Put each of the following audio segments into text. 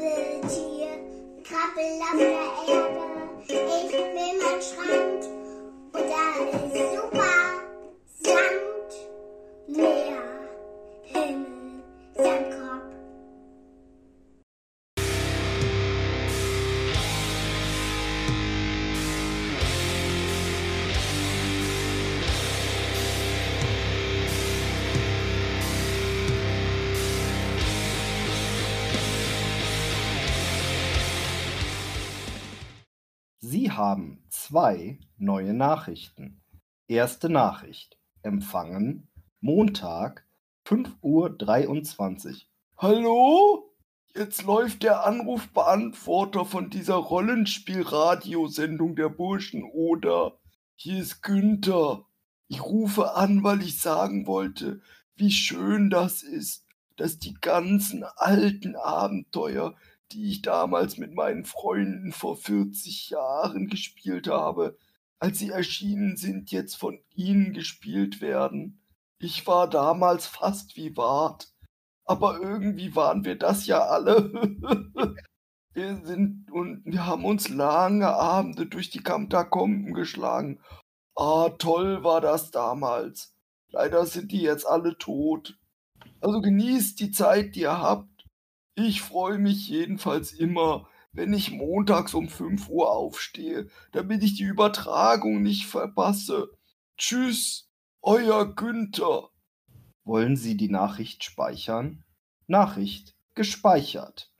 Krabbeltier, krabbel auf der Erde. Ich will meinen Strand und da ist super zwei neue Nachrichten. Erste Nachricht. Empfangen Montag 5.23 Uhr. Hallo? Jetzt läuft der Anrufbeantworter von dieser Rollenspiel-Radiosendung der Burschen, oder? Hier ist Günther. Ich rufe an, weil ich sagen wollte, wie schön das ist, dass die ganzen alten Abenteuer, die ich damals mit meinen Freunden vor 40 Jahren gespielt habe, als sie erschienen sind, jetzt von ihnen gespielt werden. Ich war damals fast wie Wart, aber irgendwie waren wir das ja alle. wir sind und wir haben uns lange Abende durch die Katakomben geschlagen. Ah, toll war das damals. Leider sind die jetzt alle tot. Also genießt die Zeit, die ihr habt. Ich freue mich jedenfalls immer, wenn ich montags um 5 Uhr aufstehe, damit ich die Übertragung nicht verpasse. Tschüss, euer Günther. Wollen Sie die Nachricht speichern? Nachricht gespeichert.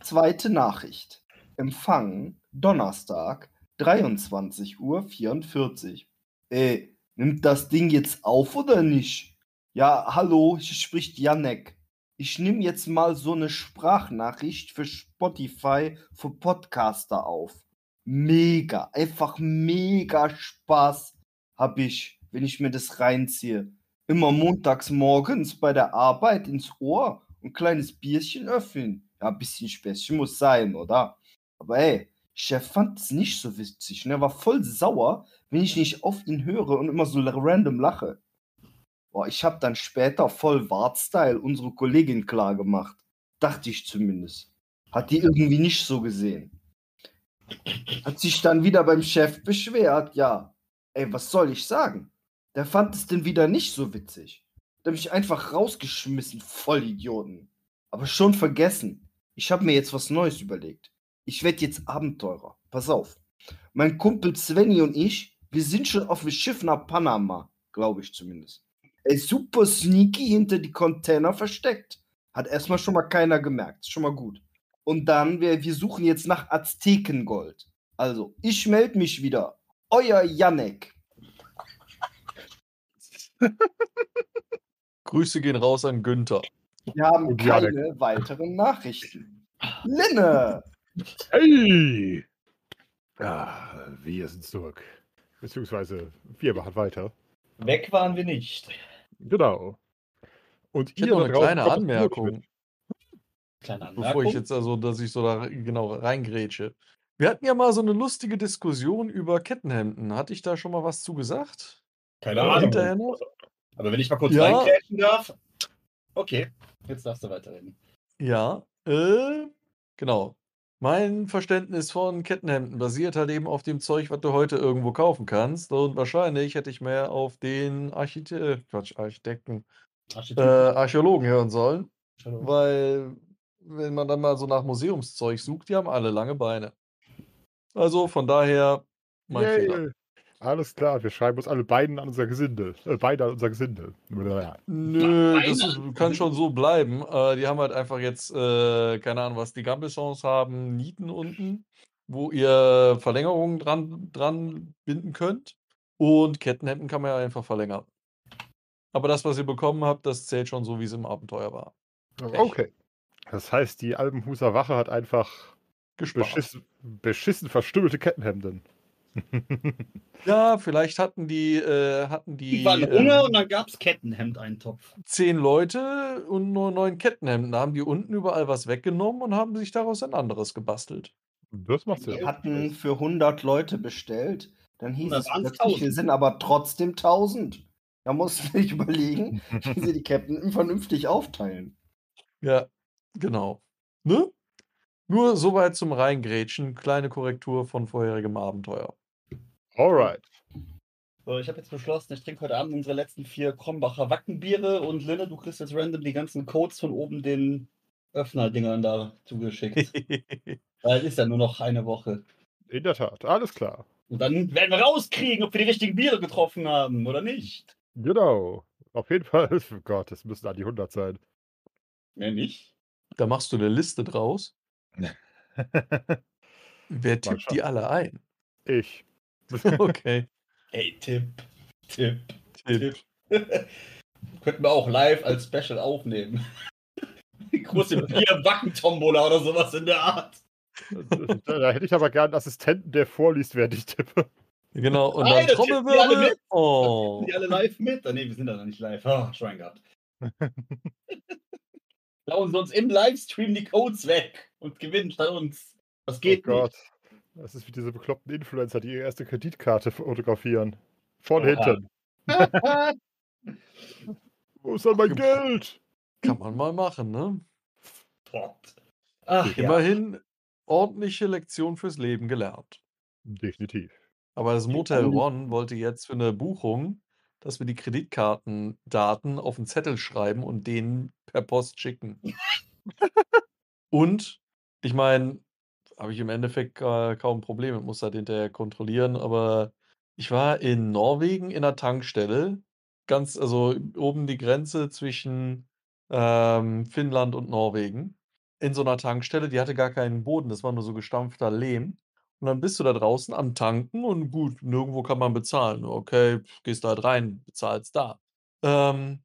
Zweite Nachricht. Empfangen Donnerstag 23.44 Uhr. Äh, nimmt das Ding jetzt auf oder nicht? Ja, hallo, hier spricht Janek ich nehme jetzt mal so eine Sprachnachricht für Spotify für Podcaster auf. Mega, einfach mega Spaß habe ich, wenn ich mir das reinziehe. Immer montags morgens bei der Arbeit ins Ohr und kleines Bierchen öffnen. Ja, ein bisschen Späßchen muss sein, oder? Aber ey, Chef fand es nicht so witzig. Ne? Er war voll sauer, wenn ich nicht auf ihn höre und immer so random lache. Boah, ich habe dann später voll Wart-Style unsere Kollegin klar gemacht. Dachte ich zumindest. Hat die irgendwie nicht so gesehen. Hat sich dann wieder beim Chef beschwert. Ja, ey, was soll ich sagen? Der fand es denn wieder nicht so witzig. Der mich einfach rausgeschmissen, Vollidioten. Aber schon vergessen. Ich habe mir jetzt was Neues überlegt. Ich werde jetzt Abenteurer. Pass auf. Mein Kumpel Svenny und ich, wir sind schon auf dem Schiff nach Panama, glaube ich zumindest. Ey, super sneaky hinter die Container versteckt. Hat erstmal schon mal keiner gemerkt. Ist schon mal gut. Und dann, wir, wir suchen jetzt nach Aztekengold. Also, ich melde mich wieder. Euer Janek. Grüße gehen raus an Günther. Wir haben Und keine Janek. weiteren Nachrichten. Linne! Hey! Ja, wir sind zurück. Beziehungsweise, wir machen weiter. Weg waren wir nicht. Genau. Und Ich hätte noch eine kleine Anmerkung. Kleine bevor Anmerkung. ich jetzt also, dass ich so da genau reingrätsche. Wir hatten ja mal so eine lustige Diskussion über Kettenhemden. Hatte ich da schon mal was zu gesagt? Keine Ahnung. hinterher noch? Aber wenn ich mal kurz Ja. reinkrätschen darf. Okay, jetzt darfst du weiterreden. Ja, äh, genau. Mein Verständnis von Kettenhemden basiert halt eben auf dem Zeug, was du heute irgendwo kaufen kannst. Und wahrscheinlich hätte ich mehr auf den Archite Quatsch, Architekten, äh. Archäologen hören sollen. Entschuldigung. Weil, wenn man dann mal so nach Museumszeug sucht, die haben alle lange Beine. Also von daher, mein Fehler. Alles klar, wir schreiben uns alle beiden an unser Gesinde. Äh, beide an unser Gesinde. Blablabla. Nö, das ist, kann schon so bleiben. Äh, die haben halt einfach jetzt, äh, keine Ahnung, was die Gambelsons haben, Nieten unten, wo ihr Verlängerungen dran, dran binden könnt. Und Kettenhemden kann man ja einfach verlängern. Aber das, was ihr bekommen habt, das zählt schon so, wie es im Abenteuer war. Okay. Das heißt, die Albenhuser Wache hat einfach beschissen, beschissen verstümmelte Kettenhemden. Ja, vielleicht hatten die, äh, hatten die Die waren Hunger ähm, und dann gab es Kettenhemd-Eintopf. zehn Leute und nur neun Kettenhemden. Da haben die unten überall was weggenommen und haben sich daraus ein anderes gebastelt. Das macht Sinn. Wir hatten für 100 Leute bestellt. Dann hieß es plötzlich, wir 1000. sind aber trotzdem 1000. Da mussten wir überlegen, wie sie die Captain vernünftig aufteilen. Ja, genau. Ne? Nur soweit zum Reingrätschen. Kleine Korrektur von vorherigem Abenteuer. Alright. So, ich habe jetzt beschlossen, ich trinke heute Abend unsere letzten vier Krombacher Wackenbiere und Linne, du kriegst jetzt random die ganzen Codes von oben den Öffnerdingern da zugeschickt. Weil es ist ja nur noch eine Woche. In der Tat, alles klar. Und dann werden wir rauskriegen, ob wir die richtigen Biere getroffen haben oder nicht. Genau. Auf jeden Fall, oh Gott, es müssen an die 100 sein. Mehr nicht. da machst du eine Liste draus. Wer tippt die alle ein? ich. Okay. Ey, Tipp, Tipp, Tipp. Tipp. Könnten wir auch live als Special aufnehmen. Große Bier-Wacken-Tombola oder sowas in der Art. da, da hätte ich aber gern einen Assistenten, der vorliest, während ich tippe. Genau, und Nein, dann die Trommelwirbel. mit. Oh. Sind die alle live mit? Ah, nee, wir sind da noch nicht live. Ah, Schwein gehabt. Klauen sie uns im Livestream die Codes weg und gewinnen statt uns. Das geht oh Gott. nicht. Das ist wie diese bekloppten Influencer, die ihre erste Kreditkarte fotografieren. Von Oha. hinten. Wo ist dann mein Geld? Kann man mal machen, ne? Ach, ja. Immerhin ordentliche Lektion fürs Leben gelernt. Definitiv. Aber das Motel Ron wollte jetzt für eine Buchung, dass wir die Kreditkartendaten auf einen Zettel schreiben und den per Post schicken. und ich meine, habe ich im Endeffekt äh, kaum Probleme, muss halt hinterher kontrollieren, aber ich war in Norwegen in einer Tankstelle, ganz, also oben die Grenze zwischen ähm, Finnland und Norwegen, in so einer Tankstelle, die hatte gar keinen Boden, das war nur so gestampfter Lehm. Und dann bist du da draußen am Tanken und gut, nirgendwo kann man bezahlen. Okay, gehst da halt rein, bezahlst da. Ähm,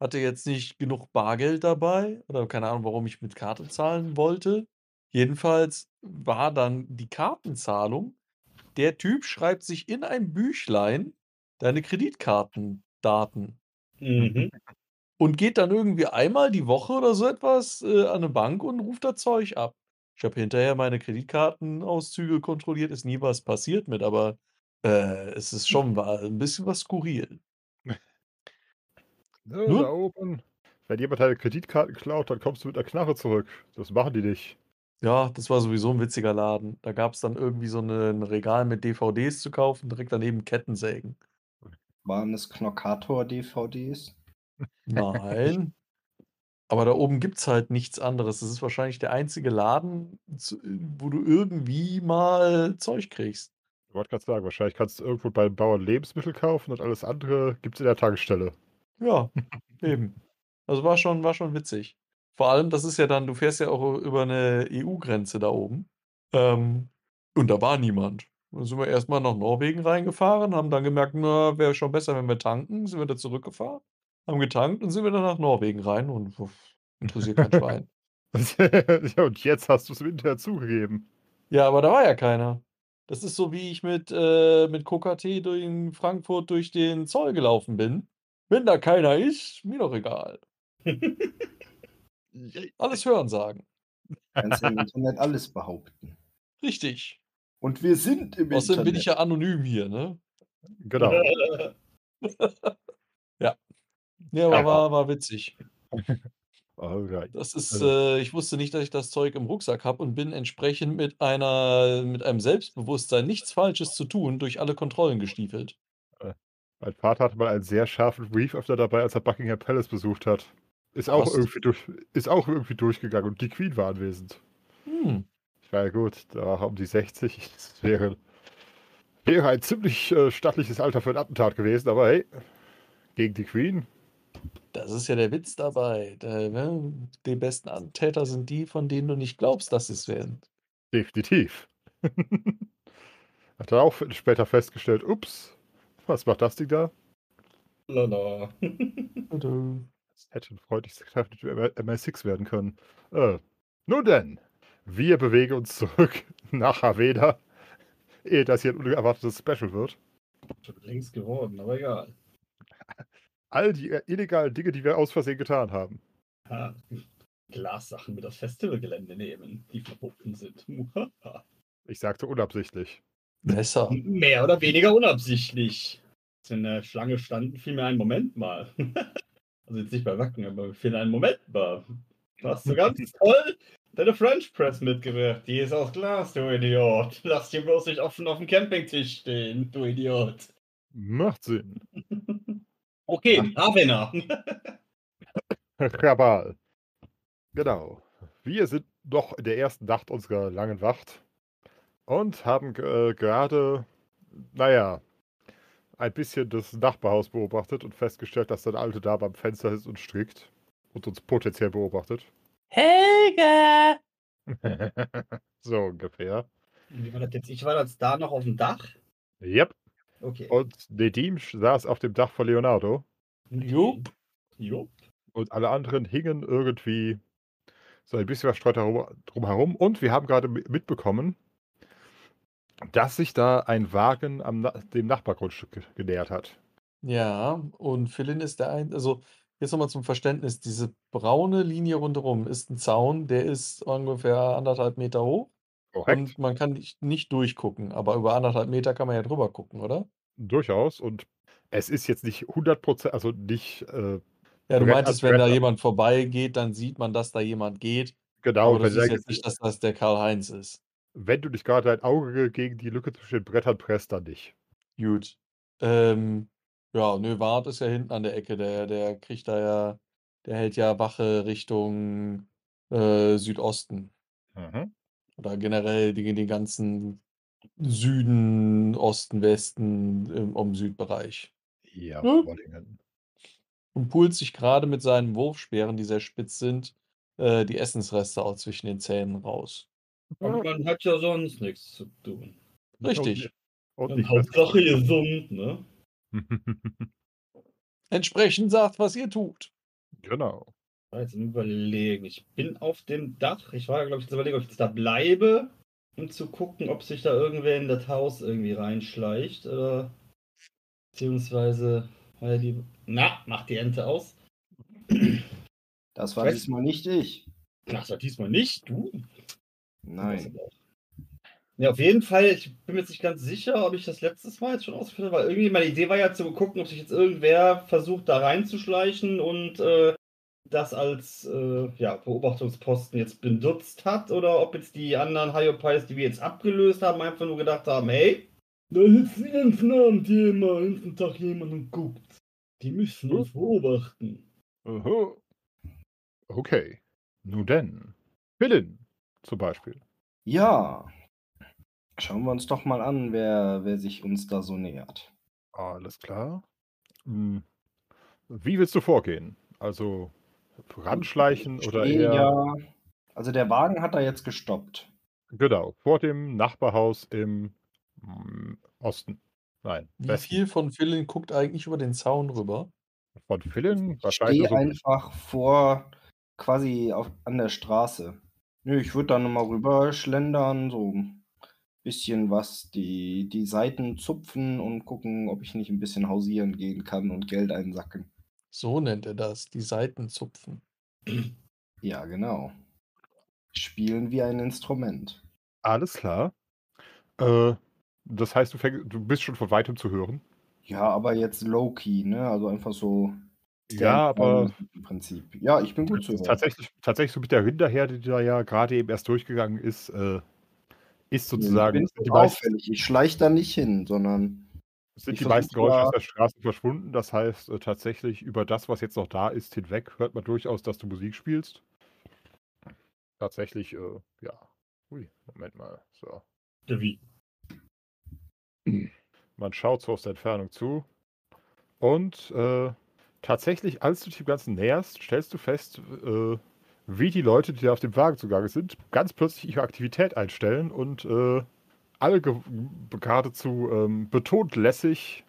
hatte jetzt nicht genug Bargeld dabei oder keine Ahnung, warum ich mit Karte zahlen wollte. Jedenfalls war dann die Kartenzahlung. Der Typ schreibt sich in ein Büchlein deine Kreditkartendaten Mhm. und geht dann irgendwie einmal die Woche oder so etwas äh, an eine Bank und ruft da Zeug ab. Ich habe hinterher meine Kreditkartenauszüge kontrolliert, ist nie was passiert mit, aber äh, es ist schon ein bisschen was skurril. Ne? da oben. Wenn jemand deine Kreditkarten klaut, dann kommst du mit einer Knarre zurück. Das machen die nicht. Ja, das war sowieso ein witziger Laden. Da gab es dann irgendwie so eine, ein Regal mit DVDs zu kaufen, direkt daneben Kettensägen. Waren es Knockator-DVDs? Nein. Aber da oben gibt es halt nichts anderes. Das ist wahrscheinlich der einzige Laden, wo du irgendwie mal Zeug kriegst. Ich wollte gerade sagen, wahrscheinlich kannst du irgendwo beim Bauern Lebensmittel kaufen und alles andere gibt es in der Tankstelle. Ja, eben. Also war schon, war schon witzig. Vor allem, das ist ja dann, du fährst ja auch über eine EU-Grenze da oben. Ähm, und da war niemand. Dann sind wir erstmal nach Norwegen reingefahren, haben dann gemerkt, na, wäre schon besser, wenn wir tanken. Sind wir da zurückgefahren, haben getankt und sind wir dann nach Norwegen rein und pf, interessiert kein Schwein. ja, und jetzt hast du es im Internet zugegeben. Ja, aber da war ja keiner. Das ist so, wie ich mit, äh, mit KKT durch in Frankfurt durch den Zoll gelaufen bin. Wenn da keiner ist, mir doch egal. Alles hören sagen. Kannst im Internet alles behaupten. Richtig. Und wir sind im Außerdem Internet. bin ich ja anonym hier, ne? Genau. Ja, aber Ja. war, war witzig. Alright. Das ist, Also- äh, ich wusste nicht, dass ich das Zeug im Rucksack habe und bin entsprechend mit einer, mit einem Selbstbewusstsein, nichts Falsches zu tun, durch alle Kontrollen gestiefelt. Mein Vater hatte mal einen sehr scharfen Brieföffner dabei, als er Buckingham Palace besucht hat. Ist auch, irgendwie durch, ist auch irgendwie durchgegangen und die Queen war anwesend. Hm. Ich war ja gut, da um die 60. Das wäre, wäre ein ziemlich äh, stattliches Alter für ein Attentat gewesen, aber hey, gegen die Queen. Das ist ja der Witz dabei. Ne? Die besten Antäter sind die, von denen du nicht glaubst, dass sie es werden. Definitiv. Hat er auch später festgestellt, ups, was macht das Ding da? Lala. Das hätte ein freundliches Kraft mit MI6 werden können. Äh, nun denn, wir bewegen uns zurück nach Havena, ehe das hier ein unerwartetes Special wird. Schon längst geworden, aber egal. All die äh, illegalen Dinge, die wir aus Versehen getan haben. Ha. Glassachen mit aufs Festivalgelände nehmen, die verboten sind. Ich sagte unabsichtlich. Messer. Mehr oder weniger unabsichtlich. Als in der Schlange standen, fiel mir ein Moment mal. Also jetzt nicht bei Wacken, aber fiel ein Moment mal. War so ganz toll, deine French Press mitgebracht. Die ist aus Glas, du Idiot. Lass die bloß nicht offen auf dem Campingtisch stehen, du Idiot. Macht Sinn. Okay, Havena. Kabal. Genau. Wir sind noch in der ersten Nacht unserer langen Wacht und haben äh, gerade, naja, ein bisschen das Nachbarhaus beobachtet und festgestellt, dass der Alte da beim Fenster ist und strickt und uns potenziell beobachtet. Helge! so ungefähr. Wie war das jetzt? Ich war jetzt da noch auf dem Dach. Yep. Okay. Und Nedim saß auf dem Dach von Leonardo Jupp. Jupp. und alle anderen hingen irgendwie so ein bisschen verstreut herum, drumherum. Und wir haben gerade mi- mitbekommen, dass sich da ein Wagen am Na dem Nachbargrundstück ge- genähert hat. Ja, und Philin ist der ein, also jetzt nochmal zum Verständnis, diese braune Linie rundherum ist ein Zaun, der ist ungefähr anderthalb Meter hoch Korrekt. und man kann nicht, nicht durchgucken, aber über anderthalb Meter kann man ja drüber gucken, oder? Durchaus. Und es ist jetzt nicht 100%, also nicht äh, Ja, du meintest, wenn da jemand vorbeigeht, dann sieht man, dass da jemand geht, genau, aber du siehst der- jetzt nicht, dass das der Karl-Heinz ist. Wenn du nicht gerade dein Auge gegen die Lücke zwischen den Brettern presst, dann nicht. Gut. Ähm, ja, nö, Wart ist ja hinten an der Ecke, der, der kriegt da ja, der hält ja Wache Richtung äh, Südosten. Mhm. Oder generell die, den ganzen Süden, Osten, Westen im, um Südbereich. Ja, Hm? vor Dingen. Und pult sich gerade mit seinen Wurfspeeren, die sehr spitz sind, äh, die Essensreste auch zwischen den Zähnen raus. Und man hat ja sonst nichts zu tun. Richtig. Und Und nicht Hauptsache gesund, ne? Entsprechend sagt, was ihr tut. genau. Ich war Jetzt überlegen. Ich bin auf dem Dach. Ich war, glaube ich, jetzt überlegen, ob ich jetzt da bleibe, um zu gucken, ob sich da irgendwer in das Haus irgendwie reinschleicht. Oder beziehungsweise, weil die. Na, macht die Ente aus. Das war diesmal nicht ich. Das war diesmal nicht du. Nein. Ja, auf jeden Fall, ich bin mir jetzt nicht ganz sicher, ob ich das letztes Mal jetzt schon ausgeführt habe, weil irgendwie meine Idee war ja zu gucken, ob sich jetzt irgendwer versucht, da reinzuschleichen und äh, das als äh, ja, Beobachtungsposten jetzt benutzt hat oder ob jetzt die anderen Hyopies, die wir jetzt abgelöst haben, einfach nur gedacht haben, hey, da sitzt den ganzen Abend jemand, den ganzen Tag jemand und guckt. Die müssen uns beobachten. Aha. Okay. Nun denn. Philin zum Beispiel. Ja. Schauen wir uns doch mal an, wer, wer sich uns da so nähert. Alles klar. Hm. Wie willst du vorgehen? Also ranschleichen Ich oder eher ja. Also der Wagen hat da jetzt gestoppt. genau vor dem Nachbarhaus im mm, Osten. Nein, Wie Westen. viel von Philin guckt eigentlich über den Zaun rüber? Von Philin Ich wahrscheinlich stehe nur so einfach vor, quasi auf, an der Straße. Nö, ich würde da nochmal rüber schlendern, so ein bisschen was die, die Seiten zupfen und gucken, ob ich nicht ein bisschen hausieren gehen kann und Geld einsacken. So nennt er das, die Seiten zupfen. Ja, genau. Spielen wie ein Instrument. Alles klar. Äh, das heißt, du, fäng, du bist schon von weitem zu hören. Ja, aber jetzt low-key, ne? Also einfach so. Ja, aber Standby Im Prinzip. Ja, ich bin gut zu hören. tatsächlich, tatsächlich so mit der Rinderherde, die da ja gerade eben erst durchgegangen ist, äh, ist ich sozusagen die so meisten, auffällig. Ich schleich da nicht hin, sondern sind ich die meisten Geräusche aus der Straße verschwunden. Das heißt, äh, tatsächlich über das, was jetzt noch da ist, hinweg, hört man durchaus, dass du Musik spielst. Tatsächlich, äh, ja. Ui, Moment mal. So. Ja, wie? Man schaut so aus der Entfernung zu. Und äh, tatsächlich, als du dich dem Ganzen näherst, stellst du fest, äh, wie die Leute, die da auf dem Wagen zugange sind, ganz plötzlich ihre Aktivität einstellen und äh, alle ge- geradezu ähm, betont lässig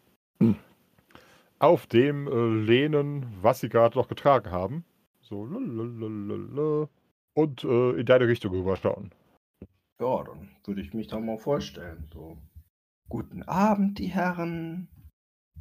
auf dem äh, lehnen, was sie gerade noch getragen haben. So, lalalala, und äh, in deine Richtung rüberschauen. ja, dann würde ich mich da mal vorstellen. So. Guten Abend, die Herren.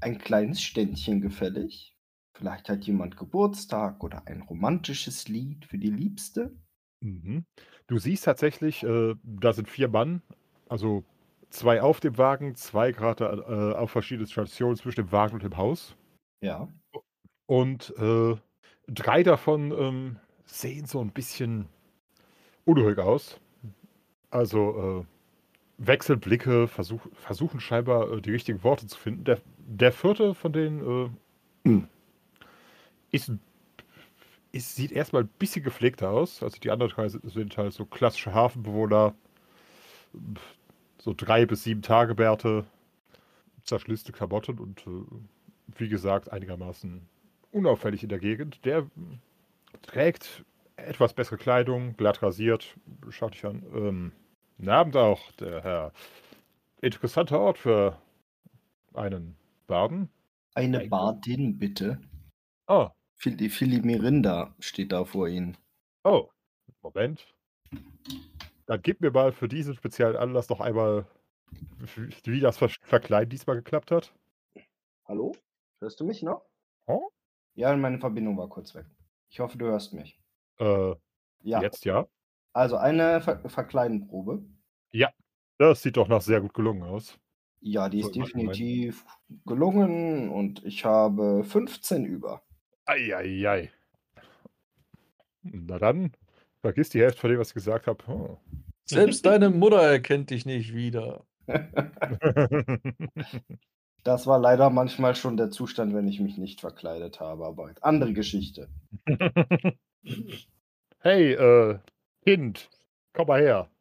Ein kleines Ständchen gefällig. Vielleicht hat jemand Geburtstag oder ein romantisches Lied für die Liebste. Mhm. Du siehst tatsächlich, äh, da sind vier Mann, also zwei auf dem Wagen, zwei gerade äh, auf verschiedenen Stationen zwischen dem Wagen und dem Haus. Ja. Und äh, drei davon ähm, sehen so ein bisschen unruhig aus. Also äh, Wechselblicke, versuch, versuchen scheinbar äh, die richtigen Worte zu finden. Der, der vierte von denen äh, ist, ist, sieht erstmal ein bisschen gepflegter aus. Also die anderen drei sind, halt so klassische Hafenbewohner. So drei bis sieben Tage Bärte, zerschlisste Klamotten und äh, wie gesagt einigermaßen unauffällig in der Gegend. Der trägt etwas bessere Kleidung, glatt rasiert, schaut dich an. Ähm, guten Abend auch, der Herr. Interessanter Ort für einen Baden. Eine Bardin, bitte. Oh, Phil- Philly Mirinda steht da vor Ihnen. oh, Moment. Dann gib mir mal für diesen speziellen Anlass noch einmal, wie das Ver Verkleiden diesmal geklappt hat. Hallo? Hörst du mich noch? Hm? Ja, meine Verbindung war kurz weg. Ich hoffe, du hörst mich. Äh, Ja. jetzt ja. Also eine Ver Verkleidenprobe. Das sieht doch nach sehr gut gelungen aus. Ja, die ist definitiv gelungen und ich habe 15 über. Eieiei. Na dann, vergiss die Hälfte von dem, was ich gesagt habe. Hm. Selbst deine Mutter erkennt dich nicht wieder. Das war leider manchmal schon der Zustand, wenn ich mich nicht verkleidet habe, aber andere Geschichte. hey, äh, Kind, komm mal her.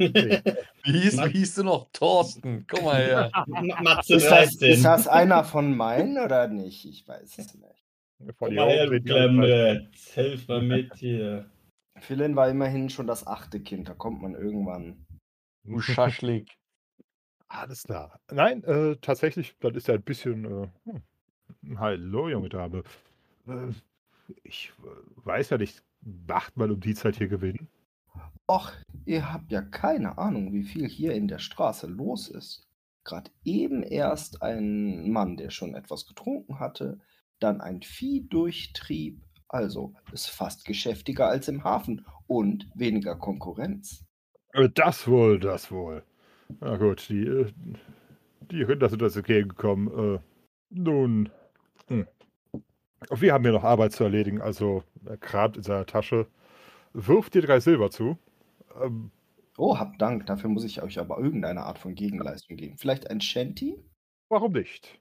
Nee. Wie hieß, wie hieß du noch? Thorsten, komm mal her. Ma- Matze Ist das, 13. ist das einer von meinen oder nicht? Ich weiß es nicht. Ihr mal her, du die. Klemmbrett. Helf mal mit hier. Philin war immerhin schon das achte Kind, da kommt man irgendwann. Du Schaschlik. Alles klar. Nein, äh, tatsächlich, das ist ja ein bisschen. Äh, hm. Hallo, junge Dame. Äh, ich äh, weiß ja nicht, macht man um die Zeit hier gewinnen? Och, ihr habt ja keine Ahnung, wie viel hier in der Straße los ist. Gerade eben erst ein Mann, der schon etwas getrunken hatte, dann ein Vieh durchtrieb. Also ist fast geschäftiger als im Hafen und weniger Konkurrenz. Äh, das wohl, das wohl. Na gut, die, äh, die Rinder sind uns entgegengekommen. Äh, nun, hm. wir haben hier noch Arbeit zu erledigen, also er kramt in seiner Tasche, wirft dir drei Silber zu. Ähm, Oh, habt Dank, dafür muss ich euch aber irgendeine Art von Gegenleistung geben. Vielleicht ein Shanty? warum nicht?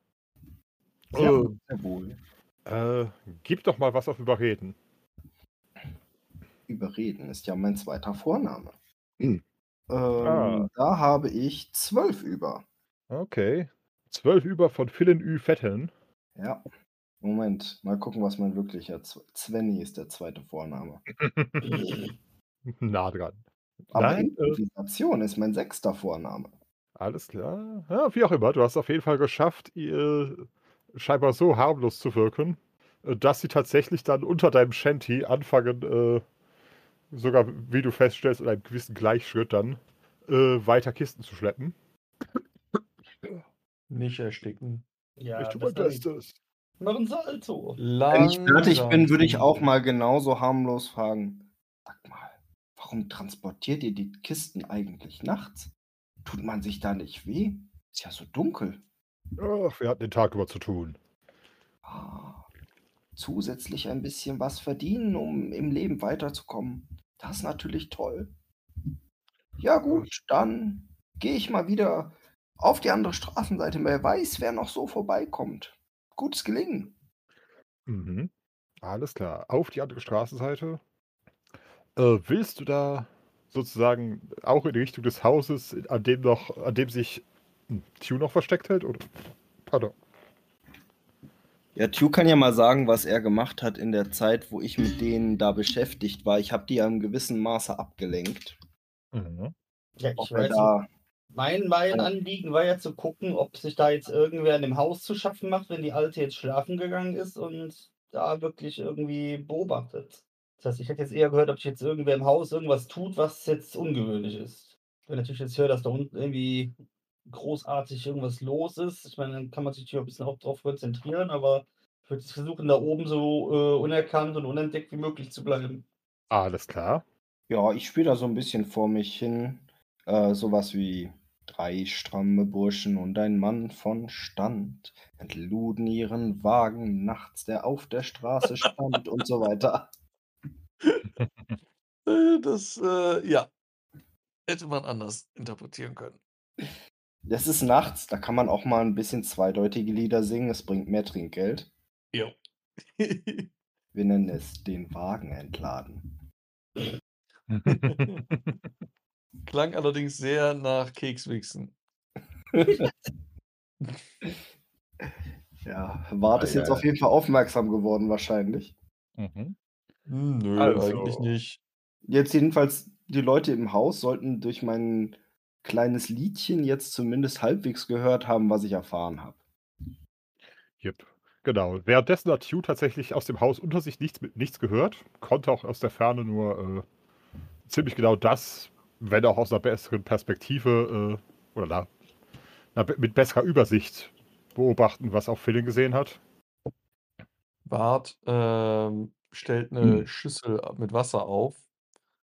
Sehr, Äh, wohl, sehr wohl. Äh, gib doch mal was auf Überreden. Überreden ist ja mein zweiter Vorname. Hm. Ähm, Ah. Da habe ich zwölf über. Okay. Zwölf über von Philin Ü Vetteln. Ja. Moment, mal gucken, was mein wirklicher Z Svenny ist der zweite Vorname. nah dran. Aber Nein, äh, Improvisation ist mein sechster Vorname. alles klar. Ja, wie auch immer, du hast auf jeden Fall geschafft, ihr scheinbar so harmlos zu wirken, äh, dass sie tatsächlich dann unter deinem Shanty anfangen, äh, sogar wie du feststellst, in einem gewissen Gleichschritt dann äh, weiter Kisten zu schleppen. Nicht ersticken. Ja, ich tue das mein dann- Bestes. Mach ein Salto. Wenn ich fertig Langsam bin, würde ich auch mal genauso harmlos fragen. Sag mal, warum transportiert ihr die Kisten eigentlich nachts? Tut man sich da nicht weh? Ist ja so dunkel. Ach, wir hatten den Tag über zu tun. Ah, zusätzlich ein bisschen was verdienen, um im Leben weiterzukommen. Das ist natürlich toll. Ja gut, dann gehe ich mal wieder auf die andere Straßenseite. Wer weiß, wer noch so vorbeikommt. Gutes Gelingen. Mhm. Alles klar. Auf die andere Straßenseite. Äh, willst du da sozusagen auch in die Richtung des Hauses, an dem noch, an dem sich Tew noch versteckt hält? Oder? Pardon. Ja, Tew kann ja mal sagen, was er gemacht hat in der Zeit, wo ich mit denen da beschäftigt war. Ich habe die ja im gewissen Maße abgelenkt. Mhm. Ja, ich weiß da, Mein, mein. Anliegen war ja zu gucken, ob sich da jetzt irgendwer in dem Haus zu schaffen macht, wenn die Alte jetzt schlafen gegangen ist und da wirklich irgendwie beobachtet. Das heißt, ich hätte jetzt eher gehört, ob sich jetzt irgendwer im Haus irgendwas tut, was jetzt ungewöhnlich ist. Wenn ich natürlich jetzt höre, dass da unten irgendwie großartig irgendwas los ist, ich meine, dann kann man sich natürlich auch ein bisschen auch drauf konzentrieren, aber ich würde versuchen, da oben so äh, unerkannt und unentdeckt wie möglich zu bleiben. Alles klar. ja, ich spiele da so ein bisschen vor mich hin. Äh, sowas wie drei stramme Burschen und ein Mann von Stand entluden ihren Wagen nachts, der auf der Straße stand und so weiter. Das, äh, ja. Hätte man anders interpretieren können. Es ist nachts, da kann man auch mal ein bisschen zweideutige Lieder singen. Es bringt mehr Trinkgeld. Jo. Wir nennen es den Wagen entladen. Klang allerdings sehr nach Kekswichsen. Ja, Wart ist Ah, jetzt ja. auf jeden Fall aufmerksam geworden, wahrscheinlich. Mhm. Hm, nö, Also. eigentlich nicht. Jetzt jedenfalls, die Leute im Haus sollten durch mein kleines Liedchen jetzt zumindest halbwegs gehört haben, was ich erfahren habe. Yep. Genau. Währenddessen hat Hugh tatsächlich aus dem Haus unter sich nichts, mit nichts gehört, konnte auch aus der Ferne nur äh, ziemlich genau das, wenn auch aus einer besseren Perspektive äh, oder na, na, mit besserer Übersicht beobachten, was auch Philin gesehen hat. Bart ähm, stellt eine Hm. Schüssel mit Wasser auf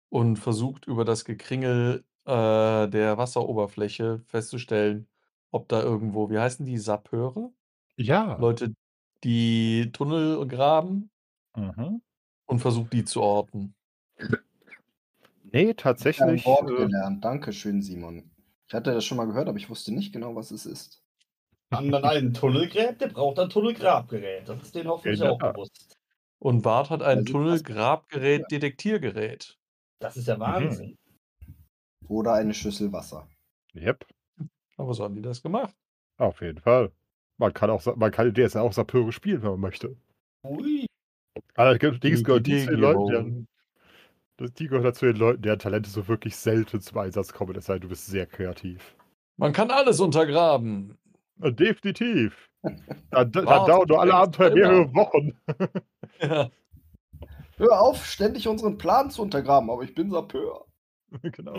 und versucht über das Gekringel äh, der Wasseroberfläche festzustellen, ob da irgendwo, wie heißen die, Sappeure? Ja. Leute, die Tunnel graben Mhm. und versucht die zu orten. Nee, Ich habe ein tatsächlich. Wort Äh, gelernt. Dankeschön, Simon. Ich hatte das schon mal gehört, aber ich wusste nicht genau, was es ist. An dann einen Tunnel gräbt, der braucht ein Tunnelgrabgerät. Das ist denen hoffentlich der auch bewusst. Und Bart hat ein Also, Tunnelgrabgerät, Detektiergerät. Das ist ja Wahnsinn. Oder eine Schüssel Wasser. yep. Aber so haben die das gemacht. Auf jeden Fall. Man kann auch, man kann DSA auch Sappeure spielen, wenn man möchte. Ui. Allerdings Die gehört die zu den Leuten, das- die gehört dazu den Leuten, deren Talente so wirklich selten zum Einsatz kommen. Es sei denn, du bist sehr kreativ. Man kann alles untergraben. Äh, Definitiv. Dann, dann Wow, dauern nur alle das Abenteuer mehrere Wochen. Ja. Hör auf, ständig unseren Plan zu untergraben, aber ich bin Sapeur. genau.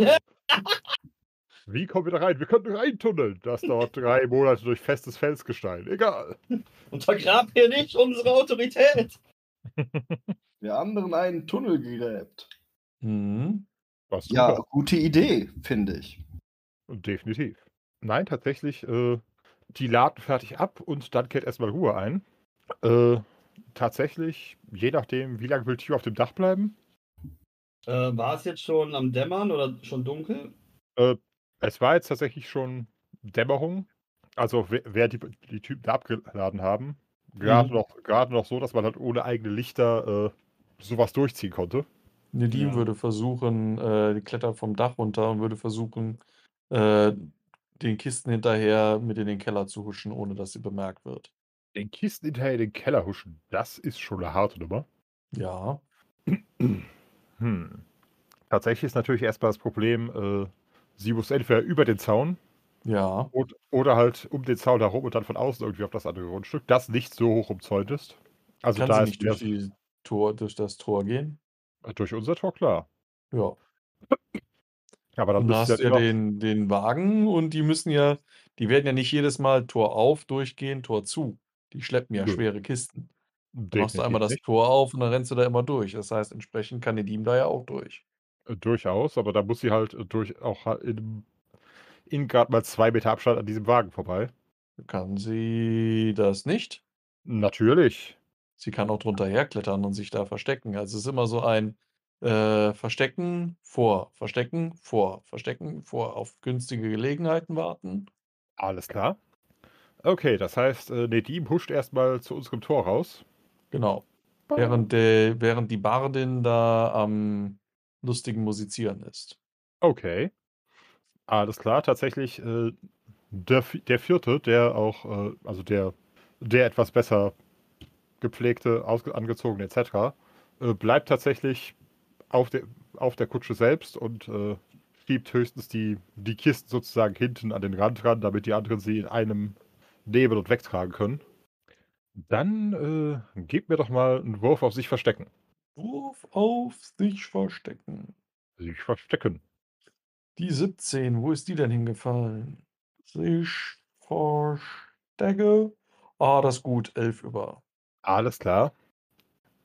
Wie kommen wir da rein? Wir könnten reintunneln. Das dauert drei Monate durch festes Felsgestein. Egal. Untergrab hier nicht unsere Autorität. Wer anderen einen Tunnel gräbt. Mhm. Was Ja, super. gute Idee, finde ich. Definitiv. Nein, tatsächlich, äh, die laden fertig ab und dann kehrt erstmal Ruhe ein. Äh, tatsächlich, je nachdem, wie lange will Tür auf dem Dach bleiben? Äh, war es jetzt schon am Dämmern oder schon dunkel? Es war jetzt tatsächlich schon Dämmerung. Also wer, wer die, die Typen da abgeladen haben. Gerade Mhm. noch, gerade noch so, dass man halt ohne eigene Lichter äh, sowas durchziehen konnte. Nedim Ja. würde versuchen, äh, die klettert vom Dach runter und würde versuchen, äh, den Kisten hinterher mit in den Keller zu huschen, ohne dass sie bemerkt wird. Den Kisten hinterher in den Keller huschen, das ist schon eine harte Nummer. Ja. Hm. Tatsächlich ist natürlich erstmal das Problem, äh, sie muss entweder über den Zaun Ja. und, oder halt um den Zaun herum und dann von außen irgendwie auf das andere Grundstück, das nicht so hoch umzäunt ist. Also Kann da sie ist nicht durch, mehr- die Tor, durch das Tor gehen? durch unser Tor klar. Ja. Aber dann Und da müsste hast du ja immer, den, den Wagen und die müssen ja, die werden ja nicht jedes Mal Tor auf, durchgehen, Tor zu. Die schleppen ja Nö. schwere Kisten. Dann machst du definitiv einmal das nicht. Tor auf und dann rennst du da immer durch. Das heißt, entsprechend kann Nedim da ja auch durch. Äh, Durchaus, aber da muss sie halt äh, durch auch in, in gerade mal zwei Meter Abstand an diesem Wagen vorbei. Kann sie das nicht? Natürlich. Sie kann auch drunter herklettern und sich da verstecken. Also es ist immer so ein äh, Verstecken, vor, Verstecken, vor, Verstecken, vor, auf günstige Gelegenheiten warten. Alles klar. Okay, das heißt, äh, Nedim huscht erstmal zu unserem Tor raus. Genau. Während, der, während die Bardin da am lustigen Musizieren ist. Okay. Alles klar, tatsächlich äh, der, der vierte, der auch, äh, also der, der etwas besser gepflegte, ausge angezogene etc., äh, bleibt tatsächlich auf der, auf der Kutsche selbst und äh, schiebt höchstens die, die Kisten sozusagen hinten an den Rand ran, damit die anderen sie in einem nehmen und wegtragen können. Dann äh, gebt mir doch mal einen Wurf auf sich verstecken. Wurf auf sich verstecken. Sich verstecken. Die 17, wo ist die denn hingefallen? Sich verstecke. Ah, das ist gut, 11 über. Alles klar.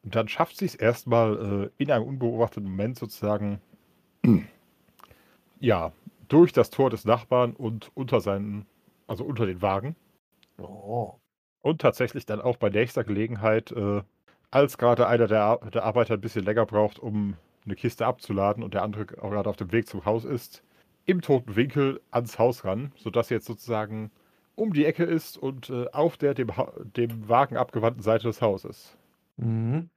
Und dann schafft sie es erstmal äh, in einem unbeobachteten Moment sozusagen, ja, durch das Tor des Nachbarn und unter seinen, also unter den Wagen. Oh. Und tatsächlich dann auch bei nächster Gelegenheit, äh, als gerade einer der, der Arbeiter ein bisschen länger braucht, um eine Kiste abzuladen und der andere gerade auf dem Weg zum Haus ist, im toten Winkel ans Haus ran, sodass jetzt sozusagen um die Ecke ist und äh, auf der dem, dem Wagen abgewandten Seite des Hauses. Mhm.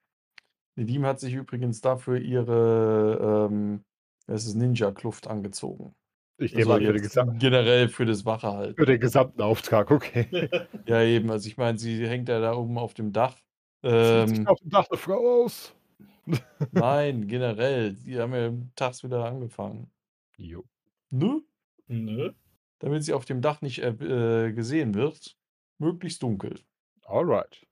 Nedim hat sich übrigens dafür ihre ähm, Ninja-Kluft angezogen. Ich nehme Also an, für den, jetzt gesam generell für das Wache halt. für den gesamten Auftrag, okay. Ja, eben. Also ich meine, sie hängt ja da oben auf dem Dach. Ähm, auf dem Dach eine Frau aus. nein, generell. Die haben ja tags wieder angefangen. Jo. Ne? Nö. Damit sie auf dem Dach nicht äh, gesehen wird. Möglichst dunkel. Alright.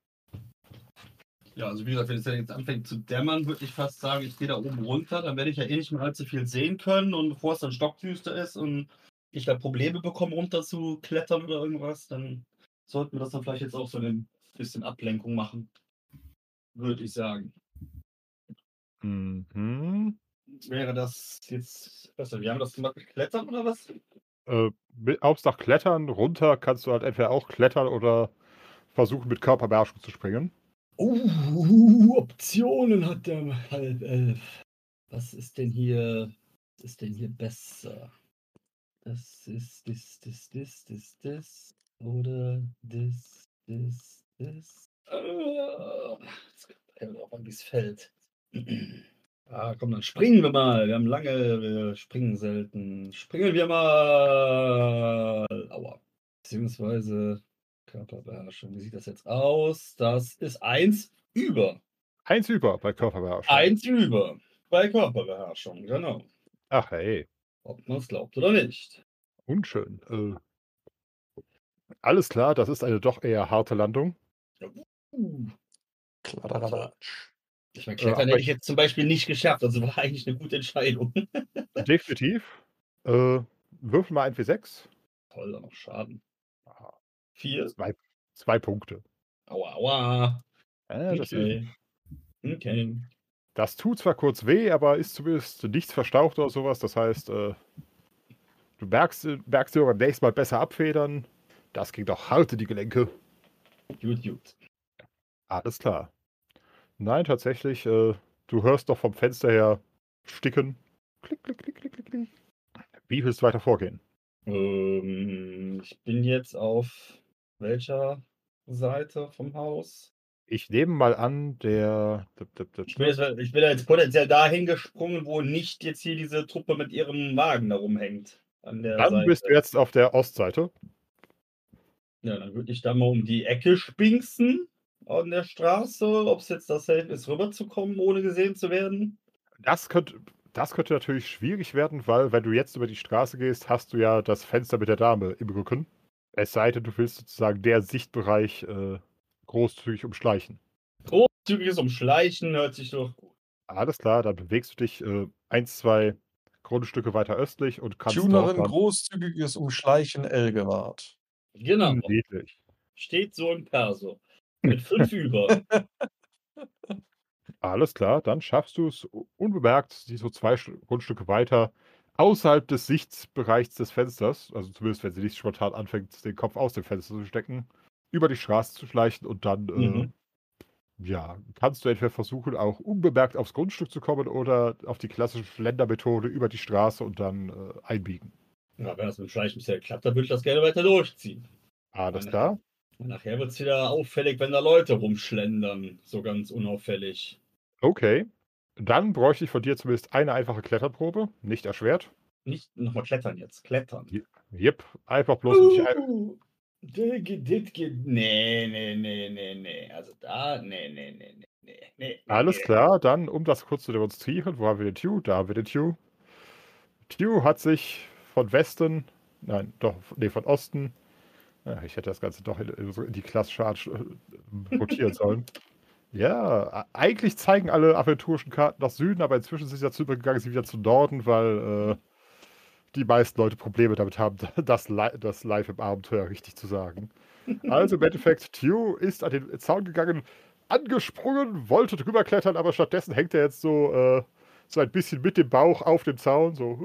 Ja, also wie gesagt, wenn es jetzt anfängt zu dämmern, würde ich fast sagen, ich gehe da oben runter, dann werde ich ja eh nicht mehr allzu viel sehen können und bevor es dann stockdüster ist und ich da Probleme bekomme, runter zu klettern oder irgendwas, dann sollten wir das dann vielleicht jetzt auch so ein bisschen Ablenkung machen. Würde ich sagen. Mhm. Wäre das jetzt besser? Wir haben das gemacht mit Klettern oder was? Äh, Dach klettern, runter kannst du halt entweder auch klettern oder versuchen mit Körperbeherrschung zu springen. Uh, Optionen hat der halb elf. Was ist denn hier? Was ist denn hier besser? Das ist das, das, das, das, das. Oder das, das, das. Ah, Jetzt kommt drauf an, wie es fällt. Ah, komm, dann springen wir mal. Wir haben lange, wir springen selten. Springen wir mal. Aua. Beziehungsweise Körperbeherrschung. Wie sieht das jetzt aus? Das ist eins über. Eins über bei Körperbeherrschung. Eins über. Bei Körperbeherrschung, genau. Ach hey, Ob man es glaubt oder nicht. unschön. Äh, alles klar, das ist eine doch eher harte Landung. Uh. Kladderadatsch. Ich meine, Äh, Klettern aber hätte ich- ich jetzt zum Beispiel nicht geschafft. Also war eigentlich eine gute Entscheidung. Definitiv. Äh, würfel mal ein W6. Toll, dann noch Schaden. Vier. Zwei, zwei Punkte. Aua, aua. Äh, das, ist, Okay. Okay. das tut zwar kurz weh, aber ist zumindest nichts verstaucht oder sowas. Das heißt, äh, du merkst, merkst dir beim nächsten Mal besser abfedern. Das ging doch hart in die Gelenke. Gut, gut. Alles klar. Nein, tatsächlich, äh, du hörst doch vom Fenster her sticken. Klick, klick, klick, klick, klick, klick. Wie willst du weiter vorgehen? Ähm, ich bin jetzt auf welcher Seite vom Haus? Ich nehme mal an, der. Ich bin, jetzt, ich bin jetzt potenziell dahin gesprungen, wo nicht jetzt hier diese Truppe mit ihrem Wagen da rumhängt. An der Dann Seite. bist du jetzt auf der Ostseite. Ja, dann würde ich da mal um die Ecke spinksen an der Straße, ob es jetzt das safe ist, rüberzukommen, ohne gesehen zu werden. Das könnte, das könnte natürlich schwierig werden, weil, wenn du jetzt über die Straße gehst, hast du ja das Fenster mit der Dame im Rücken. Es sei denn, du willst sozusagen der Sichtbereich äh, großzügig umschleichen. Großzügiges Umschleichen hört sich doch gut. Alles klar, dann bewegst du dich äh, ein, zwei Grundstücke weiter östlich und kannst Tunerin dann- großzügiges Umschleichen Elgewart. Genau, Niedlich. steht so im Perso. Mit fünf über. Alles klar, dann schaffst du es unbemerkt, die so zwei Grundstücke weiter außerhalb des Sichtbereichs des Fensters, also zumindest wenn sie nicht spontan anfängt, den Kopf aus dem Fenster zu stecken, über die Straße zu schleichen und dann, Mhm. äh, ja, kannst du entweder versuchen, auch unbemerkt aufs Grundstück zu kommen oder auf die klassische Schlendermethode über die Straße und dann äh, einbiegen. Ja, wenn das mit dem Schleichen bisher klappt, dann würde ich das gerne weiter durchziehen. Alles Meine- klar. Nachher wird es wieder auffällig, wenn da Leute rumschlendern. So ganz unauffällig. Okay. Dann bräuchte ich von dir zumindest eine einfache Kletterprobe, nicht erschwert. Nicht nochmal klettern jetzt. Klettern. Jep, einfach bloß ein Uh, das geht- Nee, nee, nee, nee, nee. Also da, nee, nee, nee, nee, nee, nee. Alles nee. klar, dann, um das kurz zu demonstrieren, wo haben wir den Tew? Da haben wir den Tew. Tew hat sich von Westen, nein, doch, nee, von Osten, ja, ich hätte das Ganze doch in, in die klassische Art äh, rotieren sollen. Ja, eigentlich zeigen alle aventurischen Karten nach Süden, aber inzwischen sind sie dazu übergegangen, sie wieder zu Norden, weil äh, die meisten Leute Probleme damit haben, das, Li das live im Abenteuer richtig zu sagen. Also im Endeffekt, Tew ist an den Zaun gegangen, angesprungen, wollte drüber klettern, aber stattdessen hängt er jetzt so, äh, so ein bisschen mit dem Bauch auf dem Zaun, so.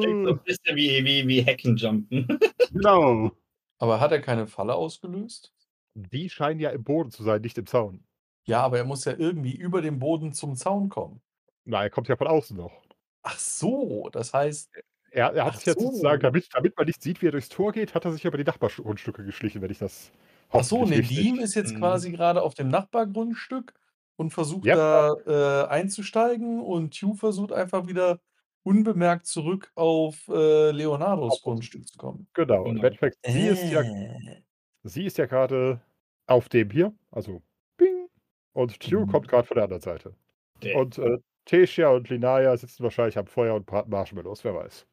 Klingt so ein bisschen wie, wie, wie Heckenjumpen. Genau. Aber hat er keine Falle ausgelöst? Die scheinen ja im Boden zu sein, nicht im Zaun. Ja, aber er muss ja irgendwie über den Boden zum Zaun kommen. Nein, er kommt ja von außen noch. Ach so, das heißt, Er, er hat sich jetzt sozusagen, so. damit, damit man nicht sieht, wie er durchs Tor geht, hat er sich über die Nachbargrundstücke geschlichen, wenn ich das ach so, Nedim ist jetzt Mhm. quasi gerade auf dem Nachbargrundstück und versucht Yep. da äh, einzusteigen und Hugh versucht einfach wieder unbemerkt zurück auf äh, Leonardos Auf- Grundstück zu kommen. Genau, und Genau. Endeffekt, sie ist ja Äh. Sie ist ja gerade auf dem hier, also Bing. Und Tue Mhm. kommt gerade von der anderen Seite. Der- Und äh, Tessia und Linaya sitzen wahrscheinlich am Feuer und braten Marshmallows, wer weiß.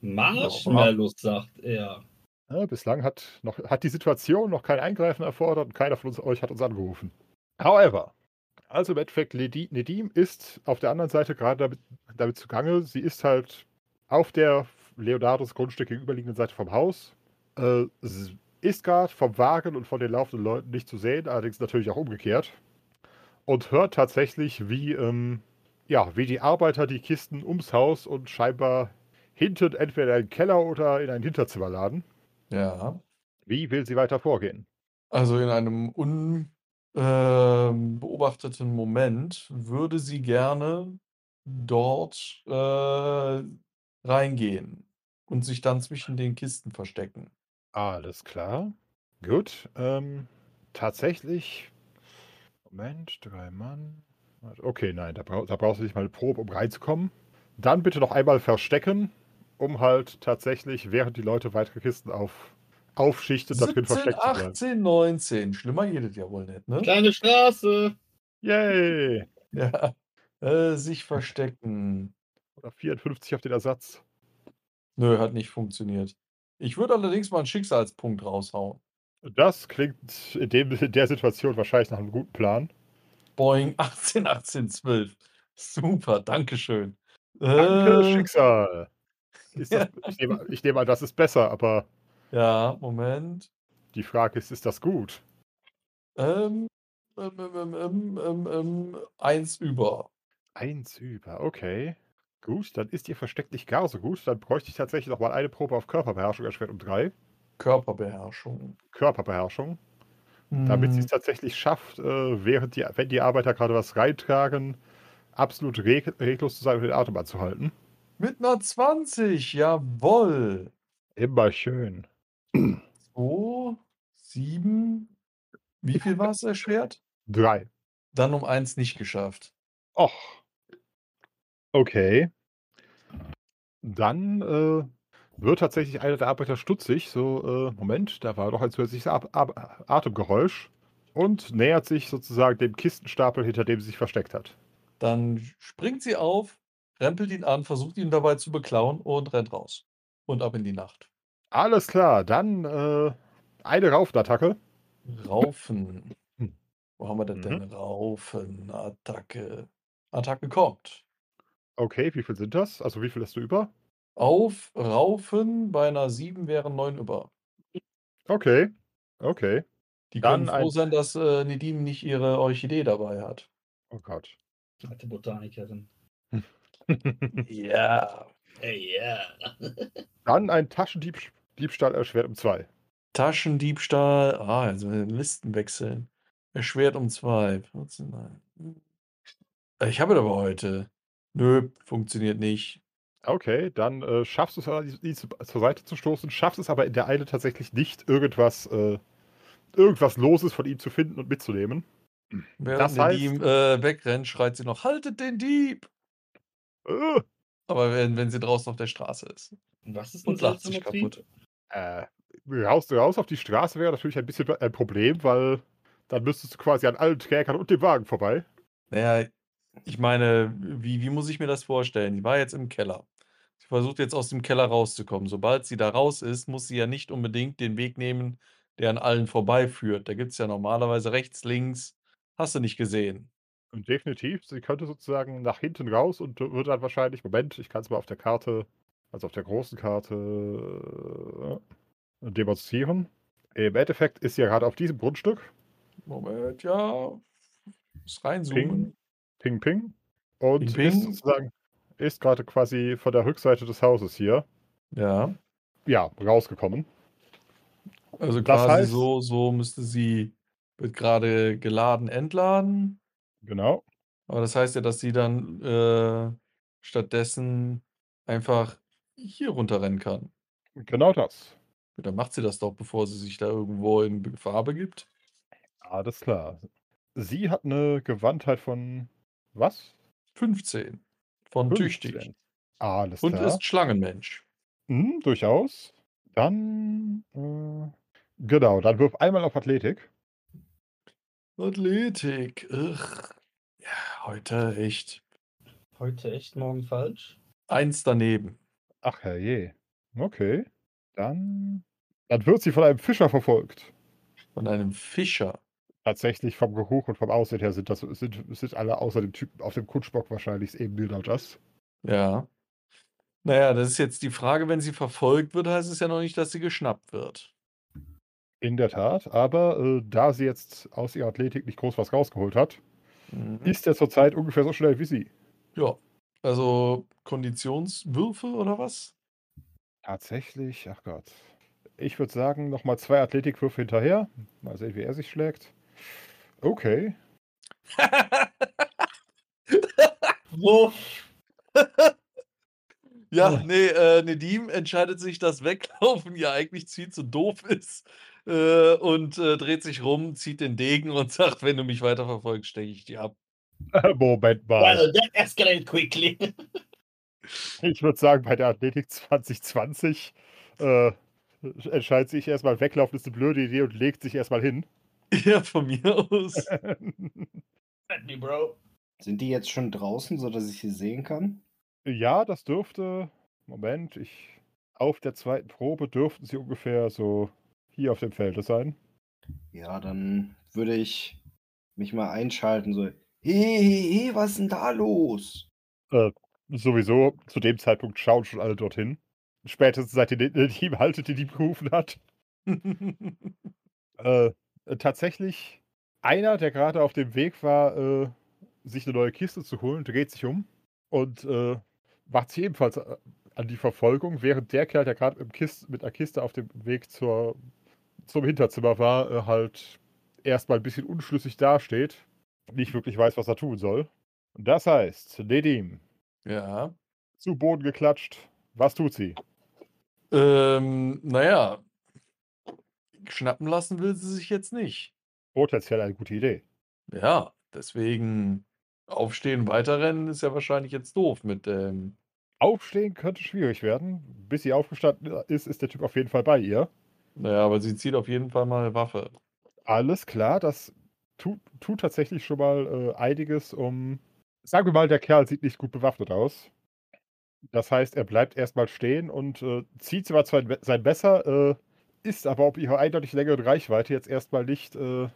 Marshmallows, sagt er. Ja, bislang hat, noch, hat die Situation noch kein Eingreifen erfordert und keiner von uns, euch hat uns angerufen. However, also im Endeffekt, Nedim ist auf der anderen Seite gerade damit, damit zugange. Sie ist halt auf der Leonardos Grundstück gegenüberliegenden Seite vom Haus. Äh, ist gerade vom Wagen und von den laufenden Leuten nicht zu sehen, allerdings natürlich auch umgekehrt. Und hört tatsächlich, wie, ähm, ja, wie die Arbeiter die Kisten ums Haus und scheinbar hinten entweder in einen Keller oder in ein Hinterzimmer laden. Ja. Wie will sie weiter vorgehen? Also in einem unbeobachteten Moment würde sie gerne dort äh, reingehen und sich dann zwischen den Kisten verstecken. Alles klar. Gut. Ähm, tatsächlich. Moment, drei Mann. Okay, nein, da, brau da brauchst du nicht mal eine Probe, um reinzukommen. Dann bitte noch einmal verstecken, um halt tatsächlich, während die Leute weitere Kisten auf, aufschichtet, da drin 17, versteckt zu bleiben. 18, 19. Schlimmer geht es ja wohl nicht, ne? Kleine Straße. Yay! Ja. Äh, sich verstecken. Oder 54 auf den Ersatz. Nö, hat nicht funktioniert. Ich würde allerdings mal einen Schicksalspunkt raushauen. Das klingt in, dem, in der Situation wahrscheinlich nach einem guten Plan. Boing 18, 18, 12. Super, Dankeschön. Danke, Äh, Schicksal. Das, ich, nehme, ich nehme an, das ist besser, aber Ja, Moment. die Frage ist, ist das gut? Ähm, ähm, ähm, ähm, ähm, ähm, eins über. Eins über, okay. Gut, dann ist ihr Versteck nicht gar so gut. Dann bräuchte ich tatsächlich noch mal eine Probe auf Körperbeherrschung erschwert um drei. Körperbeherrschung. Körperbeherrschung. Damit sie es Hm, tatsächlich schafft, äh, während die, wenn die Arbeiter gerade was reintragen, absolut reg reglos zu sein und den Atem anzuhalten. mit einer 20, jawohl. Immer schön. 2, 7. Wie viel war es erschwert? Drei. Dann um eins nicht geschafft. Och. Okay. Dann äh, wird tatsächlich einer der Arbeiter stutzig. So, äh, Moment, da war doch ein zusätzliches Ab Ab Atemgeräusch. Und nähert sich sozusagen dem Kistenstapel, hinter dem sie sich versteckt hat. Dann springt sie auf, rempelt ihn an, versucht ihn dabei zu beklauen und rennt raus. Und ab in die Nacht. Alles klar, dann äh, eine Raufenattacke. Raufen. Hm. Wo haben wir das Mhm. denn? Raufen, Attacke. Attacke kommt. Okay, wie viel sind das? Also wie viel hast du über? Auf Raufen bei einer 7 wären 9 über. Okay, okay. Die Dann können froh ein- sein, dass äh, Nedim nicht ihre Orchidee dabei hat. Oh Gott. Alte Botanikerin. Ja. Ey, ja. dann ein Taschendiebstahl erschwert um zwei. Taschendiebstahl. Ah, also Listen wechseln. Erschwert um 2. 14, nein. Äh, Ich habe aber heute. Nö, funktioniert nicht. Okay, dann äh, schaffst du es, aber, die, die zu, zur Seite zu stoßen, schaffst es aber in der Eile tatsächlich nicht, irgendwas, äh, irgendwas Loses von ihm zu finden und mitzunehmen. Während Das heißt- Nedim äh, wegrennt, schreit sie noch: Haltet den Dieb! Äh, Aber wenn, wenn sie draußen auf der Straße ist. Was ist Und lacht sich kaputt. äh, raus, raus auf die Straße wäre natürlich ein bisschen ein Problem, weil dann müsstest du quasi an allen Trägern und dem Wagen vorbei. Naja, ich meine, wie, wie muss ich mir das vorstellen? Die war jetzt im Keller. Sie versucht jetzt aus dem Keller rauszukommen. Sobald sie da raus ist, muss sie ja nicht unbedingt den Weg nehmen, der an allen vorbeiführt. Da gibt es ja normalerweise rechts, links. Hast du nicht gesehen. Und definitiv, sie könnte sozusagen nach hinten raus und würde dann wahrscheinlich, Moment, ich kann es mal auf der Karte, also auf der großen Karte äh, demonstrieren. Im Endeffekt ist sie ja gerade auf diesem Grundstück. Moment, ja. Muss reinzoomen. Ping, ping. Und Ping, ping. ist sozusagen, ist gerade quasi von der Rückseite des Hauses hier, Ja. ja, rausgekommen. Also Das quasi heißt- so, so müsste sie, wird gerade geladen, entladen. Genau. Aber das heißt ja, dass sie dann äh, stattdessen einfach hier runterrennen kann. Genau das. Ja, dann macht sie das doch, bevor sie sich da irgendwo in Gefahr begibt. Alles klar. Sie hat eine Gewandtheit von was? 15. Von tüchtig. 15. Alles Und klar. ist Schlangenmensch. Mhm, durchaus. Dann, äh, genau, dann wirf einmal auf Athletik. Athletik. Ugh. Ja, heute echt. Heute echt, morgen falsch. Eins daneben. Ach herrje. Okay. Dann, dann wird sie von einem Fischer verfolgt. Von einem Fischer. Tatsächlich vom Geruch und vom Aussehen her sind das sind, sind alle außer dem Typen auf dem Kutschbock wahrscheinlich eben genau das. Ja. Naja, das ist jetzt die Frage, wenn sie verfolgt wird, heißt es ja noch nicht, dass sie geschnappt wird. In der Tat, aber äh, da sie jetzt aus ihrer Athletik nicht groß was rausgeholt hat, Mhm. ist er zurzeit ungefähr so schnell wie sie. Ja. Also Konditionswürfe oder was? Tatsächlich, ach Gott. Ich würde sagen, nochmal zwei Athletikwürfe hinterher. Mal sehen, wie er sich schlägt. Okay. Wuff. Ja, nee, äh, Nedim entscheidet sich, dass Weglaufen ja eigentlich viel zu doof ist äh, und äh, dreht sich rum, zieht den Degen und sagt, wenn du mich weiterverfolgst, stecke ich dir ab. Moment mal. Well, that escalated quickly. Ich würde sagen, bei der Athletik 2020 äh, entscheidet sich erstmal, weglaufen ist eine blöde Idee und legt sich erstmal hin. Ja, von mir aus. Me, bro. Sind die jetzt schon draußen, sodass ich sie sehen kann? ja, das dürfte. Moment, ich. Auf der zweiten Probe dürften sie ungefähr so hier auf dem Felde sein. Ja, dann würde ich mich mal einschalten, so, hey, hey, hey, was ist denn da los? Äh, sowieso, zu dem Zeitpunkt schauen schon alle dorthin. Spätestens seit die die Team haltet, die die gerufen hat. Äh, tatsächlich, einer, der gerade auf dem Weg war, äh, sich eine neue Kiste zu holen, dreht sich um und äh, macht sich ebenfalls äh, an die Verfolgung, während der Kerl, der gerade mit einer Kiste auf dem Weg zur, zum Hinterzimmer war, äh, halt erstmal ein bisschen unschlüssig dasteht, nicht wirklich weiß, was er tun soll. Und das heißt, Nedim, ja. zu Boden geklatscht, was tut sie? Ähm, naja. Schnappen lassen will sie sich jetzt nicht. Potenziell eine gute Idee. Ja, deswegen aufstehen, weiterrennen ist ja wahrscheinlich jetzt doof mit dem. Aufstehen könnte schwierig werden. Bis sie aufgestanden ist, ist der Typ auf jeden Fall bei ihr. Naja, aber sie zieht auf jeden Fall mal eine Waffe. Alles klar, das tut, tut tatsächlich schon mal äh, einiges, um. Sagen wir mal, der Kerl sieht nicht gut bewaffnet aus. Das heißt, er bleibt erstmal stehen und äh, zieht zwar sein sein Messer, äh, ist aber auf ihrer eindeutig längeren Reichweite jetzt erstmal nicht, äh,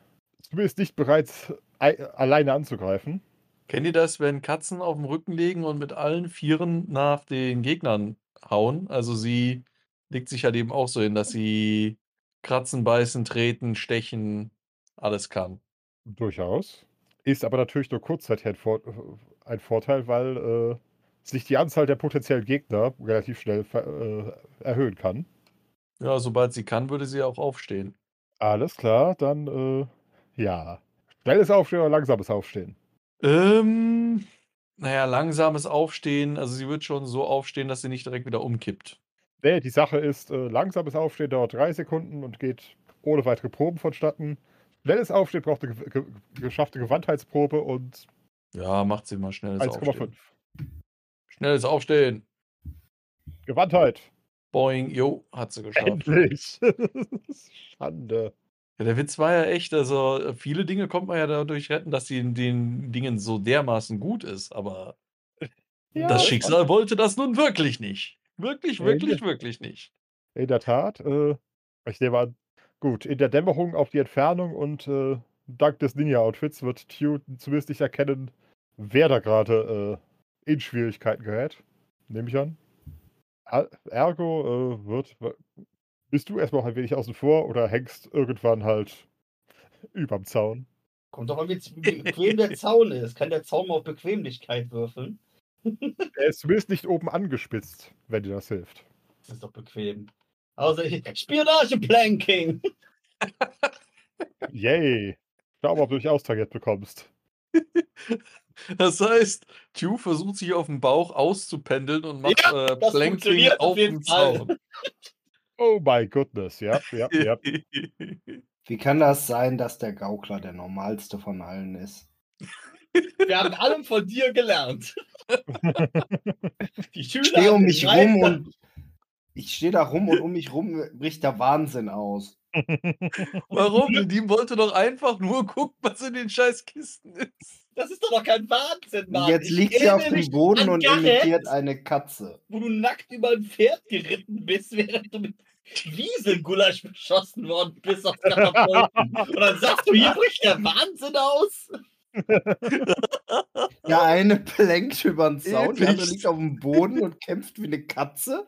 zumindest nicht bereit, ei- alleine anzugreifen. Kennt ihr das, wenn Katzen auf dem Rücken liegen und mit allen Vieren nach den Gegnern hauen? Also sie legt sich halt eben auch so hin, dass sie kratzen, beißen, treten, stechen, alles kann. Durchaus. Ist aber natürlich nur kurzzeitig ein, Vor ein Vorteil, weil äh, sich die Anzahl der potenziellen Gegner relativ schnell äh, erhöhen kann. Ja, sobald sie kann, würde sie auch aufstehen. Alles klar, dann äh, ja. Schnelles Aufstehen oder langsames Aufstehen? Ähm, naja, langsames Aufstehen. Also sie wird schon so aufstehen, dass sie nicht direkt wieder umkippt. Nee, die Sache ist, äh, langsames Aufstehen dauert drei Sekunden und geht ohne weitere Proben vonstatten. Schnelles Aufstehen braucht eine ge ge geschaffte Gewandtheitsprobe und Ja, macht sie mal schnelles 1,5. Aufstehen. Schnelles Aufstehen. Gewandtheit. Boing, jo, hat sie geschafft. Endlich. Schande. Ja, der Witz war ja echt, also viele Dinge kommt man ja dadurch retten, dass sie in den Dingen so dermaßen gut ist, aber Ja, das Schicksal wollte das nun wirklich nicht. Wirklich, wirklich, nee. wirklich nicht. In der Tat. Äh, ich nehme an, gut, in der Dämmerung auf die Entfernung und äh, dank des Ninja-Outfits wird Tune zumindest nicht erkennen, wer da gerade äh, in Schwierigkeiten gerät. Nehme ich an. Er- Ergo äh, wird. Bist du erstmal ein wenig außen vor oder hängst irgendwann halt überm Zaun? Kommt doch an, wie wie bequem der Zaun ist. Kann der Zaun mal auf Bequemlichkeit würfeln? Er ist zumindest nicht oben angespitzt, wenn dir das hilft. Das ist doch bequem. Außer Spionage-Planking. Yay! Schau mal, ob du dich austragiert bekommst. Das heißt, Q versucht sich auf dem Bauch auszupendeln und macht Ja, äh, Planking auf dem. Zaun. Oh my goodness, ja, ja, ja. Wie kann das sein, dass der Gaukler der normalste von allen ist? Wir haben allem von dir gelernt. Die Ich stehe um mich rum und ich stehe da rum und um mich rum bricht der Wahnsinn aus. Warum? Die wollte doch einfach nur gucken, was in den scheiß Kisten ist. Das ist doch noch kein Wahnsinn, Mann. jetzt liegt sie auf dem Boden und imitiert eine Katze. wo du nackt über ein Pferd geritten bist, während du mit Wieselgulasch beschossen worden bist auf Katapulten. Und dann sagst du, hier bricht der Wahnsinn aus. Ja, eine plänkt über den Zaun, die andere liegt auf dem Boden und kämpft wie eine Katze.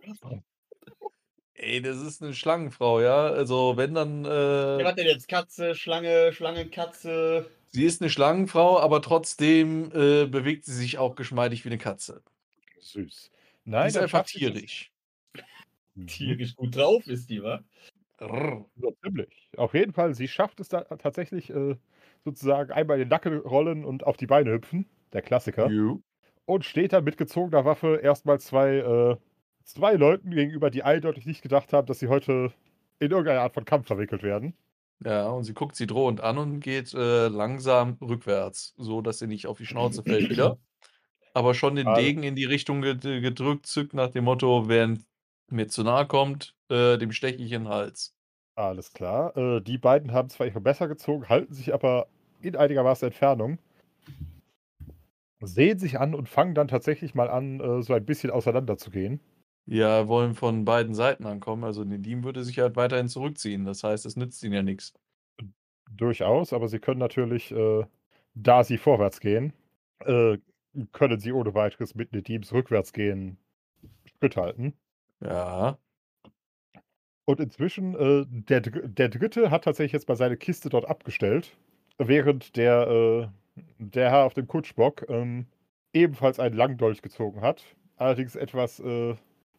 Ey, das ist eine Schlangenfrau, ja. Also, wenn dann. Wer Äh, hat denn jetzt Katze, Schlange, Schlangenkatze? Sie ist eine Schlangenfrau, aber trotzdem äh, bewegt sie sich auch geschmeidig wie eine Katze. Süß. Die Nein, ist dann einfach sie tierisch. Mhm. Tierisch gut drauf ist die, wa? Ziemlich. Auf jeden Fall, sie schafft es da tatsächlich äh, sozusagen einmal in den Nacken rollen und auf die Beine hüpfen. Der Klassiker. Jo. Und steht dann mit gezogener Waffe erstmal zwei, äh, zwei Leuten gegenüber, die eindeutig nicht gedacht haben, dass sie heute in irgendeine Art von Kampf verwickelt werden. Ja, und sie guckt sie drohend an und geht äh, langsam rückwärts, so dass sie nicht auf die Schnauze fällt wieder. Aber schon den. Degen in die Richtung ged- gedrückt, zückt nach dem Motto, wer mir zu nahe kommt, äh, dem steche ich in den Hals. Alles klar. Äh, die beiden haben zwar ihre Messer gezogen, halten sich aber in einigermaßen Entfernung, sehen sich an und fangen dann tatsächlich mal an, äh, so ein bisschen auseinanderzugehen. Ja, wollen von beiden Seiten ankommen. Also Nedim würde sich halt weiterhin zurückziehen. Das heißt, es nützt ihnen ja nichts. Durchaus, aber sie können natürlich, äh, da sie vorwärts gehen, äh, können sie ohne weiteres mit Teams rückwärts gehen, Schritt halten. Ja. Und inzwischen, äh, der, der Dritte hat tatsächlich jetzt mal seine Kiste dort abgestellt, während der, äh, der Herr auf dem Kutschbock ähm, ebenfalls einen Langdolch gezogen hat, allerdings etwas, äh,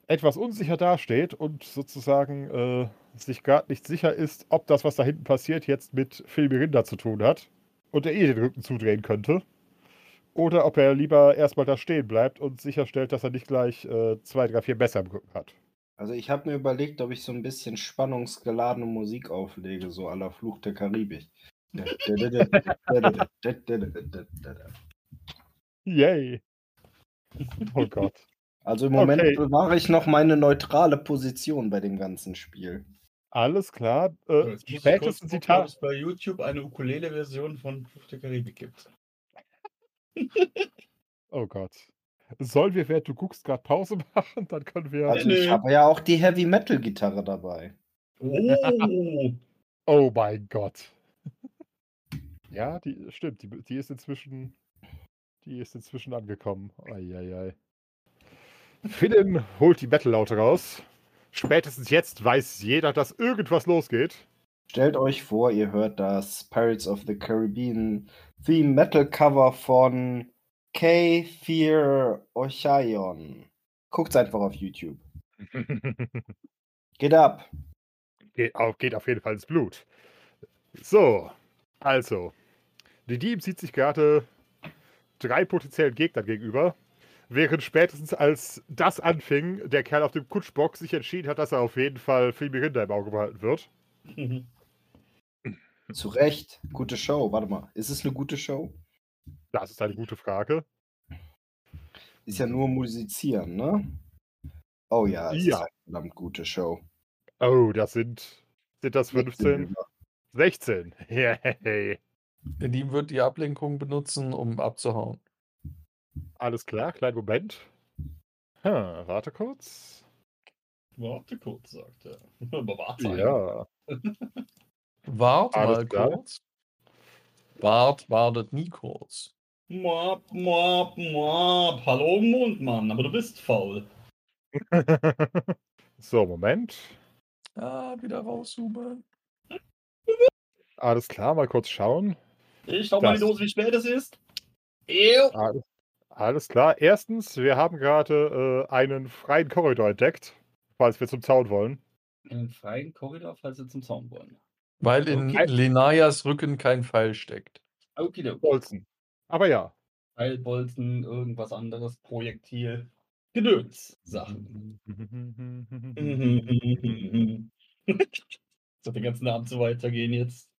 etwas unsicher dasteht und sozusagen äh, sich gerade nicht sicher ist, ob das, was da hinten passiert, jetzt mit Phil Mirinda zu tun hat und er eh den Rücken zudrehen könnte. Oder ob er lieber erstmal da stehen bleibt und sicherstellt, dass er nicht gleich äh, zwei, drei, vier Messer im Rücken hat. Also ich habe mir überlegt, ob ich so ein bisschen spannungsgeladene Musik auflege, so la Fluch der Karibik. Yay! Oh Gott. Also im Moment Okay. bewahre ich noch meine neutrale Position bei dem ganzen Spiel. Alles klar. Äh, ich spätestens die gucken, ob Ta es bei YouTube eine Ukulele-Version von Fluch der Karibik gibt. Oh Gott. Sollen wir, während du guckst, gerade Pause machen? Dann können wir. Also nö. ich habe ja auch die Heavy Metal Gitarre dabei. Oh! Oh mein Gott. Ja, die stimmt. Die, die ist inzwischen. Die ist inzwischen angekommen. Eieiei. Finn holt die Metal-Laute raus. Spätestens jetzt weiß jeder, dass irgendwas losgeht. Stellt euch vor, ihr hört das Pirates of the Caribbean Theme Metal Cover von K. Fear Ochayon. Guckt's einfach auf YouTube. Geht ab. geht, auf, geht auf jeden Fall ins Blut. So, also. Die Dieb sieht sich gerade drei potenziellen Gegnern gegenüber, während spätestens als das anfing, der Kerl auf dem Kutschbock sich entschieden hat, dass er auf jeden Fall Filmirinda im Auge behalten wird. Zu Recht. Gute Show. Warte mal. Ist es eine gute Show? Das ist eine gute Frage. Ist ja nur musizieren, ne? Oh ja, es Ja. ist eine verdammt gute Show. Oh, das sind, sind das 15? 16. Yay. Nedim wird die Ablenkung benutzen, um abzuhauen. Alles klar, kleinen Moment. Hm, warte kurz. Warte kurz, sagt er. Aber warte. Ja. Wart Alles mal klar. kurz. Wart wartet nie kurz. Moab, moab, moab. Hallo Mondmann, aber du bist faul. so, Moment. Ah, wieder rauszoomen. Alles klar, mal kurz schauen. Ich schau mal in die Das- Dose, wie spät es ist. Ew. Alles, alles klar. Erstens, wir haben gerade äh, einen freien Korridor entdeckt, falls wir zum Zaun wollen. Einen freien Korridor, falls Sie zum Zaun wollen. Weil in Okay. Lenayas Rücken kein Pfeil steckt. Okidoki. Bolzen. Aber ja. Pfeilbolzen, irgendwas anderes, Projektil, Gedöns, Sachen. so den ganzen Abend so weitergehen jetzt.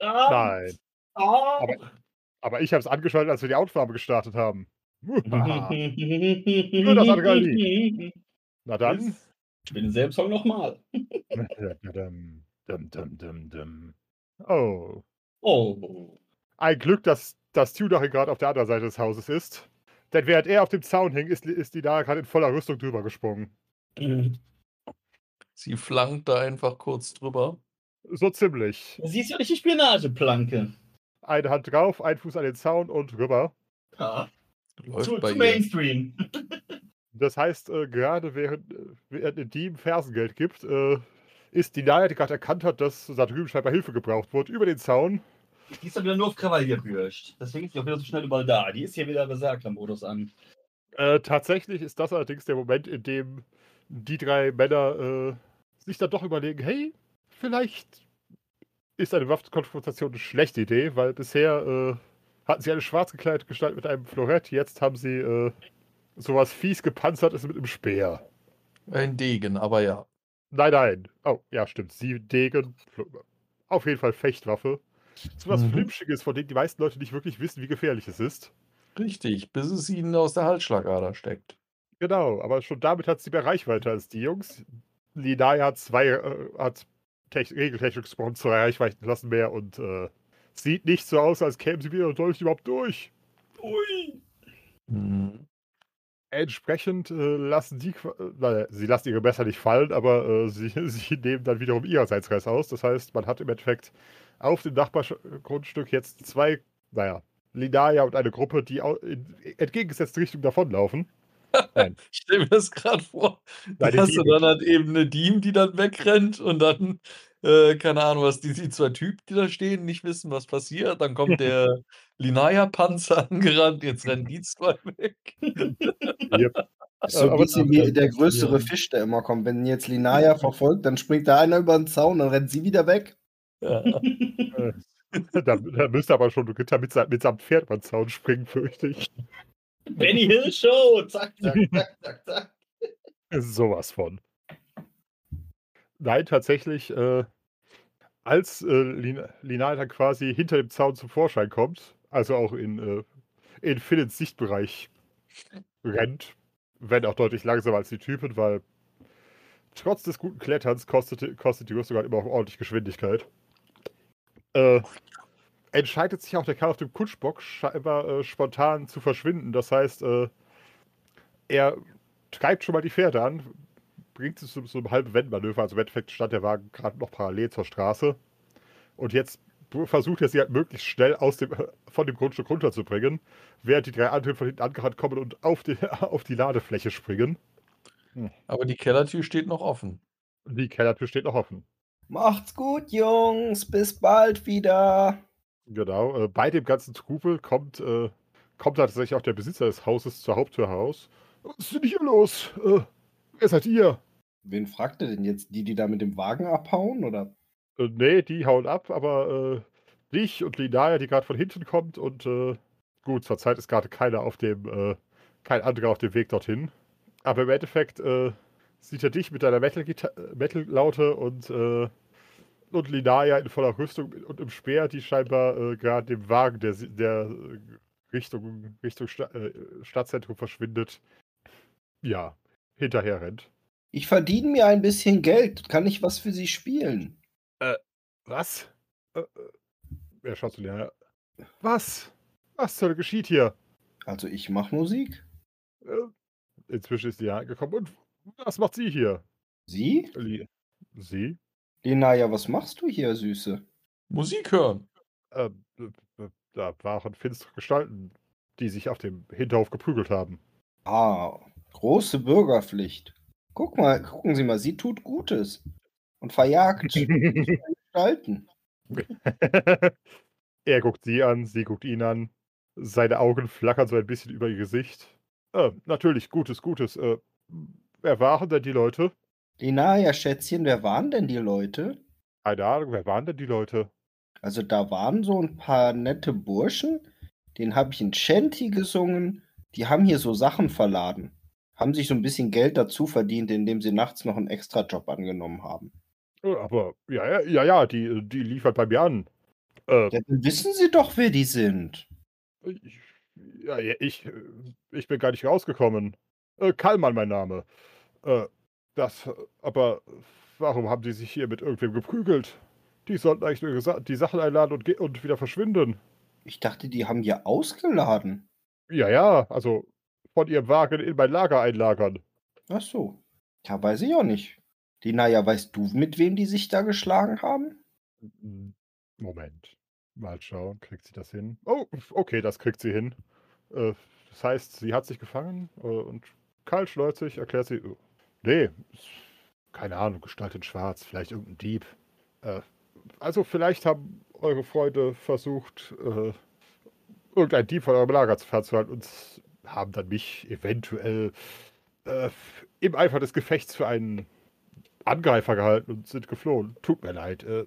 Nein. Ah. Aber, aber ich habe es angeschaltet, als wir die Aufnahme gestartet haben. Haha. das Adrenalin. Na dann. Spiel denselben Song nochmal. Oh. Oh. Ein Glück, dass das Tudor gerade auf der anderen Seite des Hauses ist. Denn während er auf dem Zaun hing, ist, ist die da gerade in voller Rüstung drüber gesprungen. Sie flankt da einfach kurz drüber. So ziemlich. Sie ist ja nicht die Spionageplanke. Eine Hand drauf, ein Fuß an den Zaun und rüber. Ja. Läuft Zu, bei zu. Mainstream. Das heißt, äh, gerade während, äh, während Dieb Fersengeld gibt, äh, ist die Naya, die gerade erkannt hat, dass da drüben scheinbar Hilfe gebraucht wird, über den Zaun. Die ist dann wieder nur auf Krawall gebürscht. Deswegen ist sie auch wieder so schnell überall da. Die ist hier wieder Berserker-Modus an. Äh, tatsächlich ist das allerdings der Moment, in dem die drei Männer äh, sich dann doch überlegen, hey, vielleicht ist eine Waffenkonfrontation eine schlechte Idee, weil bisher äh, hatten sie eine schwarz gekleidete Gestalt mit einem Florett, jetzt haben sie äh, sowas fies gepanzertes mit einem Speer. Ein Degen, aber ja. Nein, nein. Oh, ja, stimmt. Sie Degen. Auf jeden Fall Fechtwaffe. So was Mhm. Flimschiges, von dem die meisten Leute nicht wirklich wissen, wie gefährlich es ist. Richtig, bis es ihnen aus der Halsschlagader steckt. Genau, aber schon damit hat sie mehr Reichweite als die Jungs. Linaya hat zwei, äh, hat tech- regeltechnisch gesprochen zwei Reichweitenklassen mehr und äh, sieht nicht so aus, als kämen sie wieder durch überhaupt durch. Ui. Mhm. Entsprechend äh, lassen die, qua- äh, sie lassen ihre Messer nicht fallen, aber äh, sie, sie nehmen dann wiederum ihrerseits Reiß aus. Das heißt, man hat im Endeffekt auf dem Nachbargrundstück jetzt zwei, naja, Linaya und eine Gruppe, die in entgegengesetzte Richtung davonlaufen. Ich stelle mir das gerade vor. Da hast du dann halt eben eine Diem, die dann wegrennt und dann, äh, keine Ahnung, was die, die zwei Typen, die da stehen, nicht wissen, was passiert. Dann kommt der Linaya-Panzer angerannt, jetzt rennen die zwei weg. Yep. So ein aber- bisschen wie der größere. Fisch, der immer kommt. Wenn jetzt Linaya verfolgt, dann springt da einer über den Zaun, dann rennt sie wieder weg. Ja. da, da müsste aber schon Ritter mit, mit seinem Pferd über den Zaun springen, fürchte ich. Benny Hill Show. Zack, zack, zack, zack, zack. Sowas von. Nein, tatsächlich, äh, als äh, Lin Linal dann quasi hinter dem Zaun zum Vorschein kommt, also auch in, äh, in Philins Sichtbereich rennt, wenn auch deutlich langsamer als die Typen, weil trotz des guten Kletterns kostet, kostet die Rüstung halt immer auch ordentlich Geschwindigkeit. Äh, entscheidet sich auch der Kerl auf dem Kutschbock scheinbar äh, spontan zu verschwinden. Das heißt, äh, er treibt schon mal die Pferde an, bringt es zu so einem halben Wendmanöver. Also im Endeffekt stand der Wagen gerade noch parallel zur Straße. Und jetzt versucht er sie halt möglichst schnell aus dem, von dem Grundstück runterzubringen, während die drei anderen von hinten angerannt kommen und auf die, auf die Ladefläche springen. Aber die Kellertür steht noch offen. Die Kellertür steht noch offen. Macht's gut, Jungs. Bis bald wieder. Genau. Äh, bei dem ganzen Trubel kommt, äh, kommt tatsächlich auch der Besitzer des Hauses zur Haupttür heraus. Was ist denn hier los? Äh, wer seid ihr? Wen fragt ihr denn jetzt? Die, die da mit dem Wagen abhauen? Oder? Äh, nee, die hauen ab, aber äh, dich und Linaya, die gerade von hinten kommt und äh, gut, zurzeit ist gerade keiner auf dem, äh, kein anderer auf dem Weg dorthin. Aber im Endeffekt äh, sieht er dich mit deiner Metal-Laute und, äh, und Linaya in voller Rüstung und im Speer, die scheinbar äh, gerade dem Wagen, der, der äh, Richtung, Richtung Sta äh, Stadtzentrum verschwindet, ja, hinterher rennt. Ich verdiene mir ein bisschen Geld. Kann ich was für sie spielen? Was? Äh, äh, er schaut zu Lena. Was? Was zur Hölle geschieht hier? Also ich mache Musik. Äh, inzwischen ist die angekommen. Und was macht sie hier? Sie? Sie? Linaya, was machst du hier, Süße? Musik hören. Äh, äh, äh, da waren finstere Gestalten, die sich auf dem Hinterhof geprügelt haben. Ah, große Bürgerpflicht. Guck mal, gucken Sie mal, sie tut Gutes. Und verjagt Gestalten. er guckt sie an, sie guckt ihn an. Seine Augen flackern so ein bisschen über ihr Gesicht. Äh, natürlich, Gutes, Gutes. Äh, wer waren denn die Leute? Linaya, Schätzchen, wer waren denn die Leute? Keine Ahnung, wer waren denn die Leute? Also da waren so ein paar nette Burschen, den habe ich in Shanty gesungen. Die haben hier so Sachen verladen. Haben sich so ein bisschen Geld dazu verdient, indem sie nachts noch einen Extrajob angenommen haben. Äh, Aber ja, ja, ja, ja, die, die liefert bei mir an. Äh, Ja, dann wissen sie doch, wer die sind. ich, ja, ja, ich, äh, ich bin gar nicht rausgekommen. Äh, Kallmann mein Name. Äh, das, aber warum haben die sich hier mit irgendwem geprügelt? Die sollten eigentlich nur die Sachen einladen und, und wieder verschwinden. Ich dachte, die haben hier ausgeladen. Ja, ja, also von ihrem Wagen in mein Lager einlagern. Ach so. Ja, weiß ich auch nicht. Die, naja, weißt du, mit wem die sich da geschlagen haben? Hm, Moment. Mal schauen, kriegt sie das hin? Oh, okay, das kriegt sie hin. Äh, das heißt, sie hat sich gefangen äh, und kaltschnäuzig erklärt sie, äh, nee, keine Ahnung, Gestalt in Schwarz, vielleicht irgendein Dieb. Äh, also vielleicht haben eure Freunde versucht, äh, irgendein Dieb von eurem Lager zu fernzuhalten und haben dann mich eventuell äh, im Eifer des Gefechts für einen Angreifer gehalten und sind geflohen. Tut mir leid. Äh,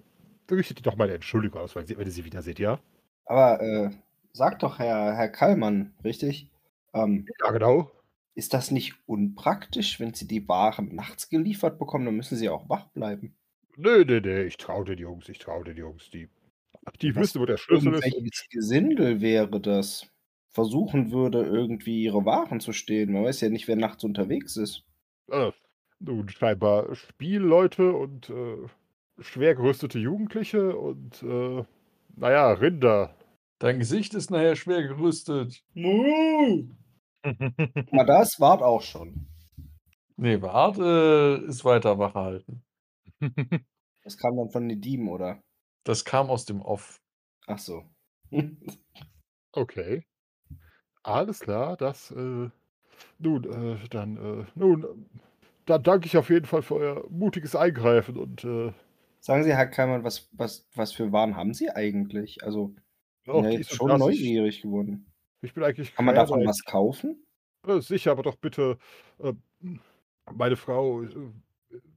richtet ihr doch meine Entschuldigung aus, wenn ihr sie wieder seht, ja? Aber äh, sag doch, Herr, Herr Kallmann, richtig? Ähm, Ja, genau. Ist das nicht unpraktisch, wenn sie die Waren nachts geliefert bekommen? Dann müssen sie auch wach bleiben. Nee, nee, nee, ich traue den Jungs, ich traue den Jungs. Die, die Was wissen, wo der Schlüssel ist. Welches Gesindel wäre das? Versuchen würde, irgendwie ihre Waren zu stehlen. Man weiß ja nicht, wer nachts unterwegs ist. Äh, nun, scheinbar Spielleute und äh, schwer gerüstete Jugendliche und, äh, naja, Rinder. Dein Gesicht ist nachher schwer gerüstet. Muh! Aber das wart auch schon. Nee, warte, ist weiter wach halten. Das kam dann von den Dieben, oder? Das kam aus dem Off. Ach so. okay. Alles klar, das, äh, nun, äh, dann, äh, nun, äh, dann danke ich auf jeden Fall für euer mutiges Eingreifen und, äh, Sagen Sie, Herr Kallmann, was, was, was für Waren haben Sie eigentlich? Also, ich bin ja schon neugierig geworden. Ich bin eigentlich Kann man davon was kaufen? Äh, sicher, aber doch bitte, äh, meine Frau, äh,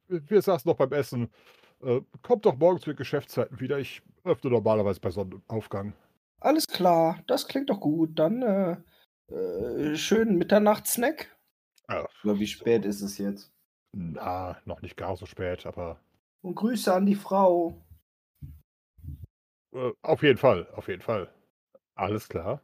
wir saßen noch beim Essen. Äh, kommt doch morgen zu den Geschäftszeiten wieder. Ich öffne normalerweise bei Sonnenaufgang. Alles klar, das klingt doch gut. Dann äh, äh, schönen Mitternachtssnack. Oder wie spät ist es jetzt? na, noch nicht gar so spät, aber Und Grüße an die Frau. auf jeden Fall, auf jeden Fall. Alles klar.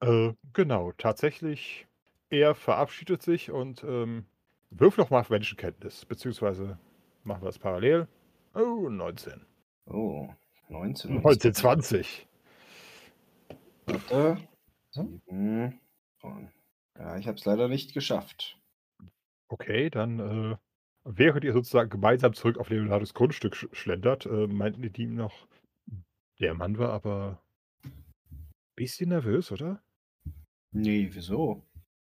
Äh, genau, tatsächlich, er verabschiedet sich und ähm, wirf noch mal auf Menschenkenntnis, beziehungsweise machen wir das parallel. Oh, 19. Oh, 19. 1920. Warte. Sieben. Ja, ich habe es leider nicht geschafft. Okay, dann, äh, während ihr sozusagen gemeinsam zurück auf Leonardos Grundstück sch schlendert, äh, meinten die Dieben noch, der Mann war aber bisschen nervös, oder? Nee, wieso?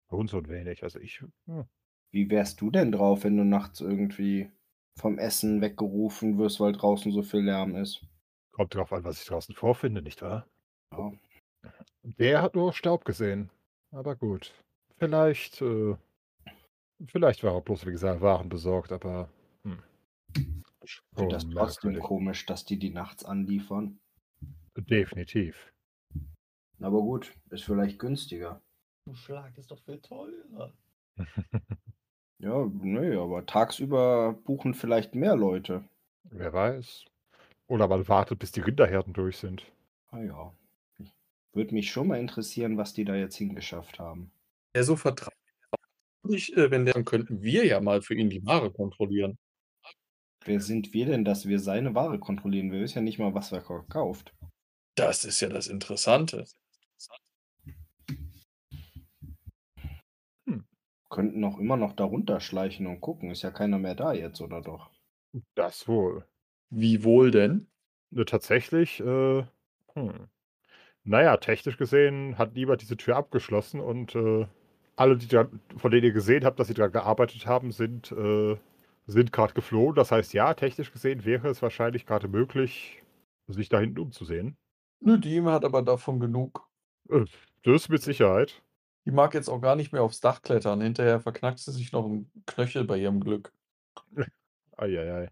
Schon so wenig. Also ich, hm, Wie wärst du denn drauf, wenn du nachts irgendwie vom Essen weggerufen wirst, weil draußen so viel Lärm ist? kommt drauf an, was ich draußen vorfinde, nicht wahr? Ja. Der hat nur Staub gesehen. Aber gut. Vielleicht, äh, vielleicht war er bloß, wie gesagt, Waren besorgt, aber hm. Ich finde das Schon trotzdem merkwürdig. komisch, dass die die nachts anliefern. Definitiv. Aber gut, ist vielleicht günstiger. Du Schlag ist doch viel teurer. Ja, nee, aber tagsüber buchen vielleicht mehr Leute. Wer weiß. Oder man wartet, bis die Rinderherden durch sind. Ah ja. Würde mich schon mal interessieren, was die da jetzt hingeschafft haben. Der so vertraulich, äh, wenn der, dann könnten wir ja mal für ihn die Ware kontrollieren. Wer sind wir denn, dass wir seine Ware kontrollieren? Wir wissen ja nicht mal, was er verkauft. Das ist ja das Interessante. Könnten auch immer noch darunter schleichen und gucken. Ist ja keiner mehr da jetzt, oder doch? Das wohl. Wie wohl denn? Ne, tatsächlich, äh, hm. Naja, technisch gesehen hat niemand diese Tür abgeschlossen und äh, alle, die dran, von denen ihr gesehen habt, dass sie daran gearbeitet haben, sind, äh, sind gerade geflohen. Das heißt, ja, technisch gesehen wäre es wahrscheinlich gerade möglich, sich da hinten umzusehen. Nö, die hat aber davon genug. Äh, das mit Sicherheit. Die mag jetzt auch gar nicht mehr aufs Dach klettern. Hinterher verknackt sie sich noch ein Knöchel bei ihrem Glück. Eieiei.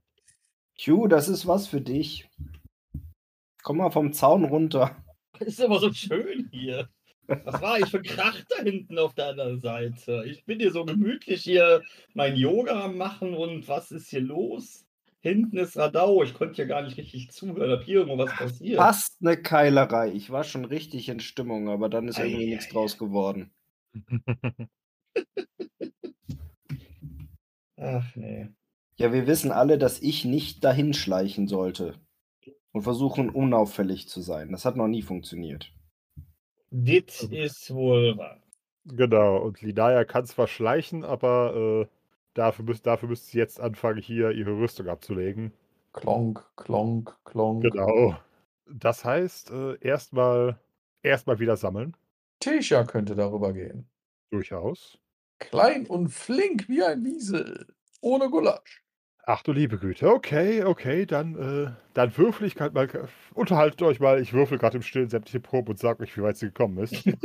Q, das ist was für dich. Komm mal vom Zaun runter. Das ist immer so schön hier. Was war ich für Krach da hinten auf der anderen Seite? Ich bin hier so gemütlich hier mein Yoga am machen und was ist hier los? Hinten ist Radau. Ich konnte ja gar nicht richtig zuhören, ob hier irgendwo was passiert. Fast eine Keilerei. Ich war schon richtig in Stimmung, aber dann ist irgendwie nichts draus geworden. Ach nee. Ja, wir wissen alle, dass ich nicht dahin schleichen sollte und versuchen, unauffällig zu sein. Das hat noch nie funktioniert. Dit ist wohl wahr. Genau, und Linaya kann zwar schleichen, aber äh, dafür, müsst, dafür müsste sie jetzt anfangen, hier ihre Rüstung abzulegen. Klonk, klonk, klonk. Genau. Das heißt, äh, erstmal erstmal wieder sammeln. Tisha könnte darüber gehen. Durchaus. Klein und flink wie ein Wiesel. Ohne Gulasch. Ach du liebe Güte. Okay, okay, dann, äh, dann würfel ich gerade mal. Unterhaltet euch mal, ich würfel gerade im Stillen sämtliche Proben und sag euch, wie weit sie gekommen ist.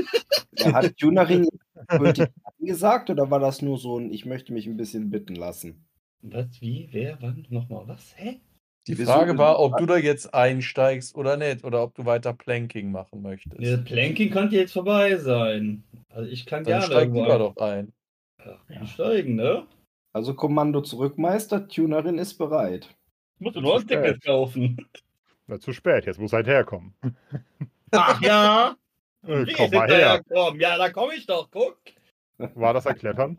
Ja, hat Junaring gültig gesagt oder war das nur so ein, ich möchte mich ein bisschen bitten lassen? Was, wie, wer, wann, nochmal was? Hä? Die Frage war, ob du da jetzt einsteigst oder nicht. Oder ob du weiter Planking machen möchtest. Der Planking könnte jetzt vorbei sein. Also ich kann Dann gerne steig lieber doch ein. Ja, einsteigen, ne? Also Kommando zurück, Meister, Tunerin ist bereit. Ich muss nur ein. Ticket kaufen. Na, zu spät, jetzt muss er herkommen. Ach ja? Äh, Wie komm mal her. Komm, ja, da komme ich doch, guck. War das ein Klettern?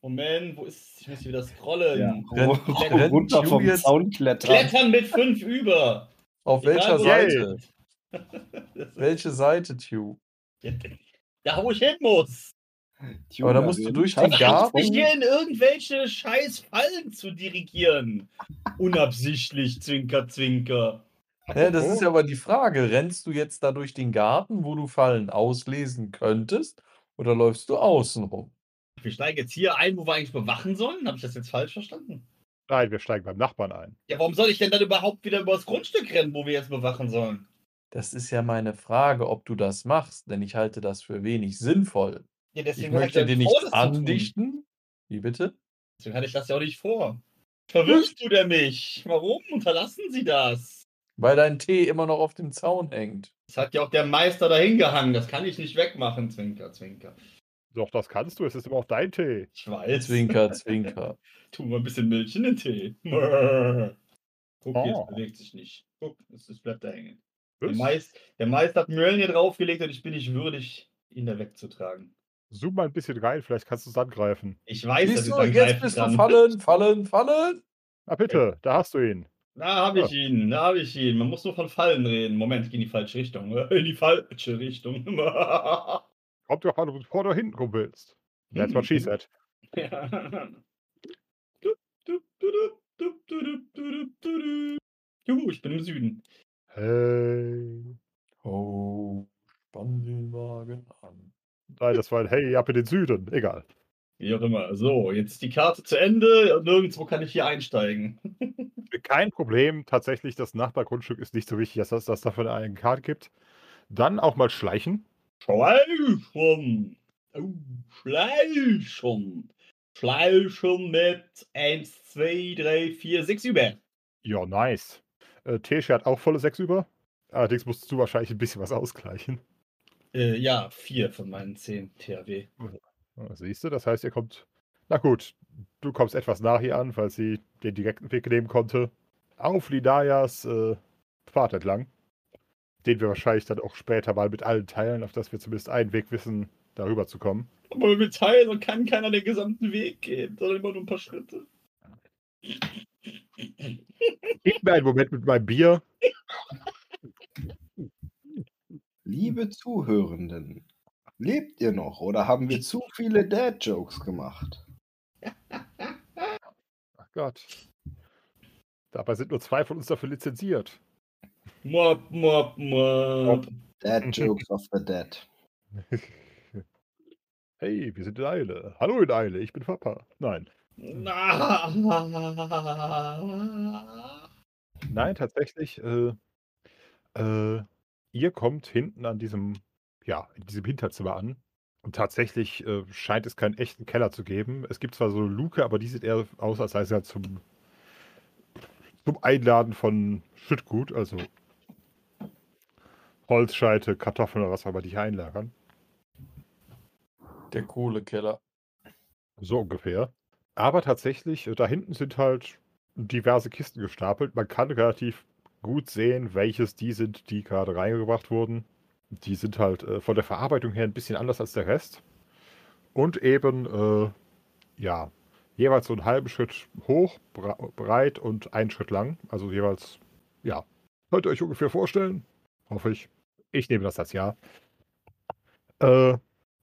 Moment, wo ist. Ich muss wieder scrollen. Ja. Rennt- Rennt, runter rennt vom Zaun klettern. Klettern mit 5 über. Auf Egal, welcher. Seite? Welche Seite, Tue? Da, wo ich hin muss. Aber da musst du durch den Garten. hast mich hier in irgendwelche scheiß Fallen zu dirigieren? Unabsichtlich, Zwinker, Zwinker. Ja, das ist ja aber die Frage. Rennst du jetzt da durch den Garten, wo du Fallen auslesen könntest? Oder läufst du außen rum? Wir steigen jetzt hier ein, wo wir eigentlich bewachen sollen. Habe ich das jetzt falsch verstanden? Nein, wir steigen beim Nachbarn ein. Ja, warum soll ich denn dann überhaupt wieder über das Grundstück rennen, wo wir jetzt bewachen sollen? Das ist ja meine Frage, ob du das machst, denn ich halte das für wenig sinnvoll. Ja, Ich möchte dir nichts andichten. Wie bitte? Deswegen hatte ich das ja auch nicht vor. Verwirrst du denn mich? Warum unterlassen Sie das? Weil dein Tee immer noch auf dem Zaun hängt. Das hat ja auch der Meister dahin gehangen. Das kann ich nicht wegmachen, Zwinker, Zwinker. Doch, das kannst du, es ist immer auch dein Tee. Ich weiß. Zwinker, zwinker. Tu mal ein bisschen Milch in den Tee. Guck, Oh. jetzt bewegt sich nicht. Guck, es, es bleibt da hängen. Der, Was? Meist, der Meister hat Möllen hier draufgelegt und ich bin nicht würdig, ihn da wegzutragen. Zoom mal ein bisschen rein, vielleicht kannst du es angreifen. Ich weiß, dass Siehst ich du, jetzt bist du kann. fallen, fallen, fallen. Ah, bitte, da hast du ihn. Da habe ich ihn, da habe ich ihn. Man muss nur von Fallen reden. Moment, ich gehe in die falsche Richtung. In die falsche Richtung. Kommt doch an, ob du vor oder hinten rum willst. That's what she said. Juhu, ich bin im Süden. Hey. Oh, spann den Wagen an. Nein, das war ein Hey, ab in den Süden. Egal. Wie auch immer. So, jetzt ist die Karte zu Ende nirgendwo kann ich hier einsteigen. Kein Problem. Tatsächlich, das Nachbargrundstück ist nicht so wichtig, dass es dass dafür eine Karte gibt. Dann auch mal schleichen. Schleichen. Oh, Schleichen. Schleichen mit 1, 2, 3, 4, 6 über. Ja, nice. Äh, Tesche hat auch volle 6 über. Allerdings musst du wahrscheinlich ein bisschen was ausgleichen. Äh, ja, 4 von meinen 10 THW. Ja, Siehst du, das heißt, ihr kommt. Na gut, du kommst etwas nach ihr an, weil sie den direkten Weg nehmen konnte. Auf Lidayas äh, Pfad entlang. Den wir wahrscheinlich dann auch später mal mit allen teilen, auf dass wir zumindest einen Weg wissen, darüber zu kommen. Aber mit Teil so kann keiner den gesamten Weg gehen, sondern immer nur ein paar Schritte. Gib mir einen Moment mit meinem Bier. Liebe Zuhörenden, lebt ihr noch oder haben wir zu viele Dad-Jokes gemacht? Ach Gott. Dabei sind nur zwei von uns dafür lizenziert. Mop, mop, mop. Dad-Jokes of the Dead. Hey, wir sind in Eile. Hallo in Eile, ich bin Papa. Nein. Nein, tatsächlich, äh, äh, ihr kommt hinten an diesem, ja, in diesem Hinterzimmer an. Und tatsächlich äh, scheint es keinen echten Keller zu geben. Es gibt zwar so eine Luke, aber die sieht eher aus, als sei sie halt zum, zum Einladen von Schüttgut. Also Holzscheite, Kartoffeln oder was auch immer die hier einlagern. Der Kohlekeller. So ungefähr. Aber tatsächlich, äh, da hinten sind halt diverse Kisten gestapelt. Man kann relativ gut sehen, welches die sind, die gerade reingebracht wurden. Die sind halt äh, von der Verarbeitung her ein bisschen anders als der Rest. Und eben, äh, ja, jeweils so einen halben Schritt hoch, breit und einen Schritt lang. Also jeweils, ja, könnt ihr euch ungefähr vorstellen. Hoffe ich. Ich nehme das als Ja. Äh,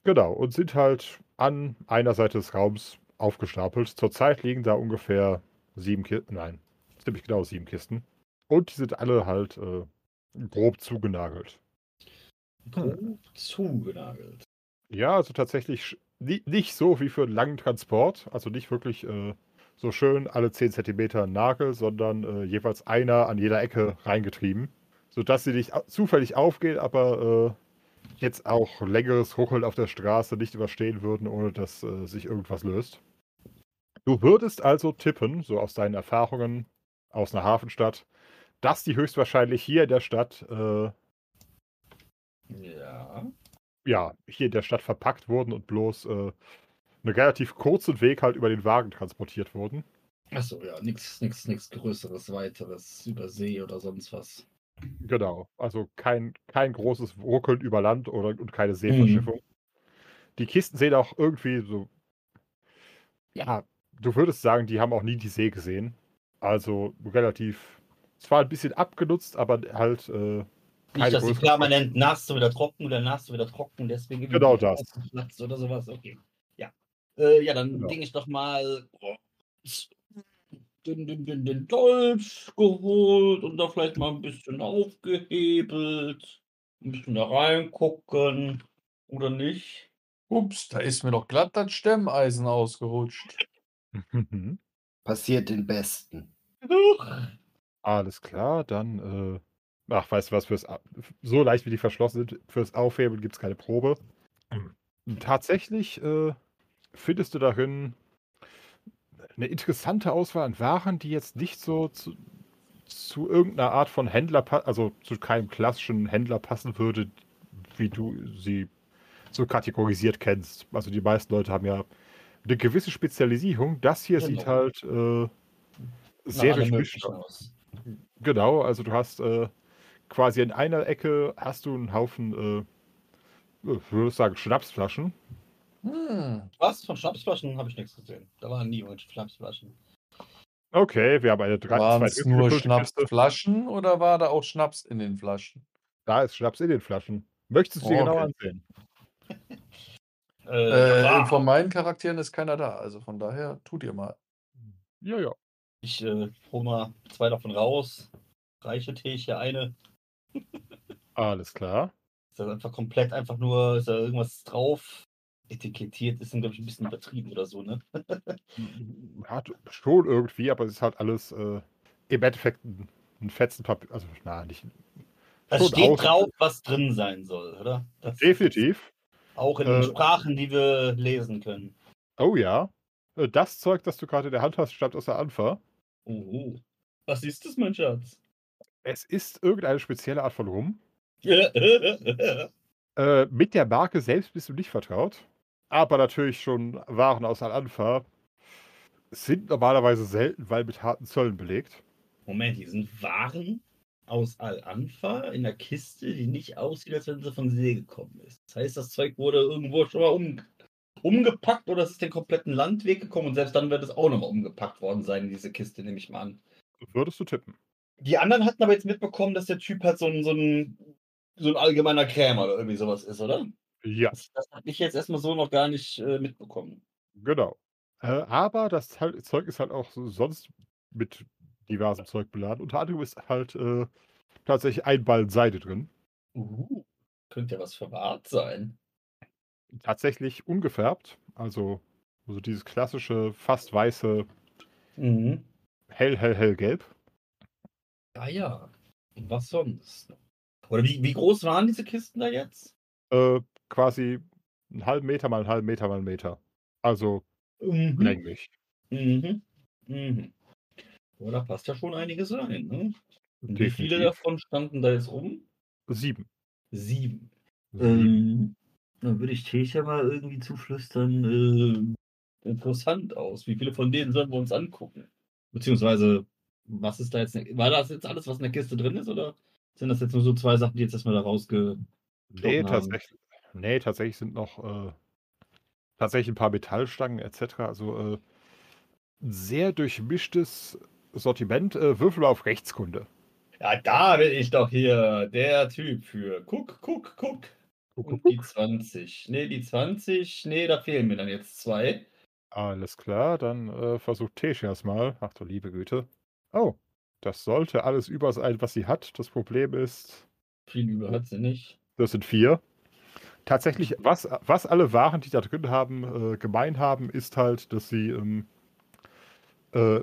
genau, und sind halt an einer Seite des Raums aufgestapelt. Zurzeit liegen da ungefähr sieben Kisten, nein, ziemlich genau sieben Kisten. Und die sind alle halt äh, grob zugenagelt. Grob zugenagelt. Ja, also tatsächlich nicht so wie für einen langen Transport. Also nicht wirklich äh, so schön alle 10 Zentimeter Nagel, sondern äh, jeweils einer an jeder Ecke reingetrieben. Sodass sie nicht zufällig aufgehen, aber äh, jetzt auch längeres Ruckeln auf der Straße nicht überstehen würden, ohne dass äh, sich irgendwas löst. Du würdest also tippen, so aus deinen Erfahrungen aus einer Hafenstadt, dass die höchstwahrscheinlich hier in der Stadt äh, Ja. ja, hier in der Stadt verpackt wurden und bloß äh, einen relativ kurzen Weg halt über den Wagen transportiert wurden. Achso, ja, nichts nix, nix Größeres, Weiteres über See oder sonst was. Genau. Also kein, kein großes Ruckeln über Land oder und keine Mhm. Seeverschiffung. Die Kisten sehen auch irgendwie so. Ja, du würdest sagen, die haben auch nie die See gesehen. Also relativ. Zwar ein bisschen abgenutzt, aber halt. Äh, Nicht, dass sie permanent nass und wieder trocken oder nass und wieder trocken, deswegen irgendwie Genau das. Platz oder sowas. Okay. Ja. Äh, ja, dann Genau. ding ich doch mal oh, den, den, den, den Dolch geholt und da vielleicht mal ein bisschen aufgehebelt. Ein bisschen da reingucken. Oder nicht? Ups, da ist mir doch glatt das Stemmeisen ausgerutscht. Passiert den Besten. Alles klar, dann. Äh, ach, weißt du was? Fürs, so leicht wie die verschlossen sind, fürs Aufhebeln gibt es keine Probe. Tatsächlich äh, findest du darin eine interessante Auswahl an Waren, die jetzt nicht so zu, zu irgendeiner Art von Händler, pa- also zu keinem klassischen Händler passen würde, wie du sie so kategorisiert kennst. Also die meisten Leute haben ja eine gewisse Spezialisierung. Das hier sieht Genau. halt äh, sehr durchmischt aus. Genau, also du hast äh, quasi in einer Ecke hast du einen Haufen, äh, ich würde sagen, Schnapsflaschen. Hm. Was? Von Schnapsflaschen habe ich nichts gesehen. Da waren nie irgendwelche Schnapsflaschen. Okay, wir haben eine drei, Waren zwei es nur. Schnapsflaschen oder war da auch Schnaps in den Flaschen? Da ist Schnaps in den Flaschen. Möchtest du dir Oh, genau okay. ansehen? Äh, Äh, ah, von meinen Charakteren ist keiner da, also von daher tut ihr mal. Ja, ja. Ich äh, hole mal zwei davon raus. Reiche Tee ich hier eine. Alles klar. Ist das einfach komplett einfach nur, ist da irgendwas drauf? Etikettiert ist dann, glaube ich, ein bisschen übertrieben oder so, ne? Hat schon irgendwie, aber es ist halt alles äh, im Endeffekt ein, ein Fetzenpapier. Also, na, nicht. Es steht aus- drauf, was drin sein soll, oder? Das Definitiv. Auch in Äh, Sprachen, die wir lesen können. Oh ja. Äh, Das Zeug, das du gerade in der Hand hast, stammt aus der Anfa. Oh. Was ist das, mein Schatz? Es ist irgendeine spezielle Art von Rum. Äh, mit der Marke selbst bist du nicht vertraut. Aber natürlich schon Waren aus Al-Anfa sind normalerweise selten, weil mit harten Zöllen belegt. Moment, hier sind Waren aus Al-Anfa in der Kiste, die nicht aussieht, als wenn sie von See gekommen ist. Das heißt, das Zeug wurde irgendwo schon mal um, umgepackt oder es ist den kompletten Landweg gekommen und selbst dann wird es auch nochmal umgepackt worden sein in diese Kiste, nehme ich mal an. Würdest du tippen? Die anderen hatten aber jetzt mitbekommen, dass der Typ halt so ein, so ein, so ein allgemeiner Krämer oder irgendwie sowas ist, oder? Ja, Das, das habe ich jetzt erstmal so noch gar nicht äh, mitbekommen. genau. Äh, aber das Zeug ist halt auch so sonst mit diversem Zeug beladen. Unter anderem ist halt äh, tatsächlich ein Ball Seide drin. Uh, könnte ja was verwahrt sein. Tatsächlich ungefärbt. Also, also dieses klassische, fast weiße, Mhm. hell, hell, hell gelb. Ah ja. Und was sonst? Oder wie, wie groß waren diese Kisten da jetzt? Äh, quasi einen halben Meter mal einen halben Meter mal einen Meter. Also Mhm. länglich. Mhm. Mhm. Oh, da passt ja schon einiges rein, ne? Wie viele davon standen da jetzt rum? Sieben. Sieben. Sieben. Ähm, dann würde ich Tesha mal irgendwie zuflüstern, äh, interessant aus. Wie viele von denen sollen wir uns angucken? Beziehungsweise, was ist da jetzt, war das jetzt alles, was in der Kiste drin ist, oder sind das jetzt nur so zwei Sachen, die jetzt erstmal da rausge... Nee, haben. tatsächlich, nee, tatsächlich sind noch äh, tatsächlich ein paar Metallstangen etc. Also äh, ein sehr durchmischtes Sortiment. Äh, Würfel auf Rechtskunde. Ja, da bin ich doch hier der Typ für. Guck, guck, guck. Guck, Und guck, die guck. 20. Nee, die 20. Nee, da fehlen mir dann jetzt zwei. Alles klar, dann äh, versucht Teshias mal. Ach du liebe Güte. Oh, das sollte alles über sein, was sie hat. Das Problem ist, Viel über hat sie nicht. das sind vier. Tatsächlich, was, was alle Waren, die da drin haben, äh, gemein haben, ist halt, dass sie ähm, äh,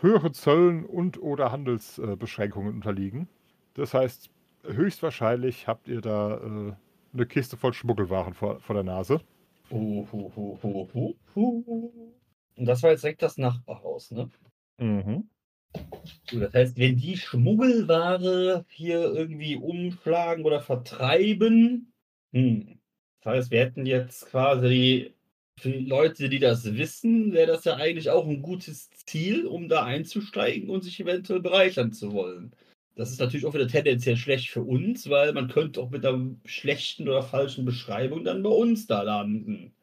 höheren Zöllen und oder Handelsbeschränkungen Beschränkungen unterliegen. Das heißt, höchstwahrscheinlich habt ihr da äh, eine Kiste voll Schmuggelwaren vor, vor der Nase. Hu, hu, hu. Und das war jetzt direkt das Nachbarhaus, ne? Mhm. Gut, das heißt, wenn die Schmuggelware hier irgendwie umschlagen oder vertreiben, hm. Das heißt, wir hätten jetzt quasi für die Leute, die das wissen, wäre das ja eigentlich auch ein gutes Ziel, um da einzusteigen und sich eventuell bereichern zu wollen. Das ist natürlich auch wieder tendenziell schlecht für uns, weil man könnte auch mit einer schlechten oder falschen Beschreibung dann bei uns da landen.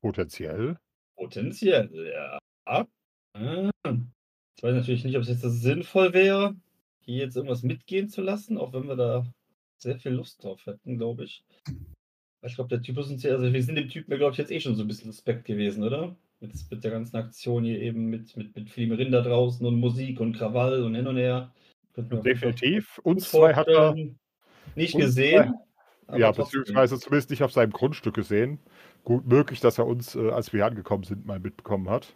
Potenziell. Potenziell, ja. Ah. Ich weiß natürlich nicht, ob es jetzt sinnvoll wäre, hier jetzt irgendwas mitgehen zu lassen, auch wenn wir da sehr viel Lust drauf hätten, glaube ich. Ich glaube, der Typus sind ja, also wir sind dem Typen, glaube ich, jetzt eh schon so ein bisschen suspekt gewesen, oder? Mit, mit der ganzen Aktion hier eben mit, mit, mit vielen Rinder draußen und Musik und Krawall und hin und her. Definitiv. Uns zwei hat er, nicht gesehen. ja, beziehungsweise zumindest nicht auf seinem Grundstück gesehen. Gut möglich, dass er uns, äh, als wir angekommen sind, mal mitbekommen hat.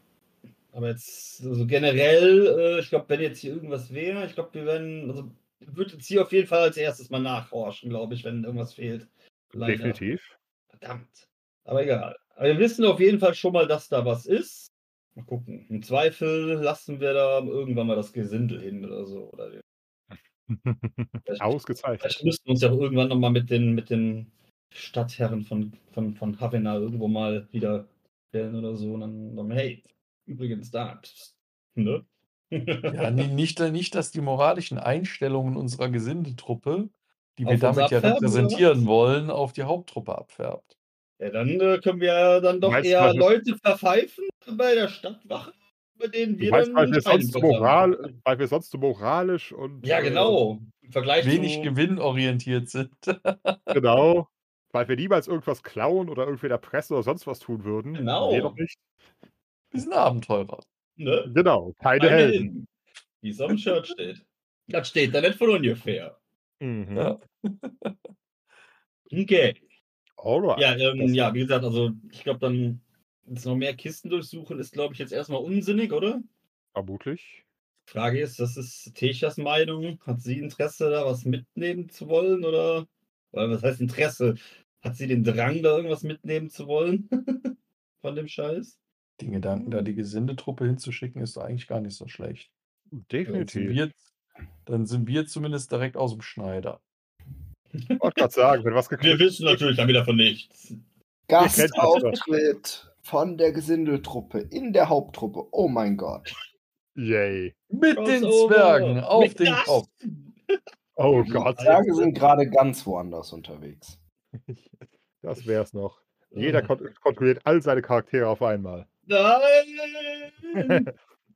Aber jetzt, also generell, äh, ich glaube, wenn jetzt hier irgendwas wäre, ich glaube, wir werden, also würde jetzt hier auf jeden Fall als erstes mal nachhorchen, glaube ich, wenn irgendwas fehlt. Leider. Definitiv. Verdammt. Aber egal. Aber wir wissen auf jeden Fall schon mal, dass da was ist. Mal gucken. Im Zweifel lassen wir da irgendwann mal das Gesindel hin oder so. Oder wir- Ausgezeichnet. vielleicht müssten wir uns ja auch irgendwann nochmal mit den, mit den Stadtherren von, von, von Havana irgendwo mal wieder stellen oder so. Und dann, dann hey, übrigens da. Ne? Ja, ni- nicht, nicht, dass die moralischen Einstellungen unserer Gesindetruppe, die wir Auf damit ja oder repräsentieren wollen, auf die Haupttruppe abfärbt. Ja, dann äh, können wir ja dann doch du, eher Leute verpfeifen bei der Stadtwache, denen Du wir meinst, dann weil wir, sonst moral, weil wir sonst so moralisch und. Ja, äh, genau. Im Vergleich Wenig zu, gewinnorientiert sind. Genau. Weil wir niemals irgendwas klauen oder irgendwie der Presse oder sonst was tun würden. Genau. Wir doch nicht. Wir sind Abenteurer. ne? Genau. Keine Keine Helden. Helden. Wie es am Shirt steht. Das steht da nicht von ungefähr. Mhm. Ja. Okay. Alright. Ja, ähm, ja, wie gesagt, also ich glaube dann jetzt noch mehr Kisten durchsuchen ist, glaube ich, jetzt erstmal unsinnig, oder? Vermutlich. Frage ist, das ist Techas Meinung. Hat sie Interesse, da was mitnehmen zu wollen? Oder, oder was heißt Interesse? Hat sie den Drang, da irgendwas mitnehmen zu wollen? Von dem Scheiß? Den Gedanken, da die Gesindetruppe hinzuschicken, ist eigentlich gar nicht so schlecht. Dann sind, Definitiv. wir, dann sind wir zumindest direkt aus dem Schneider. Ich wollte gerade sagen, wenn was Wir gekriegt wissen natürlich dann wieder von nichts. Gastauftritt von der Gesindeltruppe in der Haupttruppe. Oh mein Gott. Yay. Mit den Crossover. Zwergen auf Mit den das- Kopf. Oh Die Gott. Zwerge sind gerade ganz woanders unterwegs. Das wär's noch. Jeder kon kontrolliert all seine Charaktere auf einmal. Nein!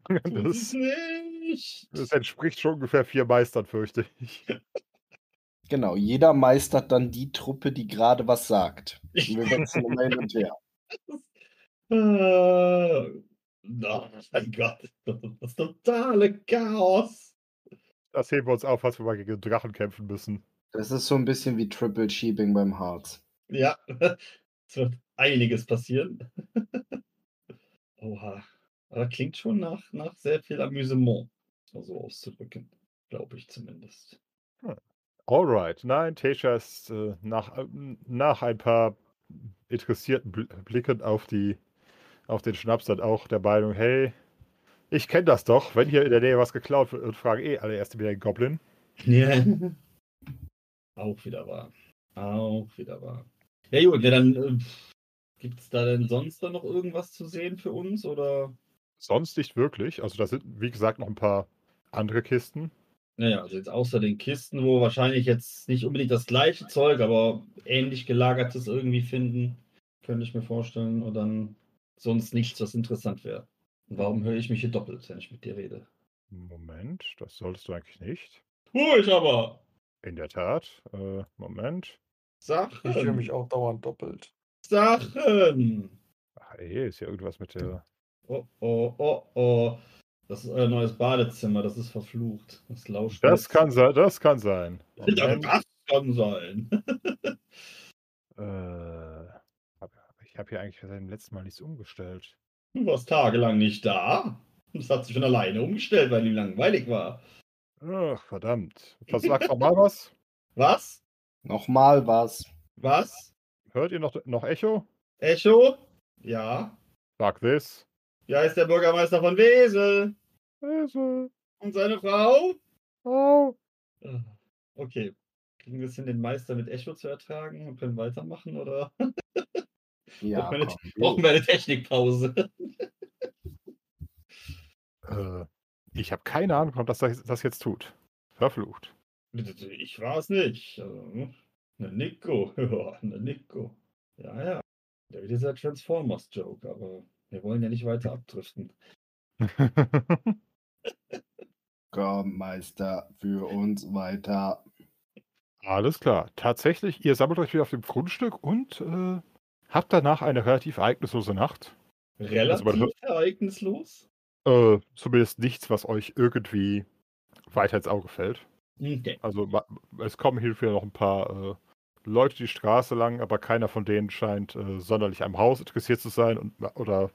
Das, nicht! das entspricht schon ungefähr vier Meistern, fürchte ich. Genau, jeder meistert dann die Truppe, die gerade was sagt. Und wir wechseln immer hin und her. Ah, Oh mein Gott, das totale Chaos. Das heben wir uns auf, falls wir mal gegen Drachen kämpfen müssen. Das ist so ein bisschen wie Triple Sheeping beim Harz. Ja, es wird einiges passieren. Oha. Aber klingt schon nach, nach sehr viel Amüsement, so auszudrücken. Glaube ich zumindest. Alright. Nein, Tesha ist äh, nach, ähm, nach ein paar interessierten Bl Blicken auf, die, auf den Schnaps dann auch der Meinung, hey, ich kenne das doch. Wenn hier in der Nähe was geklaut wird, fragen eh alle erst wieder den Goblin. Ja. Auch wieder wahr. Auch wieder wahr. Ja gut, ja, dann äh, gibt es da denn sonst dann noch irgendwas zu sehen für uns oder? Sonst nicht wirklich. Also da sind, wie gesagt, noch ein paar andere Kisten. Naja, also jetzt außer den Kisten, wo wahrscheinlich jetzt nicht unbedingt das gleiche Zeug, aber ähnlich gelagertes irgendwie finden, könnte ich mir vorstellen. Und dann sonst nichts, was interessant wäre. Und warum höre ich mich hier doppelt, wenn ich mit dir rede? Moment, das solltest du eigentlich nicht. Tu ich aber! In der Tat. Äh, Moment. Sachen! Ich höre mich auch dauernd doppelt. Sachen! Ach, ey, ist ja irgendwas mit der. Oh, oh, oh, oh. Das ist euer neues Badezimmer, das ist verflucht. Das lauscht. Das jetzt. kann sein, das kann sein. Das kann sein. Äh, ich habe hier eigentlich seit dem letzten Mal nichts umgestellt. Du warst tagelang nicht da. Das hat sich von alleine umgestellt, weil ihm langweilig war. Ach, verdammt. Was sagst du mal was? Was? Nochmal was. Was? Hört ihr noch, noch Echo? Echo? Ja. Sag this. Ja, ist der Bürgermeister von Wesel. Esel. Und seine Frau? Oh. Okay. Kriegen wir es hin, den Meister mit Echo zu ertragen und können weitermachen, oder? Ja, brauchen, wir eine, komm. brauchen wir eine Technikpause? Äh, ich habe keine Ahnung, ob das das jetzt tut. Verflucht. Ich war es nicht. Also, ne Nico. Ja, ne Nico. Ja, ja. Da wird dieser Transformers-Joke, aber wir wollen ja nicht weiter abdriften. Komm, Meister, für uns weiter. Alles klar. Tatsächlich, ihr sammelt euch wieder auf dem Grundstück und äh, habt danach eine relativ ereignislose Nacht. Relativ hört- ereignislos? Äh, zumindest nichts, was euch irgendwie weiter ins Auge fällt. Okay. Also es kommen hier und wieder noch ein paar äh, Leute die Straße lang, aber keiner von denen scheint äh, sonderlich am Haus interessiert zu sein und, oder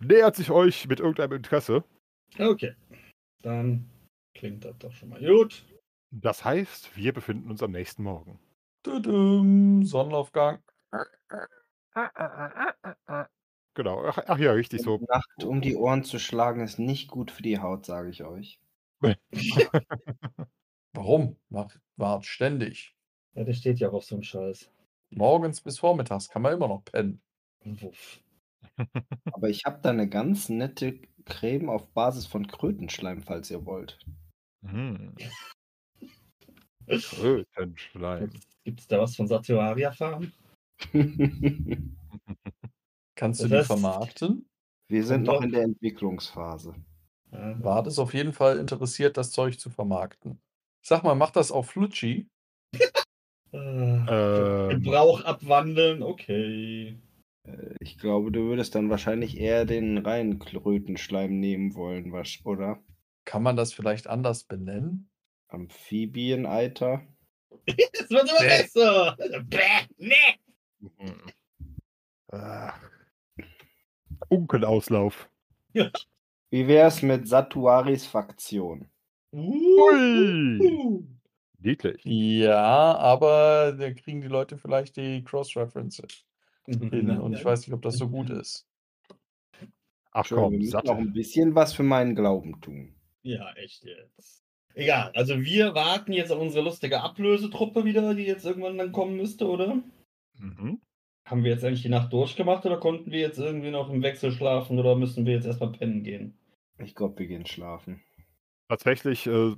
nähert sich euch mit irgendeinem Interesse. Okay. Dann klingt das doch schon mal gut. Das heißt, wir befinden uns am nächsten Morgen. Tudum, Sonnenaufgang. Genau. Ach, ach ja, richtig so. Nacht um die Ohren zu schlagen ist nicht gut für die Haut, sage ich euch. Warum? Wart ständig. Ja, der steht ja auch auf so einem Scheiß. Morgens bis vormittags kann man immer noch pennen. Wuff. Aber ich habe da eine ganz nette Creme auf Basis von Krötenschleim, falls ihr wollt. Hm. Krötenschleim. Gibt es da was von Satuaria Farm? Kannst du Das die vermarkten? Wir sind noch in der Entwicklungsphase. War das auf jeden Fall interessiert, das Zeug zu vermarkten. Sag mal, macht das auf Flutschi? Äh, Ähm, Gebrauch abwandeln, okay. Äh, Ich glaube, du würdest dann wahrscheinlich eher den reinen Krötenschleim nehmen wollen, was, oder? Kann man das vielleicht anders benennen? Amphibieneiter? Es wird immer besser. Bäh, nee. Mhm. Ach. Unkenauslauf. Wie wär's mit Satuaris Faktion? Uh. Niedlich. Ja, aber da kriegen die Leute vielleicht die Cross-References hin. Mhm. Und ich weiß nicht, ob das so gut ist. Ach Schon, wir komm, müssen noch ein bisschen was für meinen Glauben tun. Ja, echt jetzt. Egal, also wir warten jetzt auf unsere lustige Ablösetruppe wieder, die jetzt irgendwann dann kommen müsste, oder? Mhm. Haben wir jetzt eigentlich die Nacht durchgemacht oder konnten wir jetzt irgendwie noch im Wechsel schlafen oder müssen wir jetzt erstmal pennen gehen? Ich glaube, wir gehen schlafen. Tatsächlich, äh,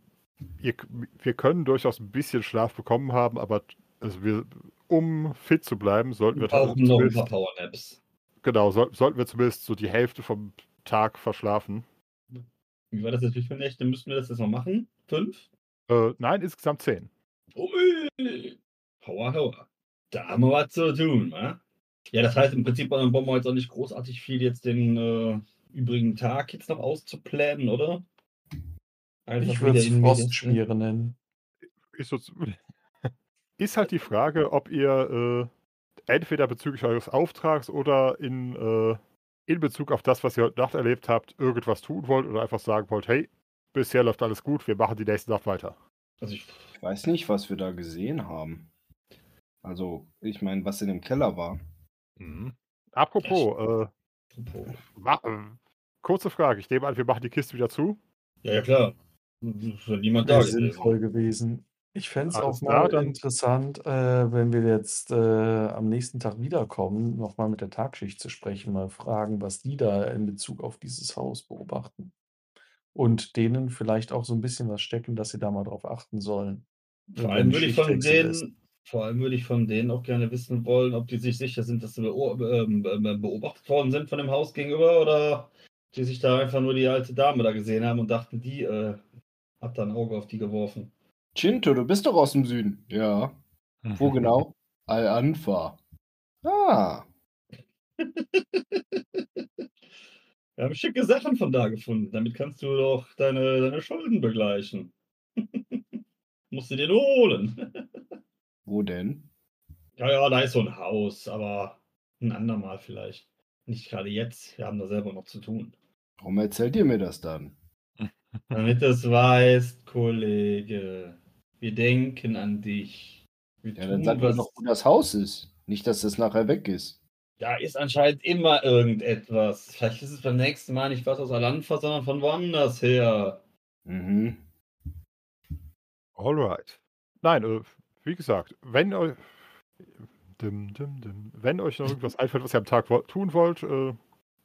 ihr, wir können durchaus ein bisschen Schlaf bekommen haben, aber also wir, um fit zu bleiben, sollten wir Wir brauchen tatsächlich noch ein paar Powernaps. Genau, soll, sollten wir zumindest so die Hälfte vom Tag verschlafen. Wie war das natürlich für Nächte? Müssten wir das jetzt noch machen? Fünf? Äh, nein, insgesamt zehn. Ui. Hauer, hauer. Da haben wir was zu tun, wa? Ja, das heißt im Prinzip, dann brauchen wir jetzt auch nicht großartig viel jetzt den äh, übrigen Tag jetzt noch auszuplanen, oder? Einfach Ich würde es. Frostschmiere nennen. Ist, so, ist halt die Frage, ob ihr äh, entweder bezüglich eures Auftrags oder in, äh, in Bezug auf das, was ihr heute Nacht erlebt habt, irgendwas tun wollt oder einfach sagen wollt, hey, bisher läuft alles gut, wir machen die nächste Nacht weiter. Also Ich weiß nicht, was wir da gesehen haben. Also, ich meine, was in dem Keller war. Mhm. Apropos, äh, apropos. ma- äh, kurze Frage, ich nehme an, wir machen die Kiste wieder zu. Ja, ja, klar. Ist ja niemand da sinnvoll gewesen. Ich fände es auch klar, mal dann interessant, äh, wenn wir jetzt äh, am nächsten Tag wiederkommen, nochmal mit der Tagschicht zu sprechen, mal fragen, was die da in Bezug auf dieses Haus beobachten. Und denen vielleicht auch so ein bisschen was stecken, dass sie da mal drauf achten sollen. Vor allem würde ich von denen, vor allem würde ich von denen auch gerne wissen wollen, ob die sich sicher sind, dass sie beo ähm, ähm, beobachtet worden sind von dem Haus gegenüber oder die sich da einfach nur die alte Dame da gesehen haben und dachten, die äh, hat da ein Auge auf die geworfen. Chinto, du bist doch aus dem Süden. Ja. Wo genau? Al-Anfa. Ah. Wir haben schicke Sachen von da gefunden. Damit kannst du doch deine, deine Schulden begleichen. Musst du dir nur holen. Wo denn? ja, ja, da ist so ein Haus, aber ein andermal vielleicht. Nicht gerade jetzt. Wir haben da selber noch zu tun. Warum erzählt ihr mir das dann? Damit du es weißt, Kollege. Wir denken an dich. Wir Ja, dann tun sag was. doch, wo das Haus ist. Nicht, dass das nachher weg ist. Da ist anscheinend immer irgendetwas. Vielleicht ist es beim nächsten Mal nicht was aus Alanfa, sondern von woanders her. Mhm. Alright. Nein, äh, wie gesagt, wenn euch, dim, dim, dim, wenn euch noch irgendwas einfällt, was ihr am Tag wo tun wollt, äh,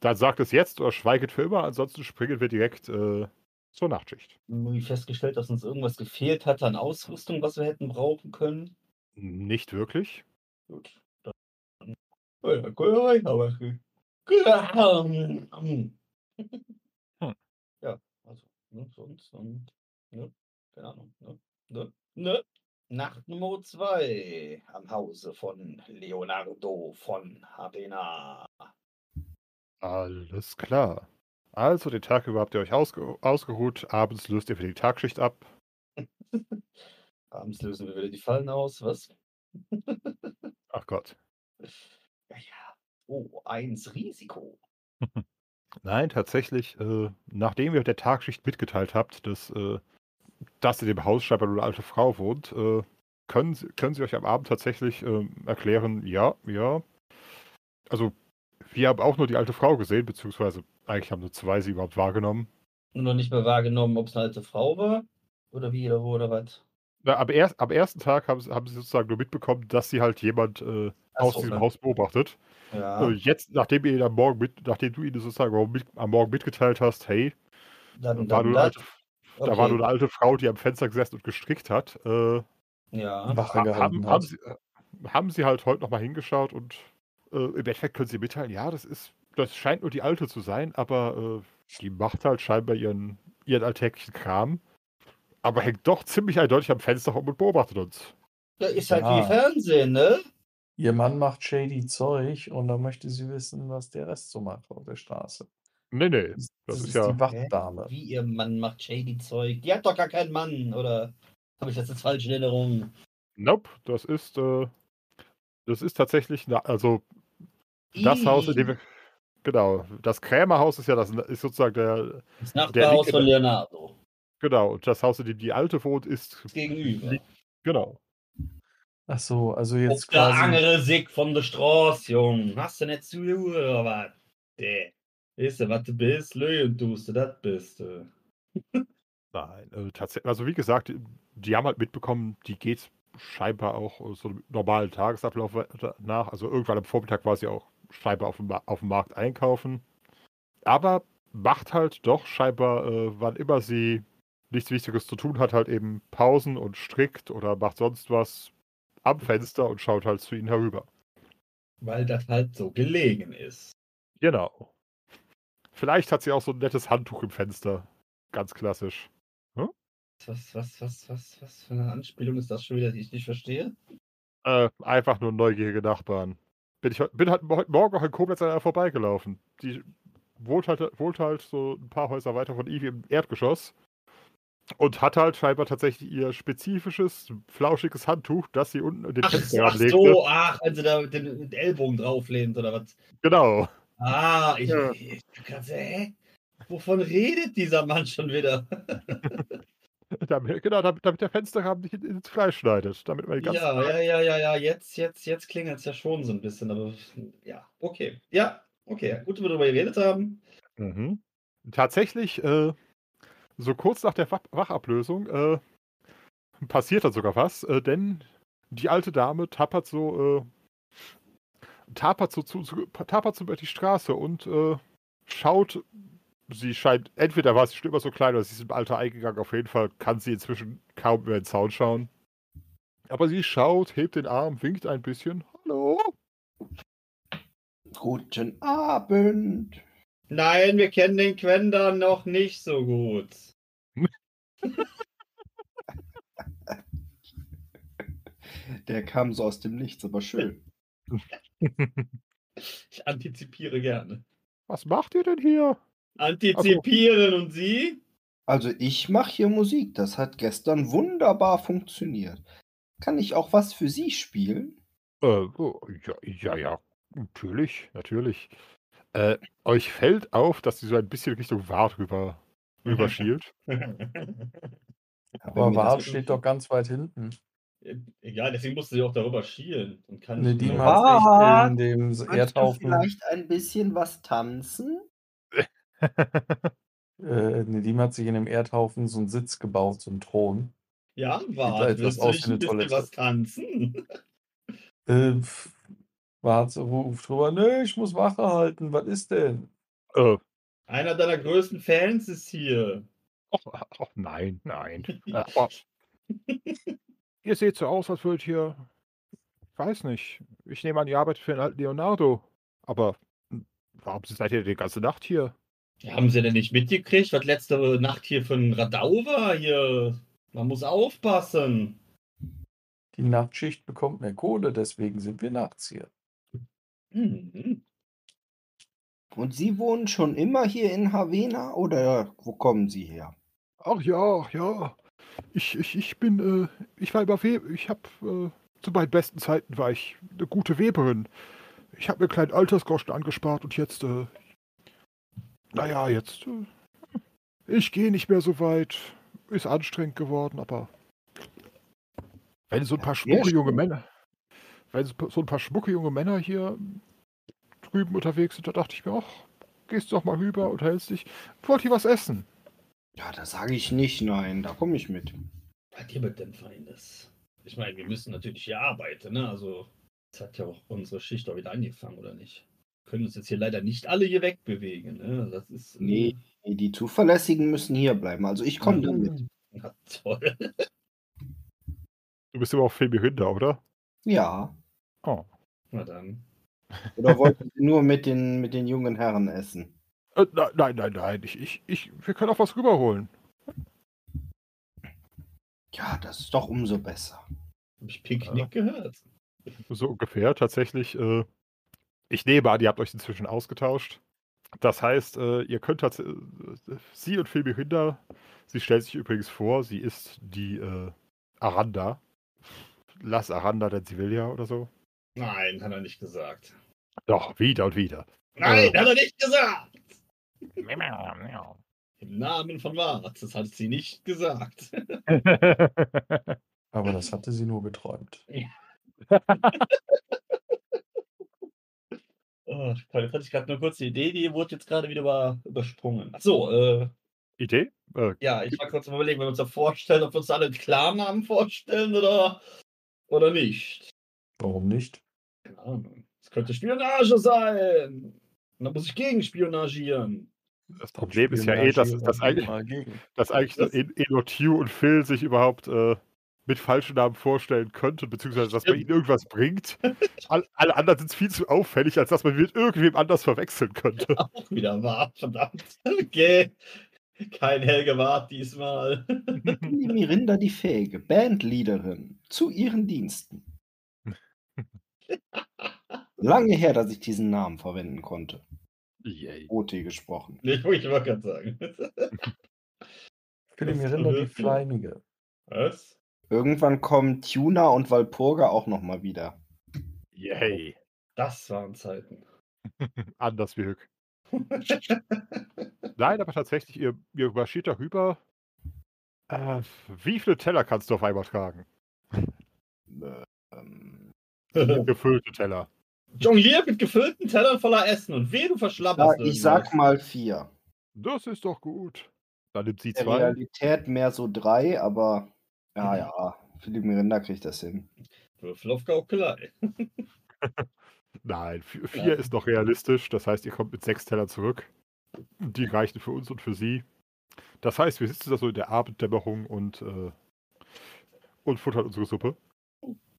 dann sagt es jetzt oder schweiget für immer, ansonsten springen wir direkt äh, zur Nachtschicht. Irgendwie festgestellt, dass uns irgendwas gefehlt hat an Ausrüstung, was wir hätten brauchen können. Nicht wirklich. Gut. Dann. Ja, gut, aber. Hm. Ja, also, ne, sonst, und, ne, keine Ahnung, ne, ne, ne. Nacht Nummer 2 am Hause von Leonardo von Havena. Alles klar. Also, den Tag über habt ihr euch ausge ausgeruht, abends löst ihr für die Tagschicht ab. Abends lösen wir wieder die Fallen aus, was? Ach Gott. Ja, ja. Oh, eins Risiko. Nein, tatsächlich, äh, nachdem ihr der Tagschicht mitgeteilt habt, dass, äh, dass in dem Haus scheinbar nur eine alte Frau wohnt, äh, können, sie- können sie euch am Abend tatsächlich ähm, erklären, ja, ja. Also, wir haben auch nur die alte Frau gesehen, beziehungsweise eigentlich haben nur zwei sie überhaupt wahrgenommen. Nur noch nicht mehr wahrgenommen, ob es eine alte Frau war? Oder wie oder wo oder was? Na, am, er am ersten Tag haben, sie- haben sie sozusagen nur mitbekommen, dass sie halt jemand äh, aus so, diesem ne? Haus beobachtet. Ja, Äh, jetzt, nachdem ihr am Morgen mit, nachdem du ihnen sozusagen am, mit, am Morgen mitgeteilt hast, hey, dann und da war, dann alte, da war nur eine alte Frau, die am Fenster gesessen und gestrickt hat, äh, Ja, Wache gehalten haben, hat. haben, sie, haben sie halt heute nochmal hingeschaut und äh, im Endeffekt können sie mitteilen, ja, das ist, das scheint nur die alte zu sein, aber äh, die macht halt scheinbar ihren, ihren alltäglichen Kram, aber hängt doch ziemlich eindeutig am Fenster rum und beobachtet uns. ja ist halt Ja. wie Fernsehen, ne? Ihr Mann macht shady Zeug und dann möchte sie wissen, was der Rest so macht auf der Straße. Nee, nee, Das, das ist ist ja- die Wachtdame. Wie ihr Mann macht shady Zeug. Die hat doch gar keinen Mann, oder? Habe ich das jetzt falsch in Erinnerung? nope, das ist, äh, das ist tatsächlich, na, also das Haus, in dem wir, genau, das Krämerhaus ist ja das, ist sozusagen der, Das der Nachbarhaus linke- von Leonardo. genau, und das Haus, in dem die Alte wohnt, ist, Gegenüber. genau. Ach so, also Auf jetzt der quasi. andere Sick von der Straße, Jung. Hast du nicht zu oder was? Weißt du, was du bist? Lö und du, das bist du. Nein, äh, tatsächlich, also wie gesagt, die, haben halt mitbekommen, die geht scheinbar auch äh, so einem normalen Tagesablauf nach. Also irgendwann am Vormittag war sie auch scheinbar auf dem, auf dem Markt einkaufen. Aber macht halt doch scheinbar, äh, wann immer sie nichts Wichtiges zu tun hat, halt eben Pausen und strickt oder macht sonst was am Fenster und schaut halt zu ihnen herüber. Weil das halt so gelegen ist. Genau. Vielleicht hat sie auch so ein nettes Handtuch im Fenster. Ganz klassisch. Was, was, was, was, was für eine Anspielung ist das schon wieder, die ich nicht verstehe? Äh, einfach nur neugierige Nachbarn. Bin, ich, bin halt heute Morgen auch in Koblenz an einer vorbeigelaufen. Die wohnt halt, wohnt halt so ein paar Häuser weiter von Ivy im Erdgeschoss. Und hat halt scheinbar tatsächlich ihr spezifisches, flauschiges Handtuch, das sie unten in den Ach, Fensterrahmen ach legte. so, ach, wenn sie da mit den Ellbogen drauflehnt oder was? Genau. Ah, ich, Ja. ich, hä? Wovon redet dieser Mann schon wieder? Damit, genau, damit, damit der Fensterrahmen nicht in- ins Fleisch schneidet. Damit man Ja, ja, ja, ja, ja, jetzt, jetzt, jetzt klingelt es ja schon so ein bisschen, aber ja, okay. Ja, okay, gut, dass wir darüber geredet haben. Mhm. Tatsächlich, äh, so kurz nach der Wach Wachablösung, äh, passiert dann sogar was, äh, denn die alte Dame tappert so, äh, tapert so, zu, zu, tapert so über die Straße und äh, schaut. Sie scheint, entweder war sie schon immer so klein oder sie ist im Alter eingegangen. Auf jeden Fall kann sie inzwischen kaum über den Zaun schauen. Aber sie schaut, hebt den Arm, winkt ein bisschen. Hallo? Guten Abend. Nein, wir kennen den Quender noch nicht so gut. Der kam so aus dem Nichts, aber schön. Ich antizipiere gerne. Was macht ihr denn hier? Antizipieren und Sie? Also ich mache hier Musik. Das hat gestern wunderbar funktioniert. Kann ich auch was für Sie spielen? Äh, oh, ja, ja, ja, natürlich, natürlich. Äh, euch fällt auf, dass sie so ein bisschen Richtung Wart rüber, rüberschielt. Aber Wart steht doch ganz weit hinten. Egal, deswegen musste sie auch darüber schielen. Und kann Ne, nicht die echt in dem Erdhaufen. vielleicht ein bisschen was tanzen? Äh, Nedim hat sich in dem Erdhaufen so einen Sitz gebaut, so einen Thron. Ja, da warte, etwas willst du aus ein bisschen Toilette. was tanzen? Äh, Wart ruft drüber, nee, ich muss Wache halten, was ist denn? äh, Einer deiner größten Fans ist hier. Och, ach, nein, nein. Ihr seht so aus, als würdet ihr. Ich weiß nicht. Ich nehme an, ihr arbeitet für den alten Leonardo. Aber hm, warum seid ihr die ganze Nacht hier? Haben sie denn nicht mitgekriegt, was letzte Nacht hier für ein Radau war? Hier, man muss aufpassen. Die Nachtschicht bekommt mehr Kohle, deswegen sind wir nachts hier. Mhm. Und Sie wohnen schon immer hier in Havena oder wo kommen Sie her? Ach ja, ach ja. Ich, ich, ich bin, äh, ich war immer Weber. Ich hab, äh, zu meinen besten Zeiten war ich eine gute Weberin. Ich habe mir einen kleinen Altersgroschen angespart und jetzt, äh, naja, jetzt, äh, ich gehe nicht mehr so weit. Ist anstrengend geworden, aber wenn so ein paar schmucke junge. Männer, wenn so ein paar schmucke junge Männer hier drüben unterwegs sind, da dachte ich mir, ach, gehst doch mal rüber und hältst dich. Wollt ihr was essen? Ja, da sage ich nicht nein, da komme ich mit. Was hier mit dem Feindes? Ich meine, wir müssen natürlich hier arbeiten, ne? Also, jetzt hat ja auch unsere Schicht auch wieder angefangen, oder nicht? Wir können uns jetzt hier leider nicht alle hier wegbewegen, ne? Das ist. Nee. Nee, Die Zuverlässigen müssen hier bleiben. Also ich komme da mit. Na toll. Du bist aber auch viel behindert, oder? Ja. Oh. Na dann. Oder wollten Sie nur mit den, mit den jungen Herren essen? Äh, nein, nein, nein, nein. Ich, ich, ich, wir können auch was rüberholen. Ja, das ist doch umso besser. Hab ich Picknick gehört? So ungefähr. Tatsächlich, äh, ich nehme an, ihr habt euch inzwischen ausgetauscht. Das heißt, äh, ihr könnt tatsächlich, äh, sie und Phoebe Hinder, sie stellt sich übrigens vor, sie ist die äh, Aranda. Lass Aranda, denn sie will ja oder so. Nein, hat er nicht gesagt. Doch, wieder und wieder. Nein, Äh. hat er nicht gesagt! Im Namen von Wart, das hat sie nicht gesagt. Aber das hatte sie nur geträumt. Oh, toll, jetzt hatte ich gerade nur kurz die Idee, die wurde jetzt gerade wieder über, übersprungen. Achso, äh, Idee? Äh, ja, ich war kurz am überlegen, wenn wir uns da vorstellen, ob wir uns alle einen Klarnamen vorstellen oder, oder nicht. Warum nicht? Keine Ahnung. Es könnte Spionage sein. Und dann muss ich gegenspionagieren. das Problem ist ja eh, dass, dass, eigentlich, dass eigentlich Das- E- Enotiu und Phil sich überhaupt äh, mit falschen Namen vorstellen könnten, beziehungsweise dass man ihnen irgendwas bringt. All, alle anderen sind viel zu auffällig, als dass man mit irgendwem anders verwechseln könnte. Auch wieder wahr, verdammt. Okay. Kein Helge Wart diesmal. Die Mirinda die Fähige, Bandleaderin, zu ihren Diensten. Lange her, dass ich diesen Namen verwenden konnte. Yay. OT gesprochen. Ich wollte gerade sagen. Für die Das Mirinda die Fleimige. Was? Irgendwann kommen Tuna und Walpurga auch nochmal wieder. Yay. Das waren Zeiten. Anders wie Hück. Nein, aber tatsächlich, ihr, ihr marschiert darüber. Äh, wie viele Teller kannst du auf einmal tragen? Ähm, Gefüllte Teller. Jongliert mit gefüllten Tellern voller Essen und weh, du ja, verschlapperst ich sag mal vier. Das ist doch gut. Dann nimmt sie In der zwei. Realität mehr so drei, aber Ja, ja. Philipp Mirinda kriegt das hin. Würfel auf Gaukelei. Nein, vi- vier Ja. ist noch realistisch. Das heißt, ihr kommt mit sechs Tellern zurück. Die reichen für uns und für sie. Das heißt, wir sitzen da so in der Abenddämmerung und, äh, und futtern unsere Suppe.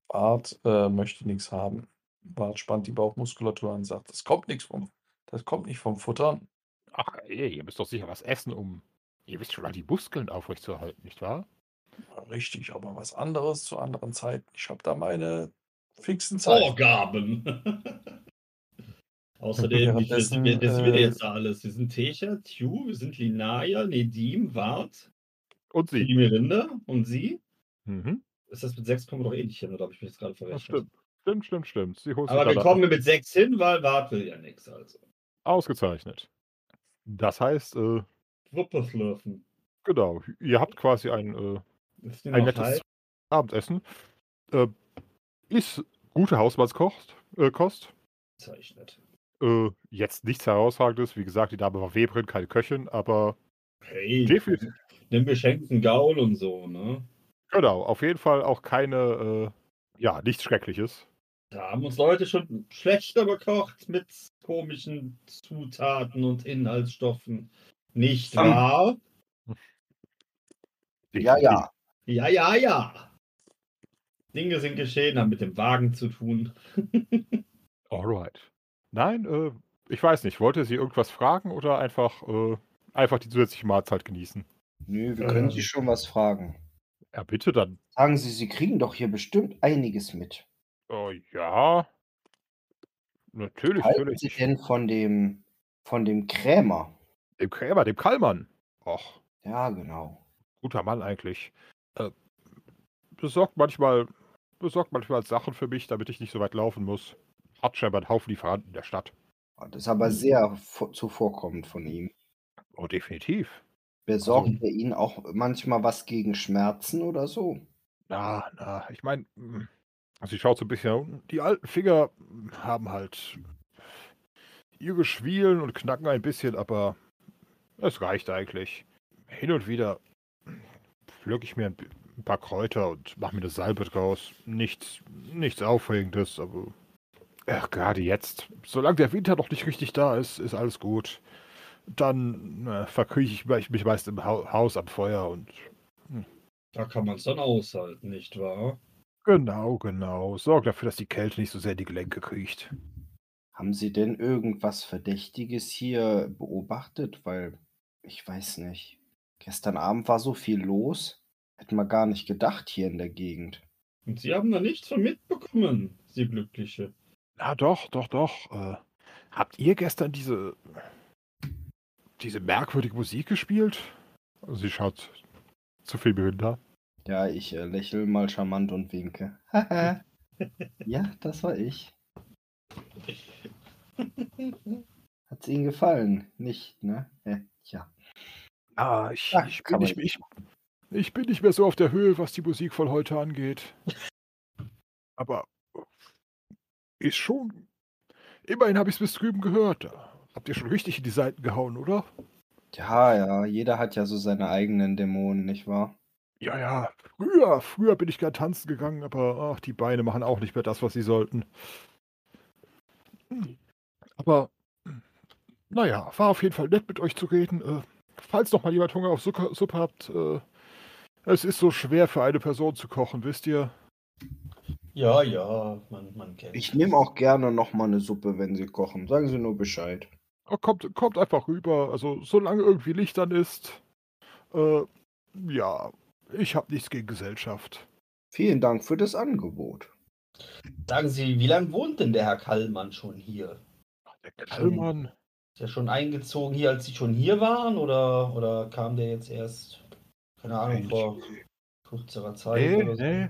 Bart äh, möchte nichts haben. Bart spannt die Bauchmuskulatur an und sagt, das kommt nichts vom, das kommt nicht vom Futtern. Ach, ey, ihr müsst doch sicher was essen, um, ihr wisst schon, die Muskeln aufrechtzuerhalten, nicht wahr? Richtig, aber was anderes zu anderen Zeiten. Ich habe da meine fixen Zeiten. Vorgaben. Außerdem, sind Währenddessen, wir, das sind wir äh, jetzt alles? Wir sind Techer, Tju, wir sind Linaya, Nedim, Wart, Und sie. die Mirinda und sie. Mhm. Ist das mit sechs kommen wir doch eh nicht hin, oder habe ich mich jetzt gerade Das verrechnet? stimmt. Stimmt, stimmt, stimmt. Aber wir kommen mit sechs hin, weil Wart will ja nichts. Also. Ausgezeichnet. Das heißt, äh, schlürfen. genau, ihr habt quasi ein, äh, ein nettes heiß? Abendessen. Äh, ist gute Hausmannskost. Äh, Kost. Zeichnet. Äh, jetzt nichts herausragendes. Wie gesagt, die Dame war Weberin, keine Köchin, aber Hey, Definitiv. nimm geschenkten Gaul und so, ne? genau, auf jeden Fall auch keine, äh, ja, nichts Schreckliches. Da haben uns Leute schon schlechter bekocht mit komischen Zutaten und Inhaltsstoffen. Nicht Ähm. wahr? Ja, ja. Ja, ja, ja. Dinge sind geschehen, haben mit dem Wagen zu tun. Alright. Nein, äh, ich weiß nicht. Wollte sie irgendwas fragen oder einfach, äh, einfach die zusätzliche Mahlzeit genießen? Nö, wir können Ähm. Sie schon was fragen. Ja, bitte dann. Sagen Sie, Sie kriegen doch hier bestimmt einiges mit. Oh, ja. Natürlich, Halten natürlich. Sie denn von dem, von dem Krämer? Dem Krämer, dem Kallmann. Och, Ja, genau. guter Mann eigentlich. Äh, besorgt manchmal, besorgt manchmal Sachen für mich, damit ich nicht so weit laufen muss. Hat scheinbar einen Haufen Lieferanten in der Stadt. Das ist aber sehr vo- zuvorkommend von ihm. Oh, definitiv. Besorgt Also- er Ihnen auch manchmal was gegen Schmerzen oder so? Na, na, ich meine, also ich schaue so ein bisschen, unten. die alten Finger haben halt ihre Schwielen und knacken ein bisschen, aber es reicht eigentlich. Hin und wieder pflücke ich mir ein, paar Kräuter und mache mir eine Salbe draus. Nichts, nichts Aufregendes, aber ach, gerade jetzt, solange der Winter noch nicht richtig da ist, ist alles gut. Dann äh, verkrieche ich mich meist im Hau- Haus am Feuer und Da kann man es dann aushalten, nicht wahr? Genau, genau. Sorg dafür, dass die Kälte nicht so sehr in die Gelenke kriecht. Haben Sie denn irgendwas Verdächtiges hier beobachtet? Weil, ich weiß nicht. Gestern Abend war so viel los. Hätten wir gar nicht gedacht hier in der Gegend. Und Sie haben da nichts von mitbekommen, Sie Glückliche. Na doch, doch, doch. Äh, habt ihr gestern diese diese merkwürdige Musik gespielt? Sie schaut zu viel Behinder. Ja, ich äh, lächle mal charmant und winke. ja, das war ich. Hat's Ihnen gefallen? Nicht, ne? Äh, tja. Ah, ich, Ja, ich, bin nicht, ich, ich bin nicht mehr so auf der Höhe, was die Musik von heute angeht. Aber ist schon. Immerhin habe ich es bis drüben gehört. Habt ihr schon richtig in die Seiten gehauen, oder? Ja, ja, jeder hat ja so seine eigenen Dämonen, nicht wahr? Ja, ja, früher, früher bin ich gern tanzen gegangen, aber ach, die Beine machen auch nicht mehr das, was sie sollten. Aber, naja, war auf jeden Fall nett mit euch zu reden. Äh, falls noch mal jemand Hunger auf Suppe, Suppe habt, äh, es ist so schwer für eine Person zu kochen, wisst ihr? Ja, ja, man, man kennt Ich nehme auch gerne noch mal eine Suppe, wenn Sie kochen. Sagen Sie nur Bescheid. Oh, kommt, kommt einfach rüber, also solange irgendwie Licht an ist. Äh, ja, ich habe nichts gegen Gesellschaft. Vielen Dank für das Angebot. Sagen Sie, wie lange wohnt denn der Herr Kallmann schon hier? Der Kallmann. Ist er schon eingezogen hier, als Sie schon hier waren? Oder, oder kam der jetzt erst, keine Ahnung, vor kürzerer Zeit? Nee, oder so? nee.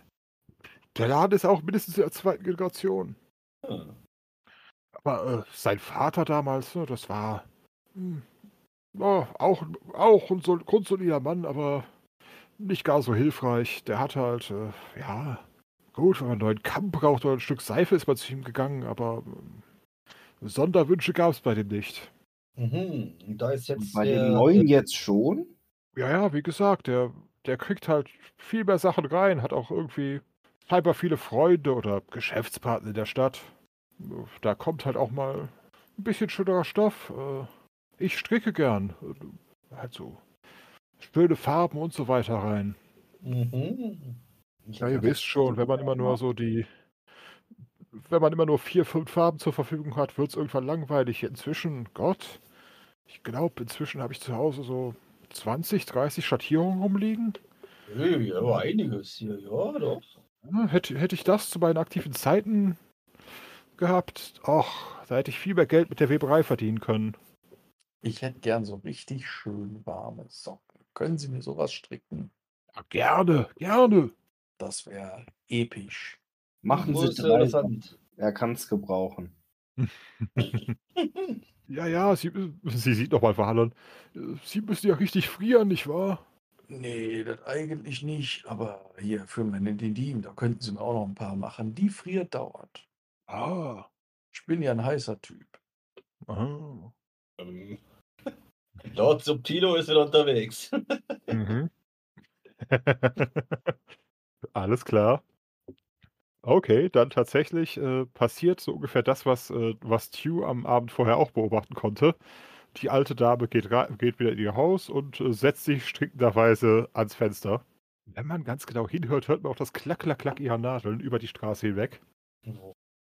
Der Laden ist auch mindestens in der zweiten Generation. Hm. Aber äh, sein Vater damals, ne, das war hm, ja, auch, auch ein sol grundsolider Mann, aber nicht gar so hilfreich. Der hatte halt, äh, ja, gut, wenn man einen neuen Kamm braucht oder ein Stück Seife, ist man zu ihm gegangen, aber ähm, Sonderwünsche gab es bei dem nicht. Mhm. Und da ist Und jetzt bei der, dem neuen der, jetzt schon? Ja, ja, wie gesagt, der der kriegt halt viel mehr Sachen rein, hat auch irgendwie scheinbar viele Freunde oder Geschäftspartner in der Stadt. Da kommt halt auch mal ein bisschen schönerer Stoff. Äh, ich stricke gern. Äh, Halt so schöne Farben und so weiter rein. Mhm. Ja, ihr wisst schon, wenn man immer nur so die, wenn man immer nur vier, fünf Farben zur Verfügung hat, wird es irgendwann langweilig. Inzwischen, Gott, ich glaube, inzwischen habe ich zu Hause so 20, 30 Schattierungen rumliegen. Hey, aber einiges hier, ja, doch. Ja, hätte, hätte ich das zu meinen aktiven Zeiten gehabt, ach, da hätte ich viel mehr Geld mit der Weberei verdienen können. Ich hätte gern so richtig schön warme Socken. Können Sie mir sowas stricken? Ja, gerne, gerne. Das wäre episch. Machen Sie. Elefant? Er kann es gebrauchen. Ja, ja, sie, sie sieht nochmal verhallern. Sie müssen ja richtig frieren, nicht wahr? Nee, das eigentlich nicht. Aber hier für meine Didim, da könnten Sie mir auch noch ein paar machen. Die friert dauert. Ah. Ich bin ja ein heißer Typ. ah. Ähm, Lord Subtilo ist wieder unterwegs. Mhm. Alles klar. Okay, dann tatsächlich äh, passiert so ungefähr das, was, äh, was Tew am Abend vorher auch beobachten konnte. Die alte Dame geht, geht wieder in ihr Haus und äh, setzt sich strickenderweise ans Fenster. Wenn man ganz genau hinhört, hört man auch das Klack, Klack, Klack ihrer Nadeln über die Straße hinweg.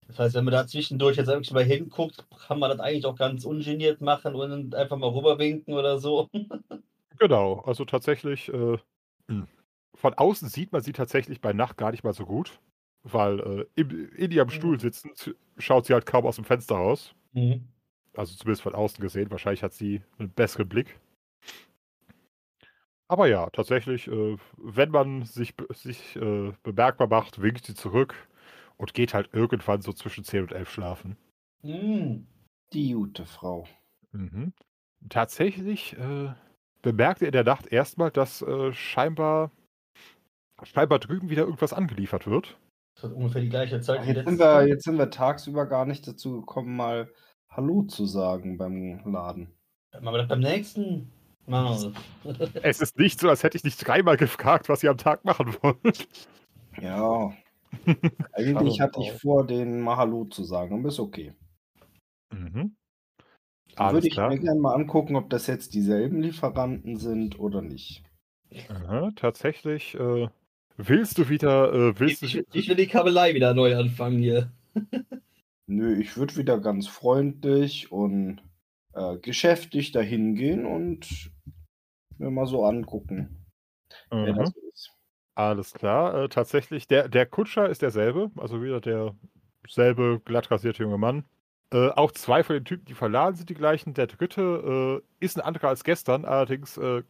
Das heißt, wenn man da zwischendurch jetzt wirklich mal hinguckt, kann man das eigentlich auch ganz ungeniert machen und einfach mal rüberwinken oder so. Genau, also tatsächlich, äh, von außen sieht man sie tatsächlich bei Nacht gar nicht mal so gut, weil äh, im, in ihrem Stuhl sitzend schaut sie halt kaum aus dem Fenster raus. Mhm. Also zumindest von außen gesehen. Wahrscheinlich hat sie einen besseren Blick. Aber ja, tatsächlich, äh, wenn man sich, sich äh, bemerkbar macht, winkt sie zurück und geht halt irgendwann so zwischen 10 und 11 schlafen. Mhm. Die gute Frau. Mhm. Tatsächlich äh, bemerkt ihr in der Nacht erstmal, dass äh, scheinbar, scheinbar drüben wieder irgendwas angeliefert wird. Das hat ungefähr die gleiche Zeit Ach, wie jetzt, sind wir, jetzt sind wir tagsüber gar nicht dazu gekommen, mal Hallo zu sagen beim Laden. Machen wir das beim nächsten Mal. Es ist nicht so, als hätte ich nicht dreimal gefragt, was ihr am Tag machen wollt. Ja. Eigentlich hatte ich vor, den mal Hallo zu sagen, aber ist okay. Mhm. Würde ich klar. mir gerne mal angucken, ob das jetzt dieselben Lieferanten sind oder nicht. Aha, tatsächlich. Äh, willst du wieder, äh, willst Ich, du, ich will die Kabelei wieder neu anfangen hier. Nö, ich würde wieder ganz freundlich und äh, geschäftig dahin gehen und mir mal so angucken, wer Aha. das ist. Alles klar. Äh, tatsächlich, der, der Kutscher ist derselbe, also wieder derselbe glatt rasierte junge Mann. Äh, auch zwei von den Typen, die verladen, sind die gleichen. Der dritte äh, ist ein anderer als gestern, allerdings äh,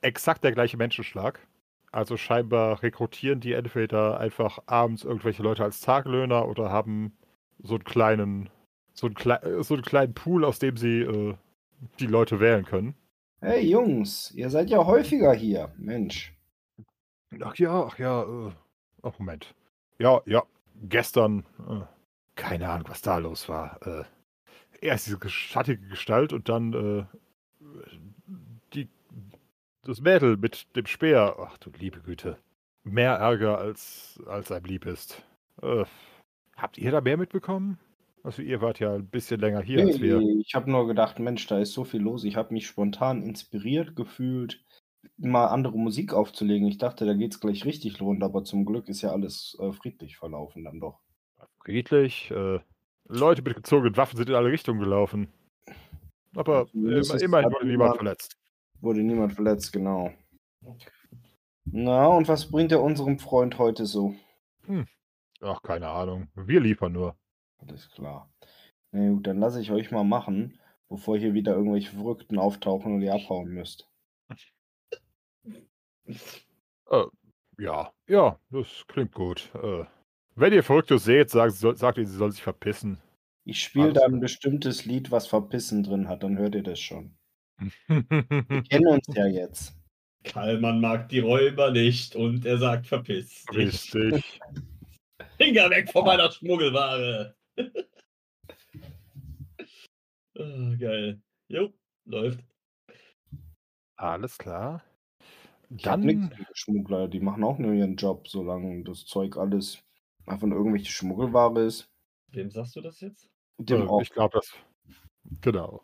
exakt der gleiche Menschenschlag. Also scheinbar rekrutieren die entweder einfach abends irgendwelche Leute als Tagelöhner oder haben so einen kleinen, so einen, klei äh, so einen kleinen Pool, aus dem sie äh, die Leute wählen können. Hey Jungs, ihr seid ja häufiger hier. Mensch. Ach ja, ach ja, äh, ach Moment. Ja, ja, gestern, äh, keine Ahnung, was da los war. Äh, erst diese schattige Gestalt und dann äh, die, das Mädel mit dem Speer. Ach du liebe Güte. Mehr Ärger, als, als einem lieb ist. Äh, habt ihr da mehr mitbekommen? Also ihr wart ja ein bisschen länger hier als wir. Nee, ich habe nur gedacht, Mensch, da ist so viel los. Ich habe mich spontan inspiriert gefühlt, mal andere Musik aufzulegen. Ich dachte, da geht's gleich richtig rund, aber zum Glück ist ja alles äh, friedlich verlaufen dann doch. Friedlich. Äh, Leute mit gezogenen Waffen sind in alle Richtungen gelaufen. Aber immer, ist immerhin wurde niemand niemand- verletzt. Wurde niemand verletzt, genau. Na, und was bringt er unserem Freund heute so? Ach, keine Ahnung. Wir liefern nur. Alles klar. Na gut, dann lasse ich euch mal machen, bevor hier wieder irgendwelche Verrückten auftauchen und ihr abhauen müsst. Äh, ja, ja, das klingt gut. Äh, wenn ihr Verrückte seht, sagt, soll, sagt ihnen, sie sollen sich verpissen. Ich spiele da ein bestimmtes Lied, was Verpissen drin hat, dann hört ihr das schon. Wir kennen uns ja jetzt. Kallmann mag die Räuber nicht und er sagt, verpiss dich. Richtig. Finger weg von meiner Schmuggelware. Ah, geil. Jo, läuft. Alles klar. Ich hab Dann, nichts gegen Schmuggler, die machen auch nur ihren Job, solange das Zeug alles einfach nur irgendwelche Schmuggelware ist. Wem sagst du das jetzt? Dem äh, auch. ich glaube, das. Genau.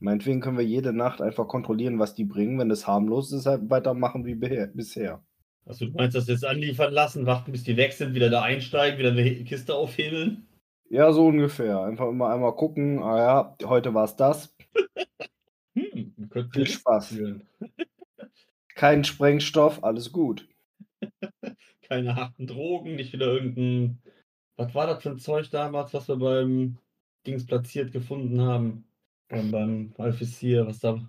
Meinetwegen können wir jede Nacht einfach kontrollieren, was die bringen. Wenn es harmlos ist, halt weitermachen wie bisher. Achso, du meinst, dass wir es anliefern lassen, warten, bis die weg sind, wieder da einsteigen, wieder eine Kiste aufhebeln? Ja, so ungefähr. Einfach immer einmal gucken, ah ja, heute war es das. Hm, Viel Spaß. Kein Sprengstoff, alles gut. Keine harten Drogen, nicht wieder irgendein. Was war das für ein Zeug damals, was wir beim Dings platziert gefunden haben? Beim, beim Alphysir, was da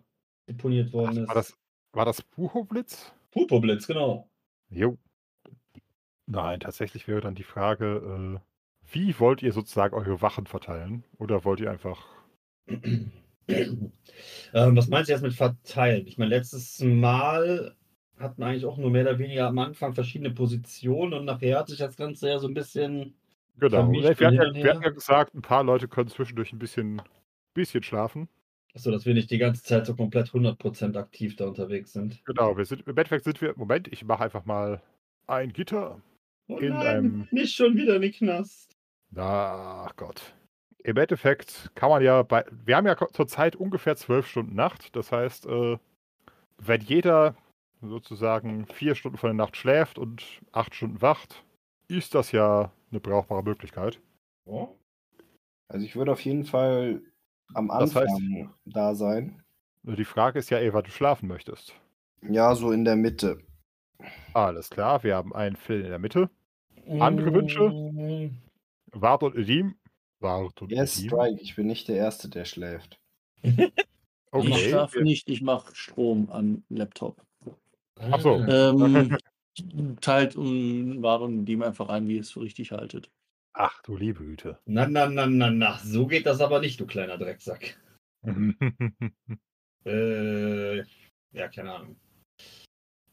deponiert worden Ach, ist. war das, war das Buchoblitz? Purpurblitz, genau. Jo. Nein, tatsächlich wäre dann die Frage, äh, wie wollt ihr sozusagen eure Wachen verteilen? Oder wollt ihr einfach. ähm, was meinst du jetzt mit verteilen? Ich meine, letztes Mal hatten eigentlich auch nur mehr oder weniger am Anfang verschiedene Positionen und nachher hat sich das Ganze ja so ein bisschen. Genau. Wir, hatten ja, wir hatten ja gesagt, ein paar Leute können zwischendurch ein bisschen, bisschen schlafen. Achso, dass wir nicht die ganze Zeit so komplett 100% aktiv da unterwegs sind. Genau, wir sind, im Endeffekt sind wir. Moment, ich mache einfach mal ein Gitter. Oh In nein, einem- nicht schon wieder in den Knast. Ach Gott. Im Endeffekt kann man ja bei. Wir haben ja zurzeit ungefähr zwölf Stunden Nacht. Das heißt, äh, wenn jeder sozusagen vier Stunden von der Nacht schläft und acht Stunden wacht, ist das ja eine brauchbare Möglichkeit. Also ich würde auf jeden Fall am Das heißt- Anfang da sein. Die Frage ist ja, ey, wann du schlafen möchtest. Ja, so in der Mitte. Alles klar, wir haben einen Phil in der Mitte. Andere Wünsche? Mm, Wart und Edim. Wart und Yes. Strike, ich bin nicht der Erste, der schläft. Ich Okay. schlafe wir- nicht, ich mache Strom am Laptop. Ach so. Ähm, teilt und war und dem einfach ein, wie ihr es für richtig haltet. Ach du liebe Güte. Na, na, na, na, na. So geht das aber nicht, du kleiner Drecksack. Äh, ja, keine Ahnung.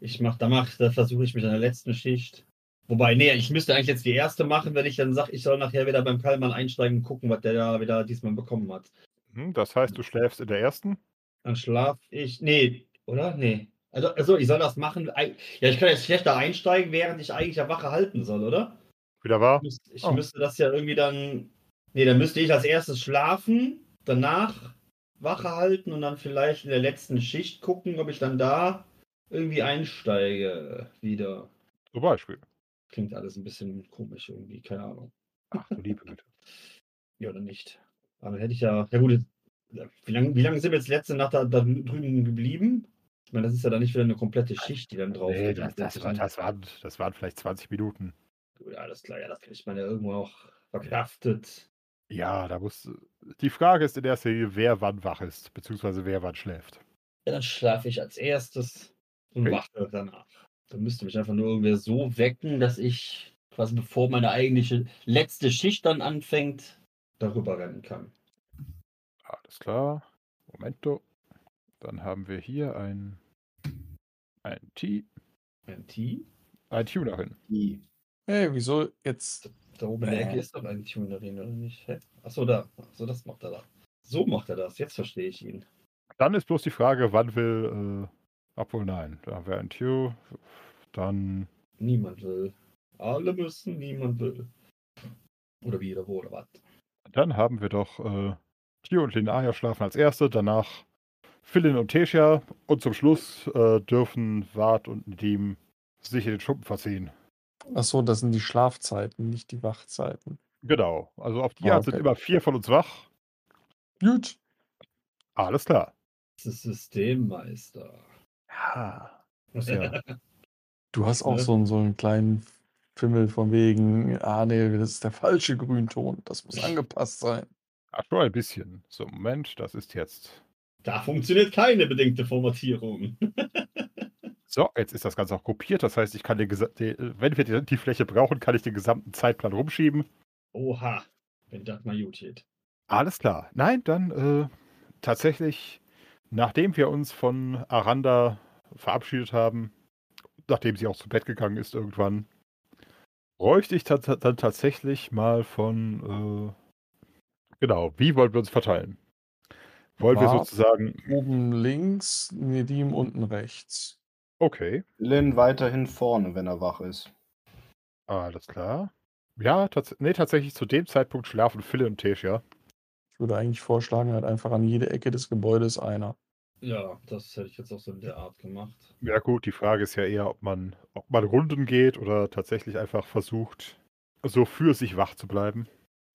Ich mach, da mach, da versuche ich mit einer letzten Schicht. Wobei, nee, ich müsste eigentlich jetzt die erste machen, wenn ich dann sage, ich soll nachher wieder beim Kallmann einsteigen und gucken, was der da wieder diesmal bekommen hat. Hm, das heißt, du schläfst in der ersten? Dann schlaf ich. Nee, oder? Nee. Also, also ich soll das machen. Ja, ich kann jetzt schlechter einsteigen, während ich eigentlich ja Wache halten soll, oder? Wieder wahr? Ich müsste, ich Oh. müsste das ja irgendwie dann. Nee, dann müsste ich als erstes schlafen, danach Wache halten und dann vielleicht in der letzten Schicht gucken, ob ich dann da irgendwie einsteige wieder. Zum Beispiel. Klingt alles ein bisschen komisch irgendwie, keine Ahnung. Ach du liebe Güte. Ja, oder nicht. Aber dann hätte ich ja. Ja gut, wie lange wie lang sind wir jetzt letzte Nacht da, da drüben geblieben? Ich meine, das ist ja dann nicht wieder eine komplette Schicht, die dann drauf Nee, das, das, war, das, waren, das waren vielleicht 20 Minuten. Ja, alles klar, ja, das kriegt man ja irgendwo auch verkraftet. Ja, da muss. Die Frage ist in erster Linie, wer wann wach ist, beziehungsweise wer wann schläft. Ja, dann schlafe ich als erstes und Okay. wache danach. Dann müsste mich einfach nur irgendwer so wecken, dass ich quasi bevor meine eigentliche letzte Schicht dann anfängt, darüber rennen kann. Alles klar. Momento. Dann haben wir hier ein, ein T, Ein Tee? ein Tunerin. Die. Hey, wieso jetzt? Da oben in der Ecke Äh. ist doch ein Tunerin, oder nicht? Hä? Achso, da. Achso, das macht er da. So macht er das. Jetzt verstehe ich ihn. Dann ist bloß die Frage, wann will. Obwohl, nein. Da haben wir ein Tune. Dann. Niemand will. Alle müssen, niemand will. Oder wie, oder wo, oder was. Dann haben wir doch äh, Tio und Linnea schlafen als erste, danach Philin und Tesha und zum Schluss äh, dürfen Wart und Nedim sich in den Schuppen verziehen. Achso, das sind die Schlafzeiten, nicht die Wachzeiten. Genau. Also auf die Ah, Art sind okay. immer vier von uns wach. Gut. Alles klar. Das ist Systemmeister. Ja. Ja. Du hast auch Ne? so, einen- so einen kleinen Fimmel von wegen, ah nee, das ist der falsche Grünton. Das muss angepasst sein. Ach, schon ein bisschen. So, Moment, das ist jetzt. Da funktioniert keine bedingte Formatierung. So, jetzt ist das Ganze auch kopiert. Das heißt, ich kann den wenn wir die, die Fläche brauchen, kann ich den gesamten Zeitplan rumschieben. Oha, wenn das mal gut geht. Alles klar. Nein, dann äh, tatsächlich, nachdem wir uns von Aranda verabschiedet haben, nachdem sie auch zu Bett gegangen ist irgendwann, bräuchte ich dann tatsächlich mal von, äh, genau, wie wollen wir uns verteilen? Wollen wir sozusagen. Oben links, Nedim unten rechts. Okay, Lynn weiterhin vorne, wenn er wach ist. alles klar. Ja, tats nee, tatsächlich zu dem Zeitpunkt schlafen Phil und Tesha. Ich würde eigentlich vorschlagen, halt einfach an jede Ecke des Gebäudes einer. Ja, das hätte ich jetzt auch so in der Art gemacht. Ja gut, die Frage ist ja eher, ob man, ob man Runden geht oder tatsächlich einfach versucht, so für sich wach zu bleiben.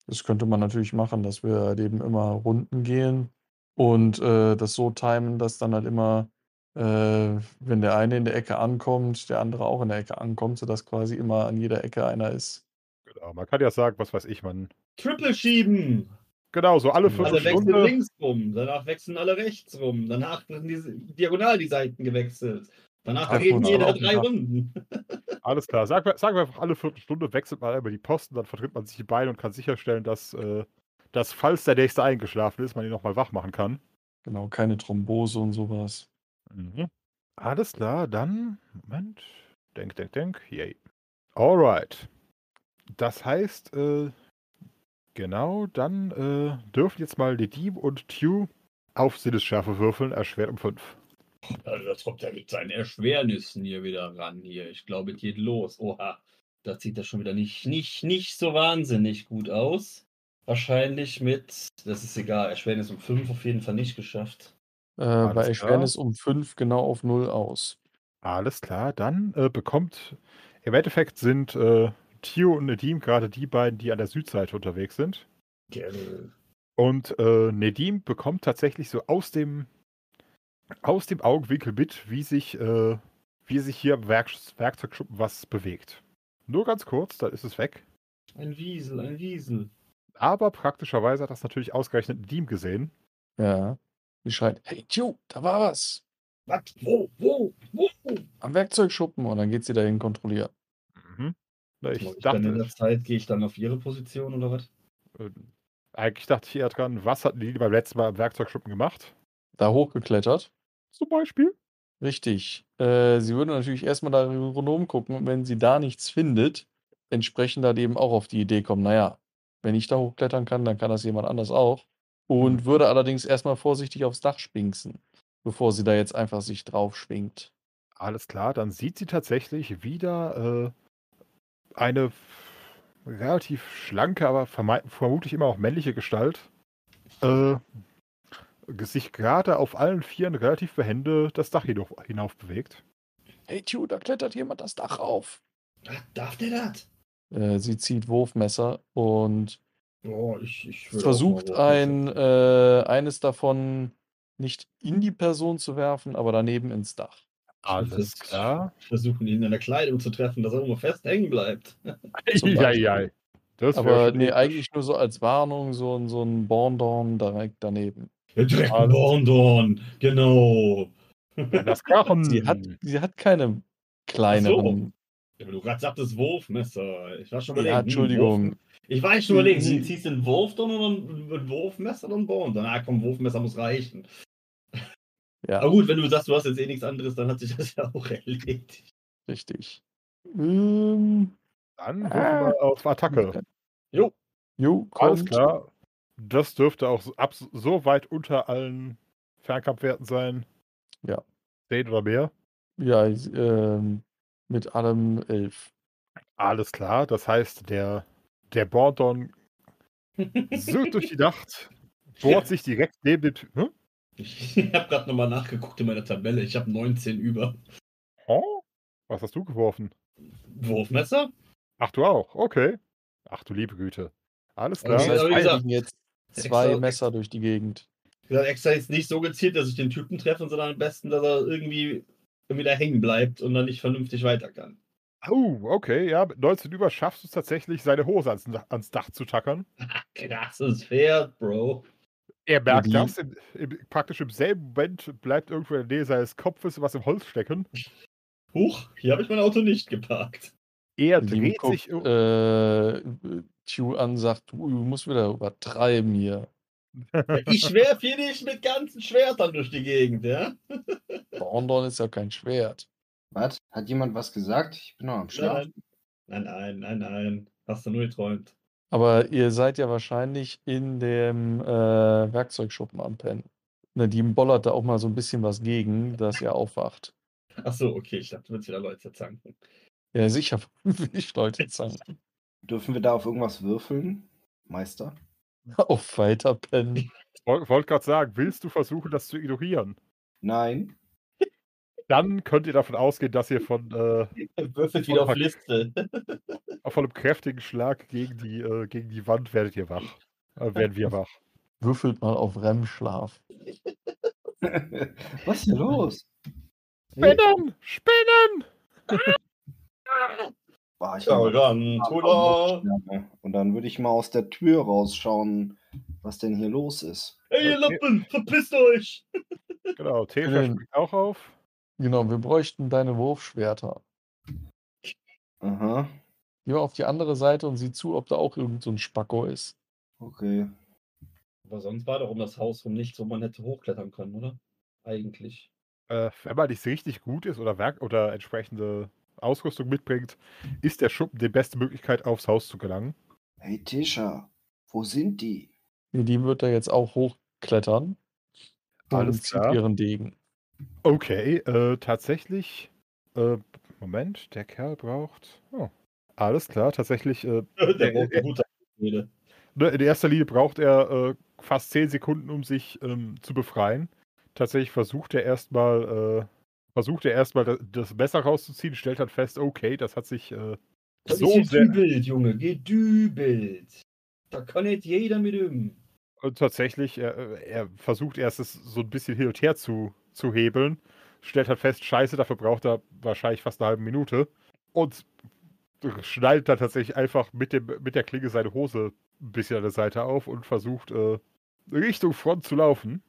Das könnte man natürlich machen, dass wir halt eben immer Runden gehen und äh, das so timen, dass dann halt immer, äh, wenn der eine in der Ecke ankommt, der andere auch in der Ecke ankommt, sodass quasi immer an jeder Ecke einer ist. Genau, man kann ja sagen, was weiß ich, man. Triple schieben! Genau, so alle Alle Alle wechseln Viertelstunde. links rum, danach wechseln alle rechts rum, danach werden die diagonal die Seiten gewechselt. Danach reden jeder drei Runden. Alles klar. Sagen wir, sagen wir einfach, alle Viertelstunde wechselt man einmal die Posten, dann vertritt man sich die Beine und kann sicherstellen, dass, äh, dass falls der nächste eingeschlafen ist, man ihn nochmal wach machen kann. Genau, keine Thrombose und sowas. Mhm. Alles klar, dann. Moment. Denk, denk, denk. Yay. Alright. Das heißt, äh, genau, dann äh, dürfen jetzt mal die Dieb und Tew auf Sinnesschärfe würfeln, erschwert um 5. Also das kommt ja mit seinen Erschwernissen hier wieder ran hier. Ich glaube, es geht los. Oha, das sieht ja schon wieder nicht, nicht, nicht so wahnsinnig gut aus. Wahrscheinlich mit, das ist egal, Erschwernis um 5 auf jeden Fall nicht geschafft. Äh, Alles bei klar. Erschwernis um 5 genau auf 0 aus. Alles klar, dann äh, bekommt. Im Endeffekt sind äh, Tio und Nedim gerade die beiden, die an der Südseite unterwegs sind. Gerne. Und äh, Nedim bekommt tatsächlich so aus dem, aus dem Augenwinkel mit, wie sich, äh, wie sich hier im Werk Werkzeugschuppen was bewegt. Nur ganz kurz, dann ist es weg. Ein Wiesel, ein Wiesel. Aber praktischerweise hat das natürlich ausgerechnet Nedim gesehen. Ja. Die schreit, hey Tju, da war was. Was? Wo? Wo? Wo? Am Werkzeugschuppen. Und dann geht sie dahin kontrollieren. Mhm. Na, Ich Ich dann in dachte, der Zeit gehe ich dann auf ihre Position oder was? äh, eigentlich dachte ich eher dran, was hat Nedim beim letzten Mal im Werkzeugschuppen gemacht? Da hochgeklettert. Zum Beispiel. Richtig. Äh, sie würde natürlich erstmal da rundherum gucken und wenn sie da nichts findet, entsprechend dann eben auch auf die Idee kommen, naja, wenn ich da hochklettern kann, dann kann das jemand anders auch. Und würde allerdings erstmal vorsichtig aufs Dach spinksen, bevor sie da jetzt einfach sich drauf schwingt. Alles klar, dann sieht sie tatsächlich wieder äh, eine relativ schlanke, aber vermutlich immer auch männliche Gestalt. Äh, sich gerade auf allen Vieren relativ behende das Dach hinauf, hinauf bewegt. Hey Tju, da klettert jemand das Dach auf. Darf der das? Äh, sie zieht Wurfmesser und Oh, ich, ich versucht ein, äh, eines davon nicht in die Person zu werfen, aber daneben ins Dach. Alles klar. Versuchen ihn in der Kleidung zu treffen, dass er irgendwo fest hängen bleibt. Ja, ja. Das Aber nee, eigentlich nur so als Warnung, so, ein- so ein Bondorn direkt daneben. Der Dreck Alles- Bondorn, genau. Das Krachen. Sie hat, sie hat keine kleineren. Ja, aber du gerade sagtest Wurfmesser. Ich war schon Ja, überlegen. hm, Entschuldigung. Wurf- Ich war echt schon überlegen, Sie- hm, ziehst du einen Wurfdorn oder ein ein Wurfmesser oder ein Bondorn? Ah, komm, Wurfmesser muss reichen. Ja, Aber gut, wenn du sagst, du hast jetzt eh nichts anderes, dann hat sich das ja auch erledigt. richtig. Ähm, Dann würfeln wir auf Attacke. Jo. jo, Alles kommt. klar. Das dürfte auch so, ab, so weit unter allen Fernkampfwerten sein. Ja. 10 oder mehr. Ja, ich, ähm, mit allem elf. Alles klar. Das heißt, der, der Bordon surrt durch die Nacht, bohrt sich direkt neben dem. Hm? Ich habe gerade nochmal nachgeguckt in meiner Tabelle. Ich habe 19 über. Oh? Was hast du geworfen? Wurfmesser? Ach, du auch. Okay. Ach, du liebe Güte. Alles klar. Das heißt, wie wir gesagt, jetzt zwei extra- Messer durch die Gegend. Ich habe extra jetzt nicht so gezielt, dass ich den Typen treffe, sondern am besten, dass er irgendwie wieder hängen bleibt und dann nicht vernünftig weiter kann. Oh, okay. Ja, mit 19 über schaffst du es tatsächlich, seine Hose ans, ans Dach zu tackern. Krasses Pferd, Bro. Er merkt die- das. Im, im, praktisch im selben Moment bleibt irgendwo in der Nähe seines Kopfes was im Holz stecken. Huch, hier habe ich mein Auto nicht geparkt. Er dreht guckt, sich. um- äh, Tju an, sagt, du, du musst wieder übertreiben hier. Ich werf hier nicht mit ganzen Schwertern durch die Gegend, ja? Bondorn ist ja kein Schwert. Was? Hat jemand was gesagt? Ich bin noch am Schlafen. Nein, nein, nein, nein, nein. Hast du nur geträumt. Aber ihr seid ja wahrscheinlich in dem äh, Werkzeugschuppen am Pennen. Nadine bollert da auch mal so ein bisschen was gegen, dass er aufwacht. Ach so, okay, ich dachte, du willst wieder Leute zanken. Ja, sicher will ich Leute zanken. Dürfen wir da auf irgendwas würfeln, Meister? Auf weiterpennen. Wollte wollt gerade sagen, willst du versuchen, das zu ignorieren? Nein. Dann könnt ihr davon ausgehen, dass ihr von, äh, Würfelt wieder auf Liste. von einem kräftigen Schlag gegen die, äh, gegen die Wand werdet ihr wach. Äh, werden wir wach. Würfelt mal auf REM-Schlaf. Was ist hier los? Spinnen! Spinnen! Boah, ich hab- ran, Tula. Und dann würde ich mal aus der Tür rausschauen, was denn hier los ist. Ey, ihr Lappen, verpisst euch! Genau, Tesha Ähm. springt auch auf. Genau, wir bräuchten deine Wurfschwerter. Aha, Geh mal auf die andere Seite und sieh zu, ob da auch irgend so ein Spacko ist. okay. Aber sonst war doch um das Haus rum nichts, wo man hätte hochklettern können, oder? Eigentlich. Äh, wenn man nicht richtig gut ist oder Werk oder entsprechende Ausrüstung mitbringt, ist der Schuppen die beste Möglichkeit, aufs Haus zu gelangen. Hey Tisha, wo sind die? Die wird da jetzt auch hochklettern. Alles und zieht klar. ihren Degen. Okay, äh, tatsächlich. Äh, Moment, der Kerl braucht. Oh, alles klar, tatsächlich. Äh, Der Äh, braucht äh, eine gute Rede. ne, in erster Linie braucht er äh, fast 10 Sekunden, um sich ähm, zu befreien. Tatsächlich versucht er erstmal. Äh, versucht er erstmal das, das Messer rauszuziehen, stellt dann fest, okay, das hat sich äh, Das so ist sehr. gedübelt, Junge, gedübelt. Da kann nicht jeder mit ihm. Und tatsächlich, er, äh, er versucht erst es so ein bisschen hin und her zu, zu hebeln, stellt halt fest, scheiße, dafür braucht er wahrscheinlich fast eine halbe Minute und schnallt dann tatsächlich einfach mit, dem, mit der Klinge seine Hose ein bisschen an der Seite auf und versucht äh, Richtung Front zu laufen.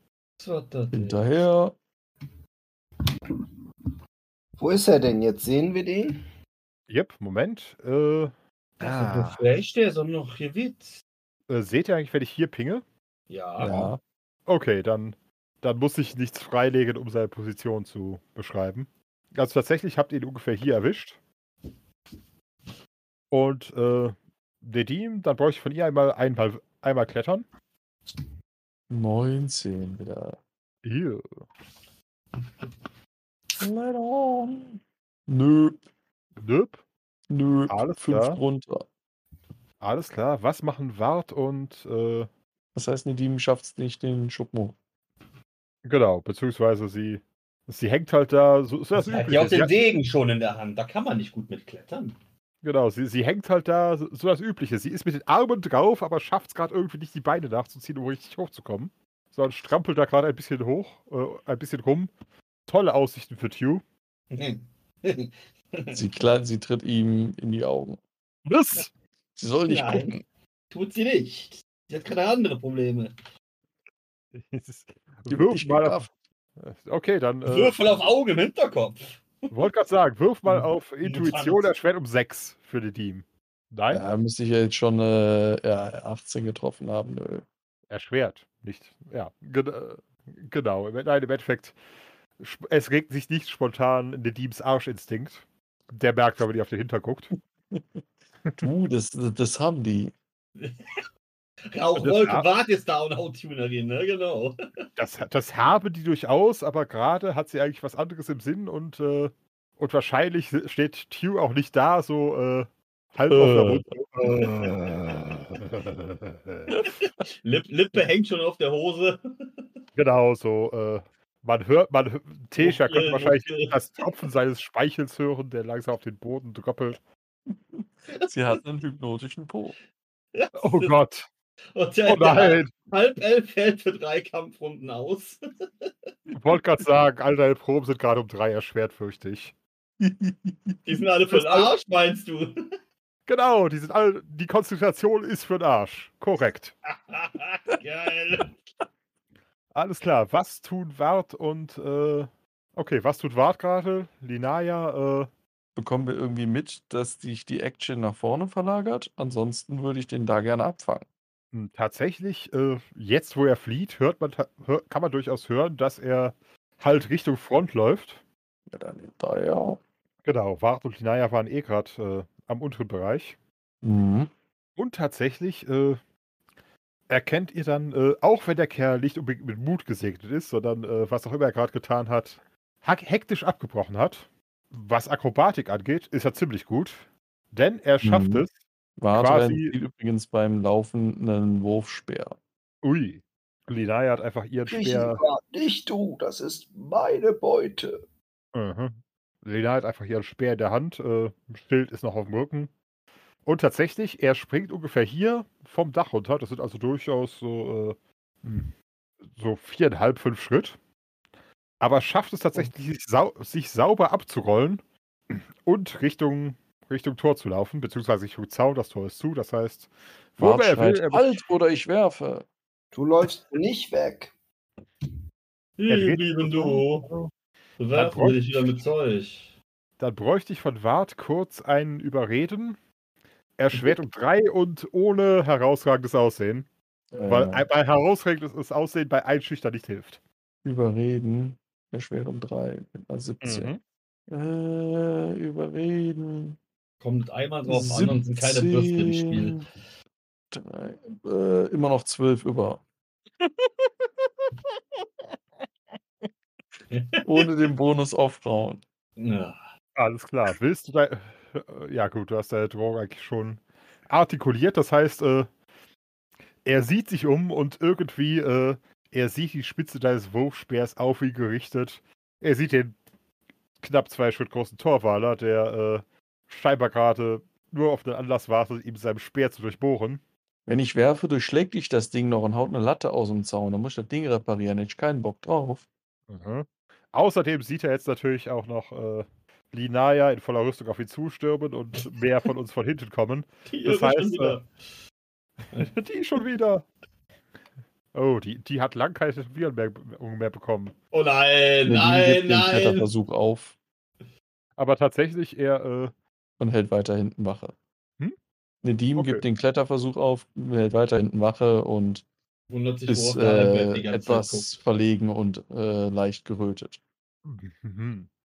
Hinterher. Wo ist er denn jetzt? Sehen wir den? Yep, Moment. Äh, so fresh, der ist noch gewitzt. äh, seht ihr eigentlich, wenn ich hier pinge? Ja. Ja. Okay, dann, dann muss ich nichts freilegen, um seine Position zu beschreiben. Also tatsächlich habt ihr ihn ungefähr hier erwischt. Und äh, Nedim, dann brauche ich von ihr einmal, einmal, einmal klettern. 19 wieder. Hier. Let on. Nö, Nöp. nö. Alles Fünf klar. runter. Alles klar. Was machen Wart und äh, Das heißt, Nedim schafft es nicht, den Schuppen hoch. Genau, beziehungsweise sie, sie hängt halt da, so, so das Sie hat ja auch Sie den hat- Degen schon in der Hand. Da kann man nicht gut mitklettern. Genau, sie, sie hängt halt da, so, so das Übliche. Sie ist mit den Armen drauf, aber schafft es gerade irgendwie nicht, die Beine nachzuziehen, um richtig hochzukommen. Sondern strampelt da gerade ein bisschen hoch, äh, ein bisschen rum. Tolle Aussichten für Tew. Sie, klar, sie tritt ihm in die Augen. Was? Sie soll nicht Nein. gucken. Tut sie nicht. Sie hat keine andere Probleme. Die Wirf mal auf. gegafft. Okay, dann. Äh, Würfel auf Auge im Hinterkopf. wollte gerade sagen, wirf mal auf Minus Intuition 20. erschwert um 6 für den Team. Nein, Ja, müsste ich ja jetzt schon äh, ja, 18 getroffen haben. Nö. erschwert. Nicht. Ja, gen äh, genau. Im- Nein, im Endeffekt, es regt sich nicht spontan Nedims Arschinstinkt. Der merkt, wenn man die auf den Hinter guckt. Du, das, das haben die. Rauchwolke, Das- Bart ist da und Hauttunerin, ne? Genau. Das, das habe die durchaus, aber gerade hat sie eigentlich was anderes im Sinn und, äh, und wahrscheinlich steht Tew auch nicht da, so äh, halb auf der Mund. Lip, Lippe hängt schon auf der Hose. genau, so. Äh, man hört, man Tesha könnte wahrscheinlich das Tropfen seines Speichels hören, der langsam auf den Boden dröppelt. Sie hat einen hypnotischen Po. Oh Gott. Und der, Oh nein. der halb elf fällt für drei Kampfrunden aus. Ich wollte gerade sagen, all deine Proben sind gerade um drei erschwert, fürchte ich. Die sind alle für den Arsch, meinst du? Genau, die, sind alle, die Konzentration ist für den Arsch. Korrekt. Geil. Alles klar, was tun Wart und äh, okay, was tut Wart gerade? Linaya, äh, Bekommen wir irgendwie mit, dass sich die Action nach vorne verlagert? Ansonsten würde ich den da gerne abfangen. Hm, tatsächlich, äh, jetzt wo er flieht, hört man, ta- hör, kann man durchaus hören, dass er halt Richtung Front läuft. Ja, dann hinterher. Genau, Wart und Linaya waren eh gerade äh, am unteren Bereich. Mhm. Und tatsächlich, äh, erkennt ihr dann, äh, auch wenn der Kerl nicht unbedingt mit Mut gesegnet ist, sondern äh, was auch immer er gerade getan hat, hack- hektisch abgebrochen hat. Was Akrobatik angeht, ist er ziemlich gut. Denn er schafft Mhm. es. Warte, er übrigens beim Laufen einen Wurfspeer. Ui. Linaya hat einfach ihren Speer. Lieber, nicht du, das ist meine Beute. Mhm. Lena hat einfach ihren Speer in der Hand, äh, Schild ist noch auf dem Rücken. Und tatsächlich, er springt ungefähr hier vom Dach runter. Das sind also durchaus so, äh, hm, so viereinhalb, fünf Schritt. Aber schafft es tatsächlich, sich, sau sich sauber abzurollen und Richtung, Richtung Tor zu laufen, beziehungsweise Richtung Zaun. Das Tor ist zu. Das heißt, wo Bart er will, er halt oder ich werfe. Du läufst nicht weg. Blieben sich du. Bewerfen wir dich wieder mit Zeug. Dann bräuchte ich von Wart kurz ein Überreden. Erschwert um drei und ohne herausragendes Aussehen. Weil Äh, ein- bei herausragendes Aussehen bei Einschüchtern nicht hilft. überreden. Der schwer um drei mit einer 17. Äh, überreden. Kommt einmal drauf an und sind keine Bürste im Spiel. Drei, äh, immer noch zwölf über. Ohne den Bonus auf Frauen. Ja. Alles klar. Willst du da. Ja, gut, du hast deine Drohung eigentlich schon artikuliert. Das heißt, äh, er sieht sich um und irgendwie, äh, er sieht die Spitze deines Wurfspeers auf ihn gerichtet. Er sieht den knapp zwei Schritt großen Torwaler, der äh, scheinbar gerade nur auf den Anlass wartet, ihm seinem Speer zu durchbohren. Wenn ich werfe, durchschlägt dich das Ding noch und haut eine Latte aus dem Zaun. Dann muss ich das Ding reparieren. Hätte ich keinen Bock drauf. Mhm. Außerdem sieht er jetzt natürlich auch noch äh, Linaya in voller Rüstung auf ihn zustürmen und mehr von uns von hinten kommen. Die Das heißt, wieder. die schon wieder. Oh, die, die hat lang keine Tätowierung mehr, mehr bekommen. Oh nein, nein, gibt den nein. Kletterversuch auf Aber tatsächlich, er, äh, und hält weiter hinten Wache. Hm? Nedim Okay. gibt den Kletterversuch auf, hält weiter hinten Wache und Wundert sich, ist äh, die ganze Zeit etwas verlegen und äh, leicht gerötet. mhm.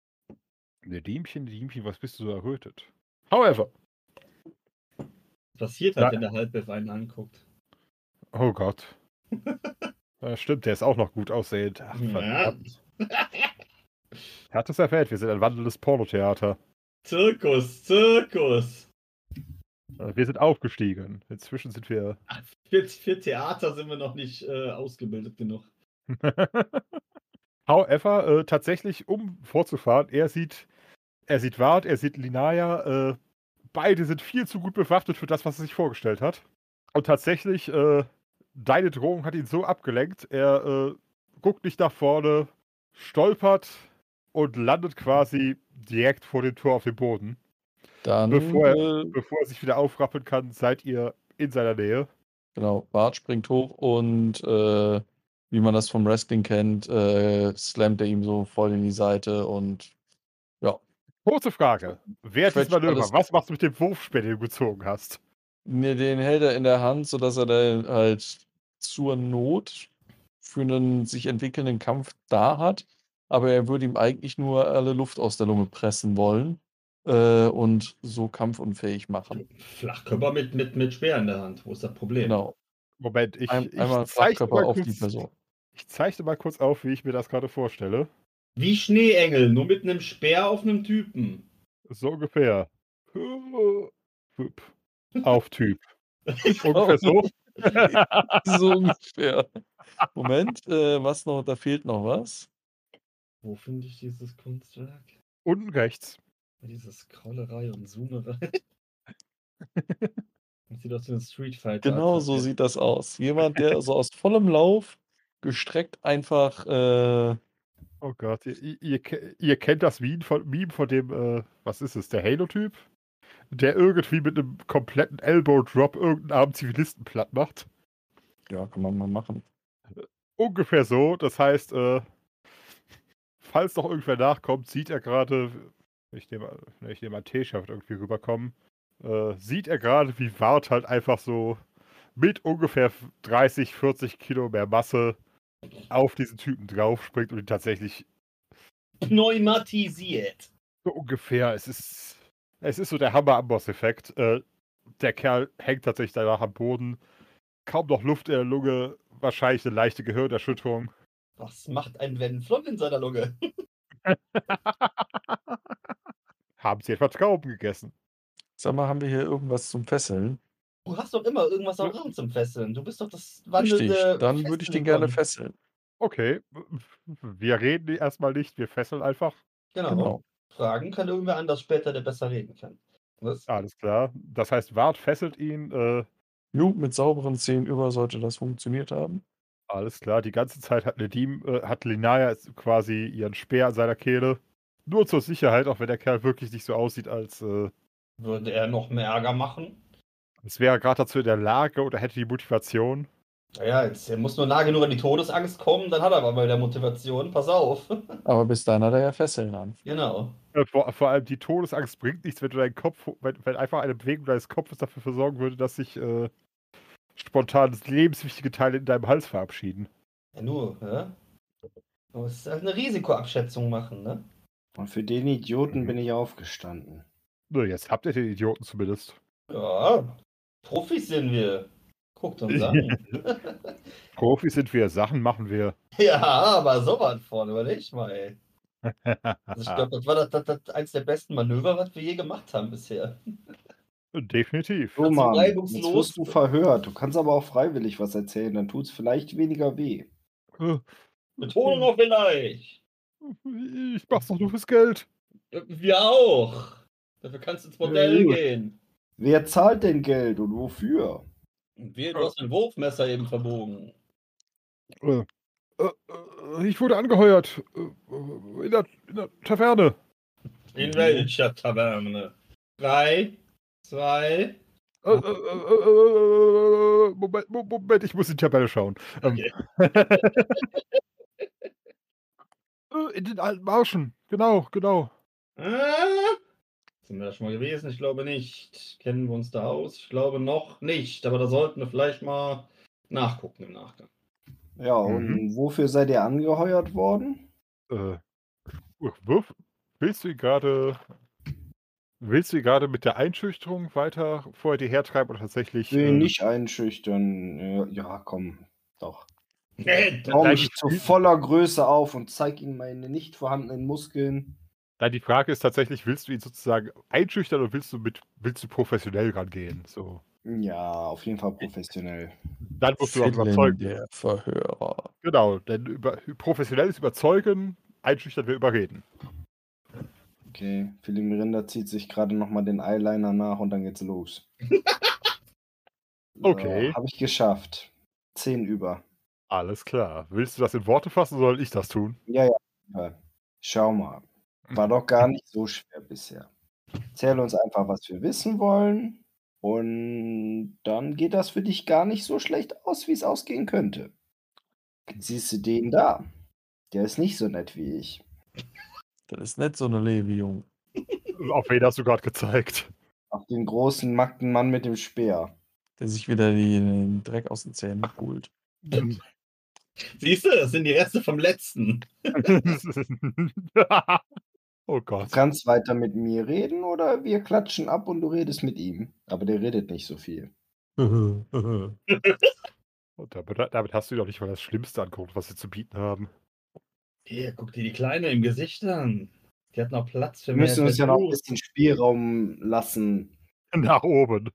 Ne Diemchen, Diemchen, was bist du so errötet? However. Passiert halt, Ja. wenn der Halbelf einen anguckt. oh Gott. Ja, stimmt, der ist auch noch gut aussehend. Ach, Ja. verdammt. Er hat es erwähnt, wir sind ein wandelndes Pornotheater. Zirkus, Zirkus. Äh, Wir sind aufgestiegen. Inzwischen sind wir Für, für Theater sind wir noch nicht äh, ausgebildet genug. However, äh, tatsächlich, um vorzufahren, er sieht, er sieht Ward, er sieht Linaya, äh, beide sind viel zu gut bewaffnet für das, was er sich vorgestellt hat. Und tatsächlich, äh, deine Drohung hat ihn so abgelenkt, er äh, guckt nicht nach vorne, stolpert und landet quasi direkt vor dem Tor auf dem Boden. Dann, Bevor äh, Bevor er sich wieder aufrappeln kann, seid ihr in seiner Nähe. genau, Bart springt hoch und äh, wie man das vom Wrestling kennt, äh, slammt er ihm so voll in die Seite und Kurze Frage. Wer dieses Quetscht Manöver? Was machst du mit dem Wurfspeer, den du gezogen hast? ne, den hält er in der Hand, sodass er da halt zur Not für einen sich entwickelnden Kampf da hat. Aber er würde ihm eigentlich nur alle Luft aus der Lunge pressen wollen äh, und so kampfunfähig machen. Flachkörper mit, mit, mit Speer in der Hand. Wo ist das Problem? Genau. Moment, ich, Ein, ich einmal zeichne Flachkörper mal auf kurz, die Person. Ich zeichne mal kurz auf, wie ich mir das gerade vorstelle. Wie Schneeengel, nur mit einem Speer auf einem Typen. So ungefähr. Auf Typ. Ungefähr so. so ungefähr. Moment, äh, was noch? Da fehlt noch was. Wo finde ich dieses Kunstwerk? Unten rechts. Diese Scrollerei und Zoomerei. Das sieht aus wie ein Street Fighter. Genau so sieht das aus. Jemand, der so aus vollem Lauf gestreckt einfach äh, Oh Gott, ihr, ihr- ihr, ke- ihr kennt das Meme von, Meme von dem, äh, was ist es, der Halo-Typ? Der irgendwie mit einem kompletten Elbow-Drop irgendeinen armen Zivilisten platt macht. Ja, kann man mal machen. Ungefähr so. Das heißt, äh, falls noch irgendwer nachkommt, sieht er gerade, ich nehme, ne, ich nehme an, T-Shirt irgendwie rüberkommen, äh, sieht er gerade, wie Wart halt einfach so mit ungefähr 30, 40 Kilo mehr Masse auf diesen Typen draufspringt und ihn tatsächlich Pneumatisiert. so ungefähr, es ist, es ist so der Hammer-Amboss-Effekt. Äh, der Kerl hängt tatsächlich danach am Boden. kaum noch Luft in der Lunge, wahrscheinlich eine leichte Gehirnerschütterung. Was macht ein Van Flon in seiner Lunge? Haben Sie etwa Trauben gegessen? Sag mal, haben wir hier irgendwas zum Fesseln? Du hast doch immer irgendwas am Arm zum Fesseln. Du bist doch das Richtig, wandelnde. dann würde ich den gerne Fesseln. Okay, wir reden erstmal nicht, wir fesseln einfach. Genau. Genau. Fragen kann irgendwer anders später, der besser reden kann. Was? Alles klar. Das heißt, Wart fesselt ihn. Äh, Jo, mit sauberen Zähnen über sollte das funktioniert haben. Alles klar. Die ganze Zeit hat Nedim, äh, hat Linaya quasi ihren Speer an seiner Kehle. Nur zur Sicherheit, auch wenn der Kerl wirklich nicht so aussieht, als, äh, Würde er noch mehr Ärger machen? als wäre er gerade dazu in der Lage oder hätte die Motivation. Naja, jetzt er muss nur nah genug an die Todesangst kommen, dann hat er aber mal wieder Motivation. Pass auf. Aber bis dahin hat er ja Fesseln an. genau. Äh, Vor, vor allem die Todesangst bringt nichts, wenn du deinen Kopf, wenn, wenn einfach eine Bewegung deines Kopfes dafür sorgen würde, dass sich äh, spontan lebenswichtige Teile in deinem Hals verabschieden. Ja, nur, ja? Du musst halt eine Risikoabschätzung machen, ne? Und für den Idioten bin ich aufgestanden. Nö, jetzt habt ihr den Idioten zumindest. Ja, Profis sind wir. Guckt uns an. Profis sind wir, Sachen machen wir. ja, aber sowas von, überleg mal, ey. Also ich glaube, das war das, das, das eins der besten Manöver, was wir je gemacht haben bisher. Definitiv. So, Mann, jetzt reibungslos. wirst du verhört. Du kannst aber auch freiwillig was erzählen, dann tut es vielleicht weniger weh. Äh, Betonung auf vielleicht. Ich mach's doch nur fürs Geld. Wir auch. Dafür kannst du ins Modell gut. gehen. Wer zahlt denn Geld und wofür? Wir, du hast ein Wurfmesser eben verbogen. Äh, äh, äh, ich wurde angeheuert. Äh, äh, in, der, in der Taverne. In welcher Taverne? Drei, zwei. Äh, äh, äh, äh, Moment, Mo- Moment, ich muss in die Tabelle schauen. Ähm, äh, in den alten Marschen. Genau, genau. Ah, sind wir da schon mal gewesen? Ich glaube nicht. Kennen wir uns da aus? Ich glaube noch nicht. Aber da sollten wir vielleicht mal nachgucken im Nachgang. Ja, und wofür seid ihr angeheuert worden? Äh, willst du gerade. Willst du ihn gerade mit der Einschüchterung weiter vor dir hertreiben oder tatsächlich. Ich will äh, ihn nicht einschüchtern. Ja, komm, doch. Nee, Nein, mich zu voller Größe auf und zeig ihm meine nicht vorhandenen Muskeln. Nein, die Frage ist tatsächlich, willst du ihn sozusagen einschüchtern oder willst du mit willst du professionell rangehen? So. Ja, auf jeden Fall professionell. Dann musst du auch überzeugen. der Verhörer. Genau, denn über, professionelles Überzeugen, einschüchtern wir überreden. Okay, Philipp Mirinda zieht sich gerade nochmal den Eyeliner nach und dann geht's los. Okay. Habe ich geschafft. Zehn über. Alles klar. Willst du das in Worte fassen oder soll ich das tun? Ja, ja. Schau mal. War doch gar nicht so schwer bisher. Erzähl uns einfach, was wir wissen wollen. Und dann geht das für dich gar nicht so schlecht aus, wie es ausgehen könnte. Siehst du den da. Der ist nicht so nett wie ich. Das ist nicht so eine Levi, Jung. Auf wen hast du gerade gezeigt? Auf den großen, nackten Mann mit dem Speer. Der sich wieder die, den Dreck aus den Zähnen pult. Siehst du, das sind die Reste vom letzten. oh Du Gott. kannst weiter mit mir reden oder wir klatschen ab und du redest mit ihm. Aber der redet nicht so viel. Und damit, damit hast du doch nicht mal das Schlimmste angeguckt, was sie zu bieten haben. Hier, guck dir die Kleine im Gesicht an. Die hat noch Platz für Wir mehr müssen uns ja noch ein bisschen Spielraum lassen. Nach oben.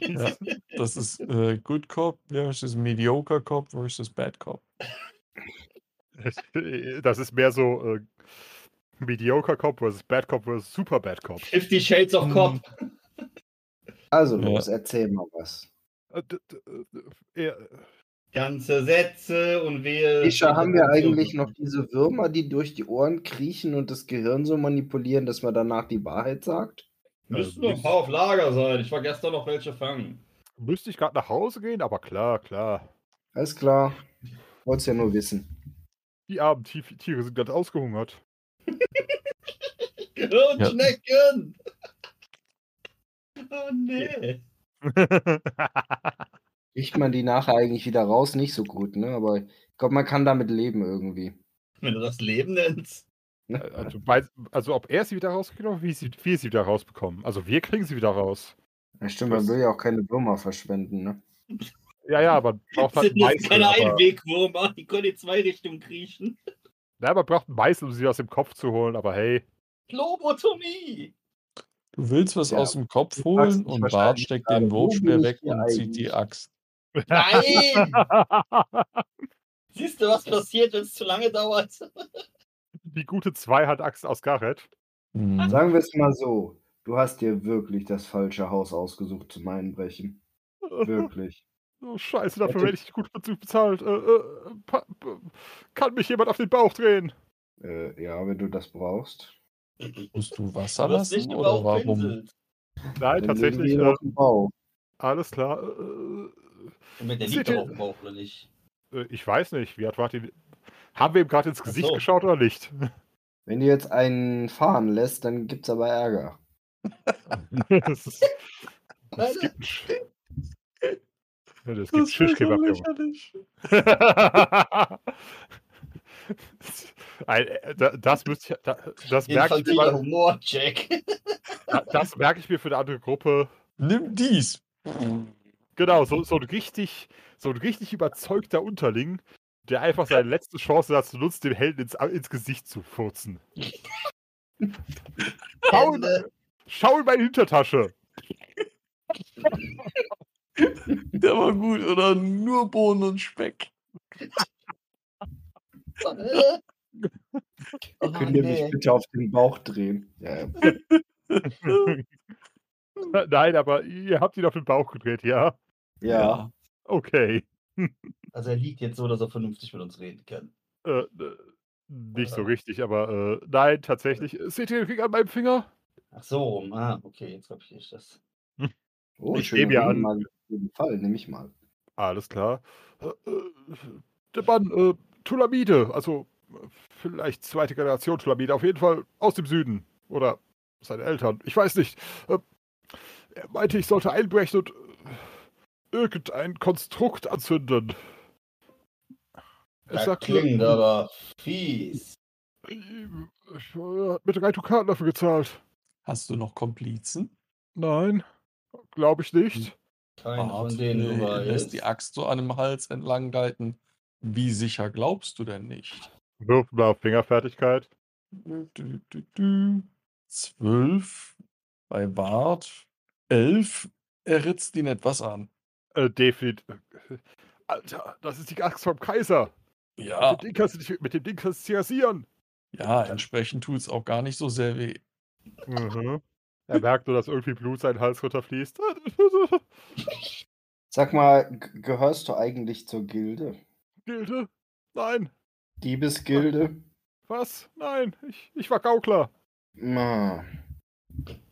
Ja, das ist äh, Good Cop versus Mediocre Cop versus Bad Cop. Das ist mehr so äh, Mediocre Cop versus Bad Cop versus Super Bad Cop. Fifty Shades of Cop. Also Ja. los, erzähl mal was. Äh, äh, Ganze Sätze und wir. Isha, haben wir eigentlich noch diese Würmer, die durch die Ohren kriechen und das Gehirn so manipulieren, dass man danach die Wahrheit sagt? Müssten noch ein paar auf Lager sein. Ich war gestern noch welche fangen. Müsste ich gerade nach Hause gehen, aber klar, klar. Alles klar. Wollt's ja nur wissen. Die armen Tief- Tiere sind ganz ausgehungert. Gehirnschnecken! Oh nee. Kriegt man die nachher eigentlich wieder raus? Nicht so gut, ne? Aber ich glaube, man kann damit leben irgendwie. Wenn du das Leben nennst. also, weiß- also ob er sie wieder rauskriegt oder wie sie, wir sie wieder rausbekommen. Also wir kriegen sie wieder raus. Ja, stimmt, man will ja auch keine Würmer verschwenden, ne? Ja, ja, man braucht Das halt Meißel. keine Aber, Einwegwürmer, die können in zwei Richtungen kriechen. ja, man braucht einen Meißel, um sie aus dem Kopf zu holen, aber hey. Lobotomie! Du willst was Ja. aus dem Kopf holen und Bart steckt den Wurfspeer weg und zieht die? Axt. Nein! Siehst du, was passiert, wenn es zu lange dauert? Die gute Zweihand-Axt aus Gareth. Hm. Sagen wir es mal so. Du hast dir wirklich das falsche Haus ausgesucht zum Einbrechen. Wirklich. Oh, scheiße, dafür werde ich gut bezahlt. Äh, äh, kann mich jemand auf den Bauch drehen? Äh, ja, wenn du das brauchst. Musst du Wasser lassen oder warum? pinselt. Nein, tatsächlich. Äh, auf den Bauch. alles klar. Und mit der liegt doch auf dem Bauch, oder nicht? äh, ich weiß nicht, wie hat Martin. Haben wir ihm gerade ins Gesicht so. geschaut oder nicht? Wenn du jetzt einen fahren lässt, dann gibt's aber Ärger. das ist, das Alter. gibt Ja, das Das gibt ist so Schischkebab, äh, da- Das müsste ich, da- das merke ich, mir Humor-Check. da- das merke ich mir für eine andere Gruppe. Nimm dies. Genau, so, so ein richtig, so ein richtig überzeugter Unterling, der einfach seine letzte Chance dazu nutzt, dem Helden ins, ins Gesicht zu furzen. Schau in, schau in meine Hintertasche. Der war gut, oder? Nur Bohnen und Speck. Oh, Könnt ihr mich nee. bitte auf den Bauch drehen? Ja. Nein, aber ihr habt ihn auf den Bauch gedreht, ja? Ja. Okay. Also er liegt jetzt so, dass er vernünftig mit uns reden kann. Äh, äh, nicht so richtig, aber äh, nein, tatsächlich. Seht ihr den Ring an meinem Finger? Ach so, ah, okay, jetzt kapiere ich das. Oh, Ich nehme ja an-. Auf jeden Fall, nehme ich mal. Alles klar. Äh, äh, der Mann, äh, Tulamide, also vielleicht zweite Generation Tulamide, auf jeden Fall aus dem Süden. Oder seine Eltern, ich weiß nicht. Äh, er meinte, ich sollte einbrechen und äh, irgendein Konstrukt anzünden. Er Das klingt aber fies. äh, ich äh, hat mir drei Dukaten dafür gezahlt. Hast du noch Komplizen? Nein, glaube ich nicht. Keiner Bart, von denen äh, du lässt weißt. die Axt so an dem Hals entlang gleiten. Wie sicher glaubst du denn nicht? Wirf mal auf Fingerfertigkeit. Dü, dü, dü. Zwölf bei Bart. Elf. Er ritzt ihn etwas an. Äh, definitiv. Alter, das ist die Axt vom Kaiser. Ja, Mit, dem Ding kannst du dich, mit dem Ding kannst du dich rasieren. ja, entsprechend tut es auch gar nicht so sehr weh. Mhm. Er merkt nur, dass irgendwie Blut seinen Hals runterfließt. Sag mal, gehörst du eigentlich zur Gilde? Gilde? Nein. Diebesgilde? Was? Nein. Ich, ich war Gaukler. Na,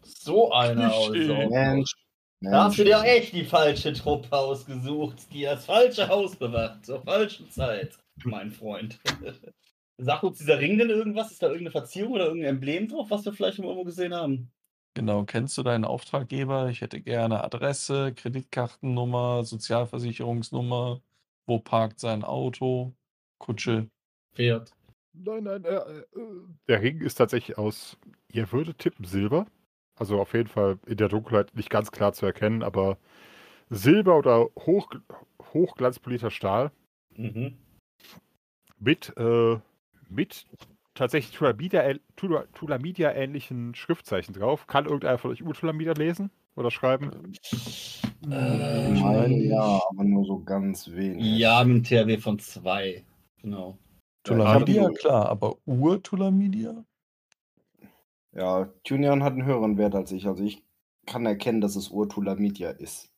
So einer also. Mensch. Da hast du dir echt die falsche Truppe ausgesucht, die das falsche Haus bewacht, zur falschen Zeit, mein Freund. Sagt uns dieser Ring denn irgendwas? Ist da irgendeine Verzierung oder irgendein Emblem drauf, was wir vielleicht irgendwo gesehen haben? Genau, kennst du deinen Auftraggeber? Ich hätte gerne Adresse, Kreditkartennummer, Sozialversicherungsnummer, wo parkt sein Auto, Kutsche. Pferd. Nein, nein. Äh, äh, der Ring ist tatsächlich aus, ihr würdet tippen, Silber. Also auf jeden Fall in der Dunkelheit nicht ganz klar zu erkennen, aber Silber oder hoch, hochglanzpolierter Stahl Mhm. mit, äh, mit tatsächlich Tulamidia- Tula- Tulamidia-ähnlichen Schriftzeichen drauf. Kann irgendeiner von euch Urtulamidia lesen oder schreiben? Äh, Ich meine, ja, aber nur so ganz wenig. Ja, mit einem THW von zwei. Genau. Tulamidia, klar, aber Ur-Tulamidia? Ja, Tunian hat einen höheren Wert als ich. Also ich kann erkennen, dass es Urtulamidia ist.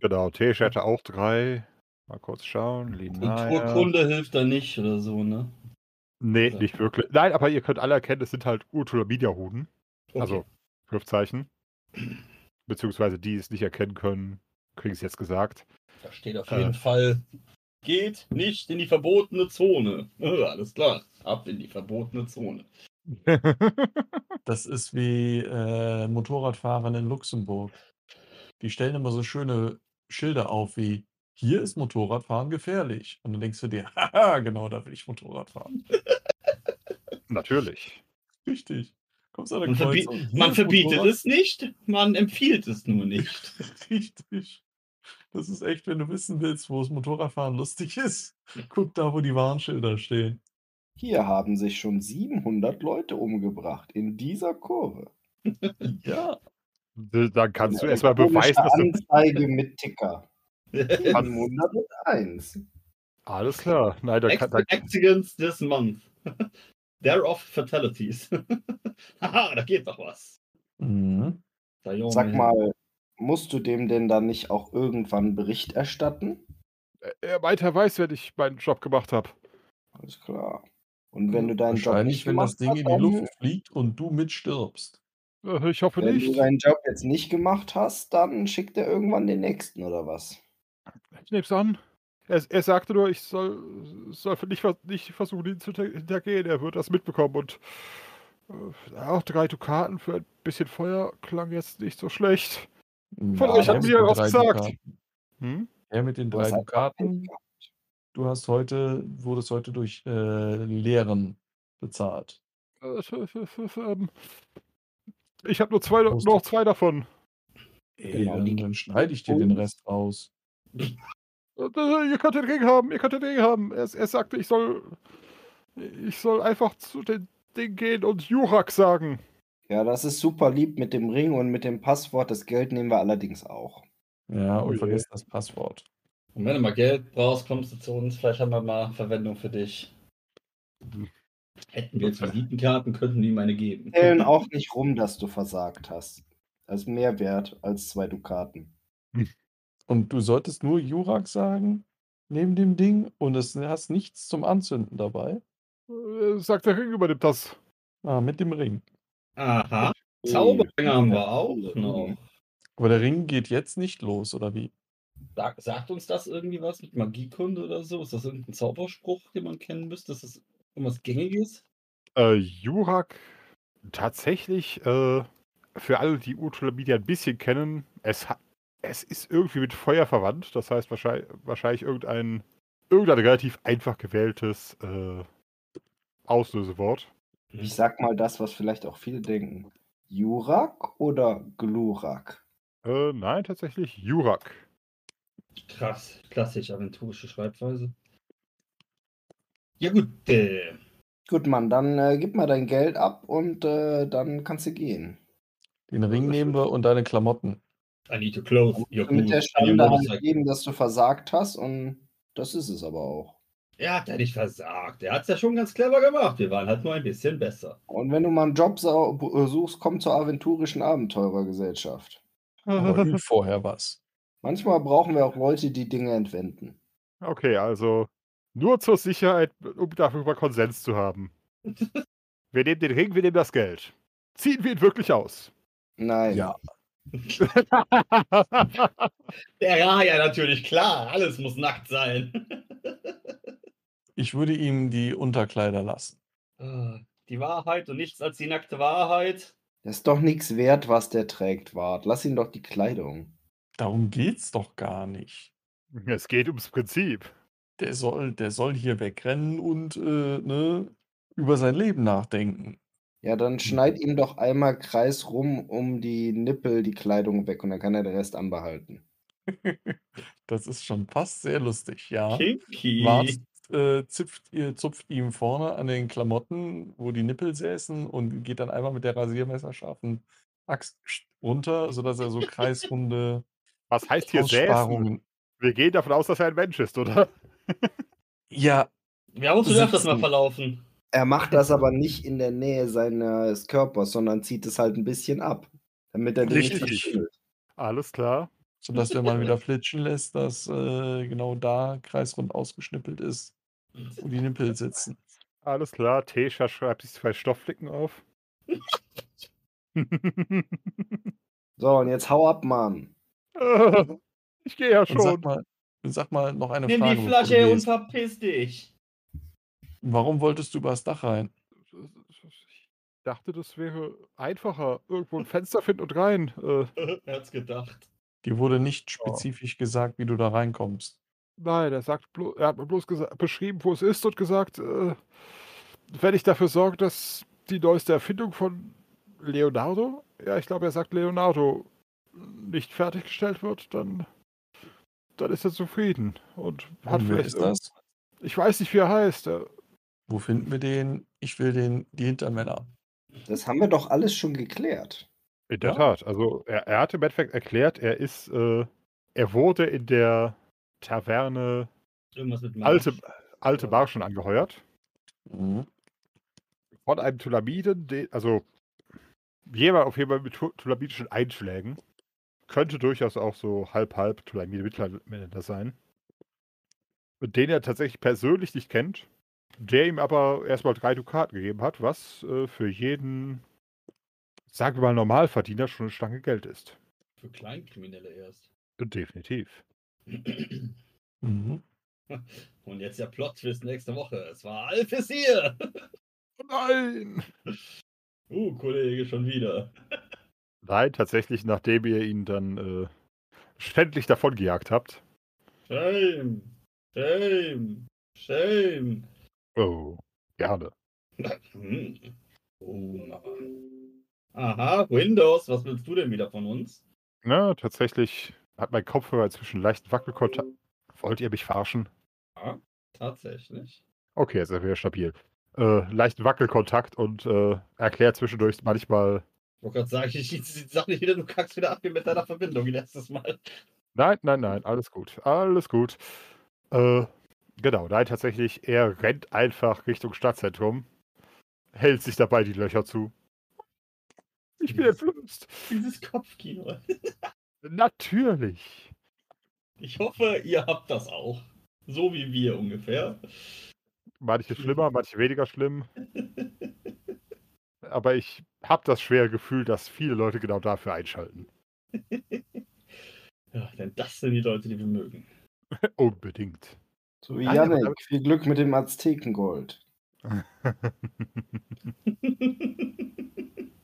Genau, Tesh hatte auch drei. Mal kurz schauen. Linaya. Kulturkunde hilft da nicht oder so, ne? Nee, Ja. nicht wirklich. Nein, aber ihr könnt alle erkennen, es sind halt Urtulamidia-Huden. Also Schriftzeichen. Beziehungsweise die es nicht erkennen können, kriegen es jetzt gesagt. Da steht auf Äh. jeden Fall, geht nicht in die verbotene Zone. Alles klar, ab in die verbotene Zone. Das ist wie äh, Motorradfahren in Luxemburg. Die stellen immer so schöne Schilder auf wie hier ist Motorradfahren gefährlich. Und dann denkst du dir, haha, genau, da will ich Motorrad fahren. Natürlich. Richtig. Kommst an der Man, verbi man verbietet Motorrad- es nicht, man empfiehlt es nur nicht. Richtig. Das ist echt, wenn du wissen willst, wo das Motorradfahren lustig ist, guck da, wo die Warnschilder stehen. Hier haben sich schon 700 Leute umgebracht in dieser Kurve. Ja. Dann kannst du erstmal beweisen, dass du. Anzeige mit Ticker. 101. Alles klar. Nein, da kann, da, Accidents this month. Thereof fatalities. Haha, da geht doch was. Mhm. Sag mal, musst du dem denn dann nicht auch irgendwann Bericht erstatten? er meint, er weiß, wenn ich meinen Job gemacht habe. Alles klar. Und wenn du deinen Job nicht wenn das gemacht Ding hast, in die dann, Luft fliegt und du mitstirbst. Äh, Ich hoffe wenn du nicht. deinen Job jetzt nicht gemacht hast, dann schickt er irgendwann den nächsten oder was? Ich nehme es an. Er, er sagte nur, ich soll, soll nicht, nicht versuchen, ihn zu hinter- hintergehen. Er wird das mitbekommen. Und äh, auch drei Dukaten für ein bisschen Feuer klang jetzt nicht so schlecht. Von Ja, euch hat mir was gesagt. Hm? Der mit den Du drei Dukaten. Du hast heute, wurdest heute durch äh, Lehren bezahlt. Äh, ähm, Ich habe nur zwei, noch zwei davon. Ey, Genau, dann, dann schneide ich dir den Rest raus. Äh, Ihr könnt den Ring haben, ihr könnt den Ring haben. Er, er sagte, ich soll, ich soll einfach zu dem Ding gehen und Jurak sagen. Ja, das ist super lieb mit dem Ring und mit dem Passwort. Das Geld nehmen wir allerdings auch. Ja, Oh und je. vergiss das Passwort. Und wenn du mal Geld brauchst, kommst du zu uns. Vielleicht haben wir mal Verwendung für dich. Hätten wir jetzt Visitenkarten, könnten die meine geben. Zählen auch nicht rum, dass du versagt hast. Das ist mehr wert als zwei Dukaten. Und du solltest nur Jurak sagen, neben dem Ding, und es hast nichts zum Anzünden dabei. Äh, Sagt der Ring übernimmt das. Ah, mit dem Ring. Aha. Zauberringe haben wir auch noch. Aber der Ring geht jetzt nicht los, oder wie? Sag, sagt uns das irgendwie was mit Magiekunde oder so? Ist das irgendein Zauberspruch, den man kennen müsste? Ist das irgendwas Gängiges? Äh, Jurak, tatsächlich, äh, für alle, die Ultramedia ein bisschen kennen, es, es ist irgendwie mit Feuer verwandt. Das heißt wahrscheinlich, wahrscheinlich irgendein, irgendein relativ einfach gewähltes äh, Auslösewort. Ich sag mal das, was vielleicht auch viele denken. Jurak oder Glurak? Äh, nein, tatsächlich Jurak. Krass, klassisch, aventurische Schreibweise. Ja gut, äh, Gut, Mann, dann äh, gib mal dein Geld ab und äh, dann kannst du gehen. Den Ring nehmen wir und deine Klamotten. I need to clothe your Mit der Schande halt geben, dass du versagt hast und das ist es aber auch. Er hat ja nicht versagt. Er hat es ja schon ganz clever gemacht. Wir waren halt nur ein bisschen besser. Und wenn du mal einen Job äh, suchst, komm zur aventurischen Abenteurergesellschaft. Vorher was. Manchmal brauchen wir auch Leute, die Dinge entwenden. Okay, also nur zur Sicherheit, um darüber Konsens zu haben. Wir nehmen den Ring, wir nehmen das Geld. Ziehen wir ihn wirklich aus? Nein. Ja. Der war ja natürlich klar. Alles muss nackt sein. Ich würde ihm die Unterkleider lassen. Ah, die Wahrheit und nichts als die nackte Wahrheit. Das ist doch nichts wert, was der trägt, Wart. Lass ihn doch die Kleidung. Darum geht's doch gar nicht. es geht ums Prinzip. Der soll, der soll hier wegrennen und äh, ne, über sein Leben nachdenken. Ja, dann schneid ihm doch einmal kreisrum um die Nippel die Kleidung weg und dann kann er den Rest anbehalten. Das ist schon fast sehr lustig, ja. Kinky. Äh, zipft, ihr- zupft ihm vorne an den Klamotten, wo die Nippel säßen, und geht dann einmal mit der rasiermesserscharfen Axt runter, sodass er so kreisrunde Was heißt hier säßen? Wir gehen davon aus, dass er ein Mensch ist, oder? Ja, Wir haben uns öfters mal Sitzen. verlaufen. Er macht das aber nicht in der Nähe seines Körpers, sondern zieht es halt ein bisschen ab, damit er den nicht Richtig. verschimmelt. Alles klar. sodass, wenn man wieder flitschen lässt, dass äh, genau da kreisrund ausgeschnippelt ist, wo die Nippel sitzen. Alles klar. Tesha schreibt sich zwei Stoffflicken auf. So, und jetzt hau ab, Mann. ich gehe ja Und sag schon. mal, sag mal noch eine Nimm Frage. die bevor du Flasche und verpiss dich. Warum wolltest du übers Dach rein? Ich dachte, das wäre einfacher. Irgendwo ein Fenster finden und rein. Äh, er hat's gedacht. Dir wurde nicht spezifisch gesagt, wie du da reinkommst. nein, er, sagt blo er hat mir bloß beschrieben, wo es ist und gesagt, äh, wenn ich dafür sorge, dass die neueste Erfindung von Leonardo, ja, ich glaube, er sagt Leonardo, nicht fertiggestellt wird, dann dann ist er zufrieden und hat Und wer vielleicht ist das? Ich weiß nicht, wie er heißt. äh, Wo finden wir den? Ich will den, die Hintermänner. Das haben wir doch alles schon geklärt. In der Ja? Tat. Also er, er hat im Endeffekt erklärt, er ist, äh, er wurde in der Taverne Irgendwas mit Marsch. alte, alte Ja. Marschen angeheuert. Mhm. Von einem Tulamiden, den, also jemand auf jeden Fall mit tu- tulamidischen Einschlägen. Könnte durchaus auch so halb-halb Tulamide Mittelalter sein. Den er tatsächlich persönlich nicht kennt. Der ihm aber erstmal drei Dukaten gegeben hat, was äh, für jeden, sagen wir mal, Normalverdiener schon eine Stange Geld ist. Für Kleinkriminelle erst. Definitiv. Mhm. Und jetzt der Plot-Twist nächste Woche. Es war Alphys hier. Nein! Uh, Kollege, schon wieder. Nein, tatsächlich, nachdem ihr ihn dann äh, ständig davongejagt habt. Shame. Shame. Shame. Oh, gerne. Oh. Aha, Windows, was willst du denn wieder von uns? Na, tatsächlich hat mein Kopfhörer inzwischen leichten Wackelkontakt. Wollt ihr mich verarschen? Ja, tatsächlich. Okay, jetzt er wieder stabil. Äh, leichten Wackelkontakt und äh, erklärt zwischendurch manchmal. Ich wollte gerade sagen, ich, ich sag nicht wieder, du kackst wieder ab wie mit deiner Verbindung letztes Mal. Nein, nein, nein, alles gut. Alles gut. Äh, genau, nein, tatsächlich, er rennt einfach Richtung Stadtzentrum, hält sich dabei die Löcher zu. Ich bin entblößt. Dieses Kopfkino. Natürlich. Ich hoffe, ihr habt das auch. So wie wir ungefähr. Manche schlimmer, manche weniger schlimm. Aber ich habe das schwere Gefühl, dass viele Leute genau dafür einschalten. Ja, denn das sind die Leute, die wir mögen. Unbedingt. So wie Janik, viel Glück mit dem Aztekengold.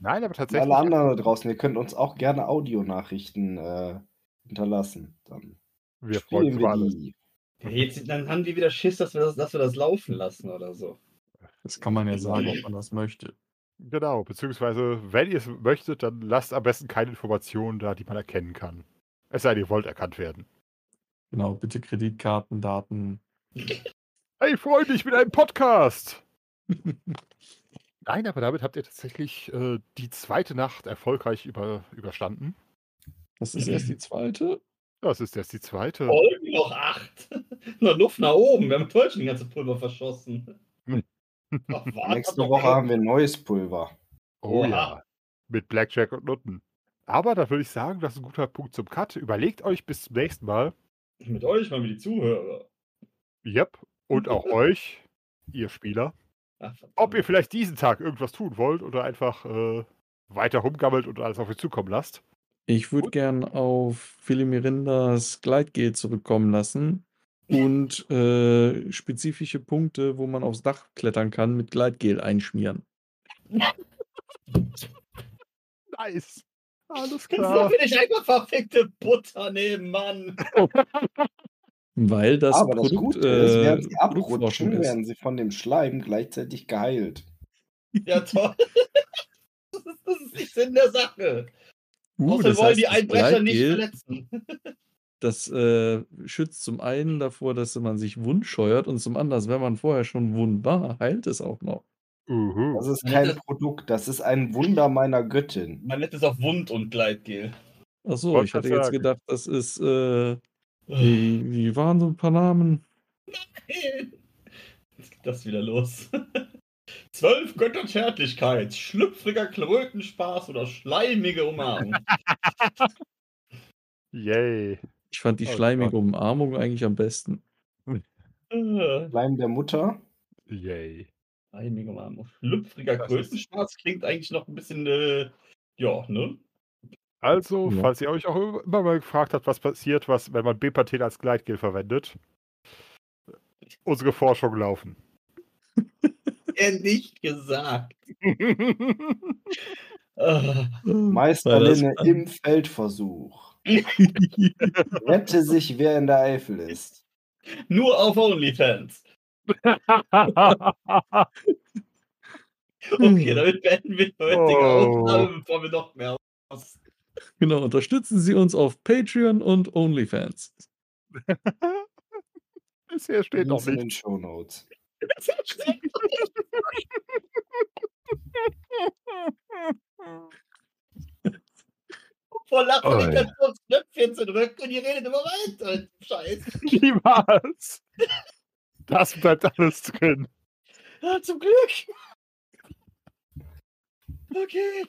Nein, aber Und tatsächlich. alle anderen da draußen, ihr könnt uns auch gerne Audionachrichten äh, hinterlassen. Dann Wir freuen uns die. Ja, jetzt, dann haben die wieder Schiss, dass wir das, dass wir das laufen lassen oder so. Das kann man ja sagen, ob man das möchte. Genau, beziehungsweise, wenn ihr es möchtet, dann lasst am besten keine Informationen da, die man erkennen kann. Es sei denn, ihr wollt erkannt werden. Genau, bitte Kreditkartendaten. Hey Freunde, ich bin ein Podcast! Nein, aber damit habt ihr tatsächlich äh, die zweite Nacht erfolgreich über, überstanden. Das ist erst die zweite. Das ist erst die zweite. Folgen noch acht. noch Luft nach oben. Wir haben Täuschen die ganze Pulver verschossen. Ach, Nächste Woche haben wir neues Pulver. Oh Oha. ja. Mit Blackjack und Nutten. Aber da würde ich sagen, das ist ein guter Punkt zum Cut. Überlegt euch bis zum nächsten Mal. Mit euch mal wie die Zuhörer. Yep. Und auch euch, ihr Spieler. Ach, ob ihr vielleicht diesen Tag irgendwas tun wollt oder einfach äh, weiter rumgammelt und alles auf euch zukommen lasst. Ich würde gern auf Philly Mirindas Gleitgel zurückkommen lassen und äh, spezifische Punkte, wo man aufs Dach klettern kann, mit Gleitgel einschmieren. Nice. Alles Kannst du klar. doch nicht einfach verfickte Butter nehmen, Mann. Weil das Aber das Produkt, Gute ist, äh, während sie abrutschen, ist. werden sie von dem Schleim gleichzeitig geheilt. Ja, toll. Das ist, das ist nicht Sinn der Sache. Uh, Außerdem das wollen heißt, die das Einbrecher nicht verletzen. das äh, schützt zum einen davor, dass man sich wund scheuert und zum anderen, wenn man vorher schon wund war, heilt es auch noch. Uhu. Das ist kein Produkt, das ist ein Wunder meiner Göttin. Man nennt es auch Wund- und Gleitgel. Achso, Wollte ich hatte jetzt sagen. gedacht, das ist, äh, wie, wie waren so ein paar Namen? Jetzt geht das wieder los. Zwölf Götter Zärtlichkeit, schlüpfriger Klötenspaß oder schleimige Umarmung. Yay. Ich fand die Oh schleimige Gott. Umarmung eigentlich am besten. Schleim der Mutter. Yay. Schleimige Umarmung. Schlüpfriger ist- Klötenspaß klingt eigentlich noch ein bisschen, äh, ja, ne? Also, Ja. falls ihr euch auch immer mal gefragt habt, was passiert, was, wenn man Bepanthen als Gleitgel verwendet, unsere Forschungen laufen. Er nicht gesagt. Ah, Meister Weil das Linne dann- im Feldversuch. Rette sich, wer in der Eifel ist. Nur auf OnlyFans. Okay, damit beenden wir die heutige Oh. Aufnahme, bevor wir noch mehr aus. Genau, unterstützen Sie uns auf Patreon und OnlyFans. Bisher steht noch Links in den nicht. Show Notes. Vor Lachen oh, ich ja. dann so aufs Knöpfchen zurück und ihr redet immer weiter. Scheiße. Niemals. Das bleibt alles drin. Ja, zum Glück. Okay.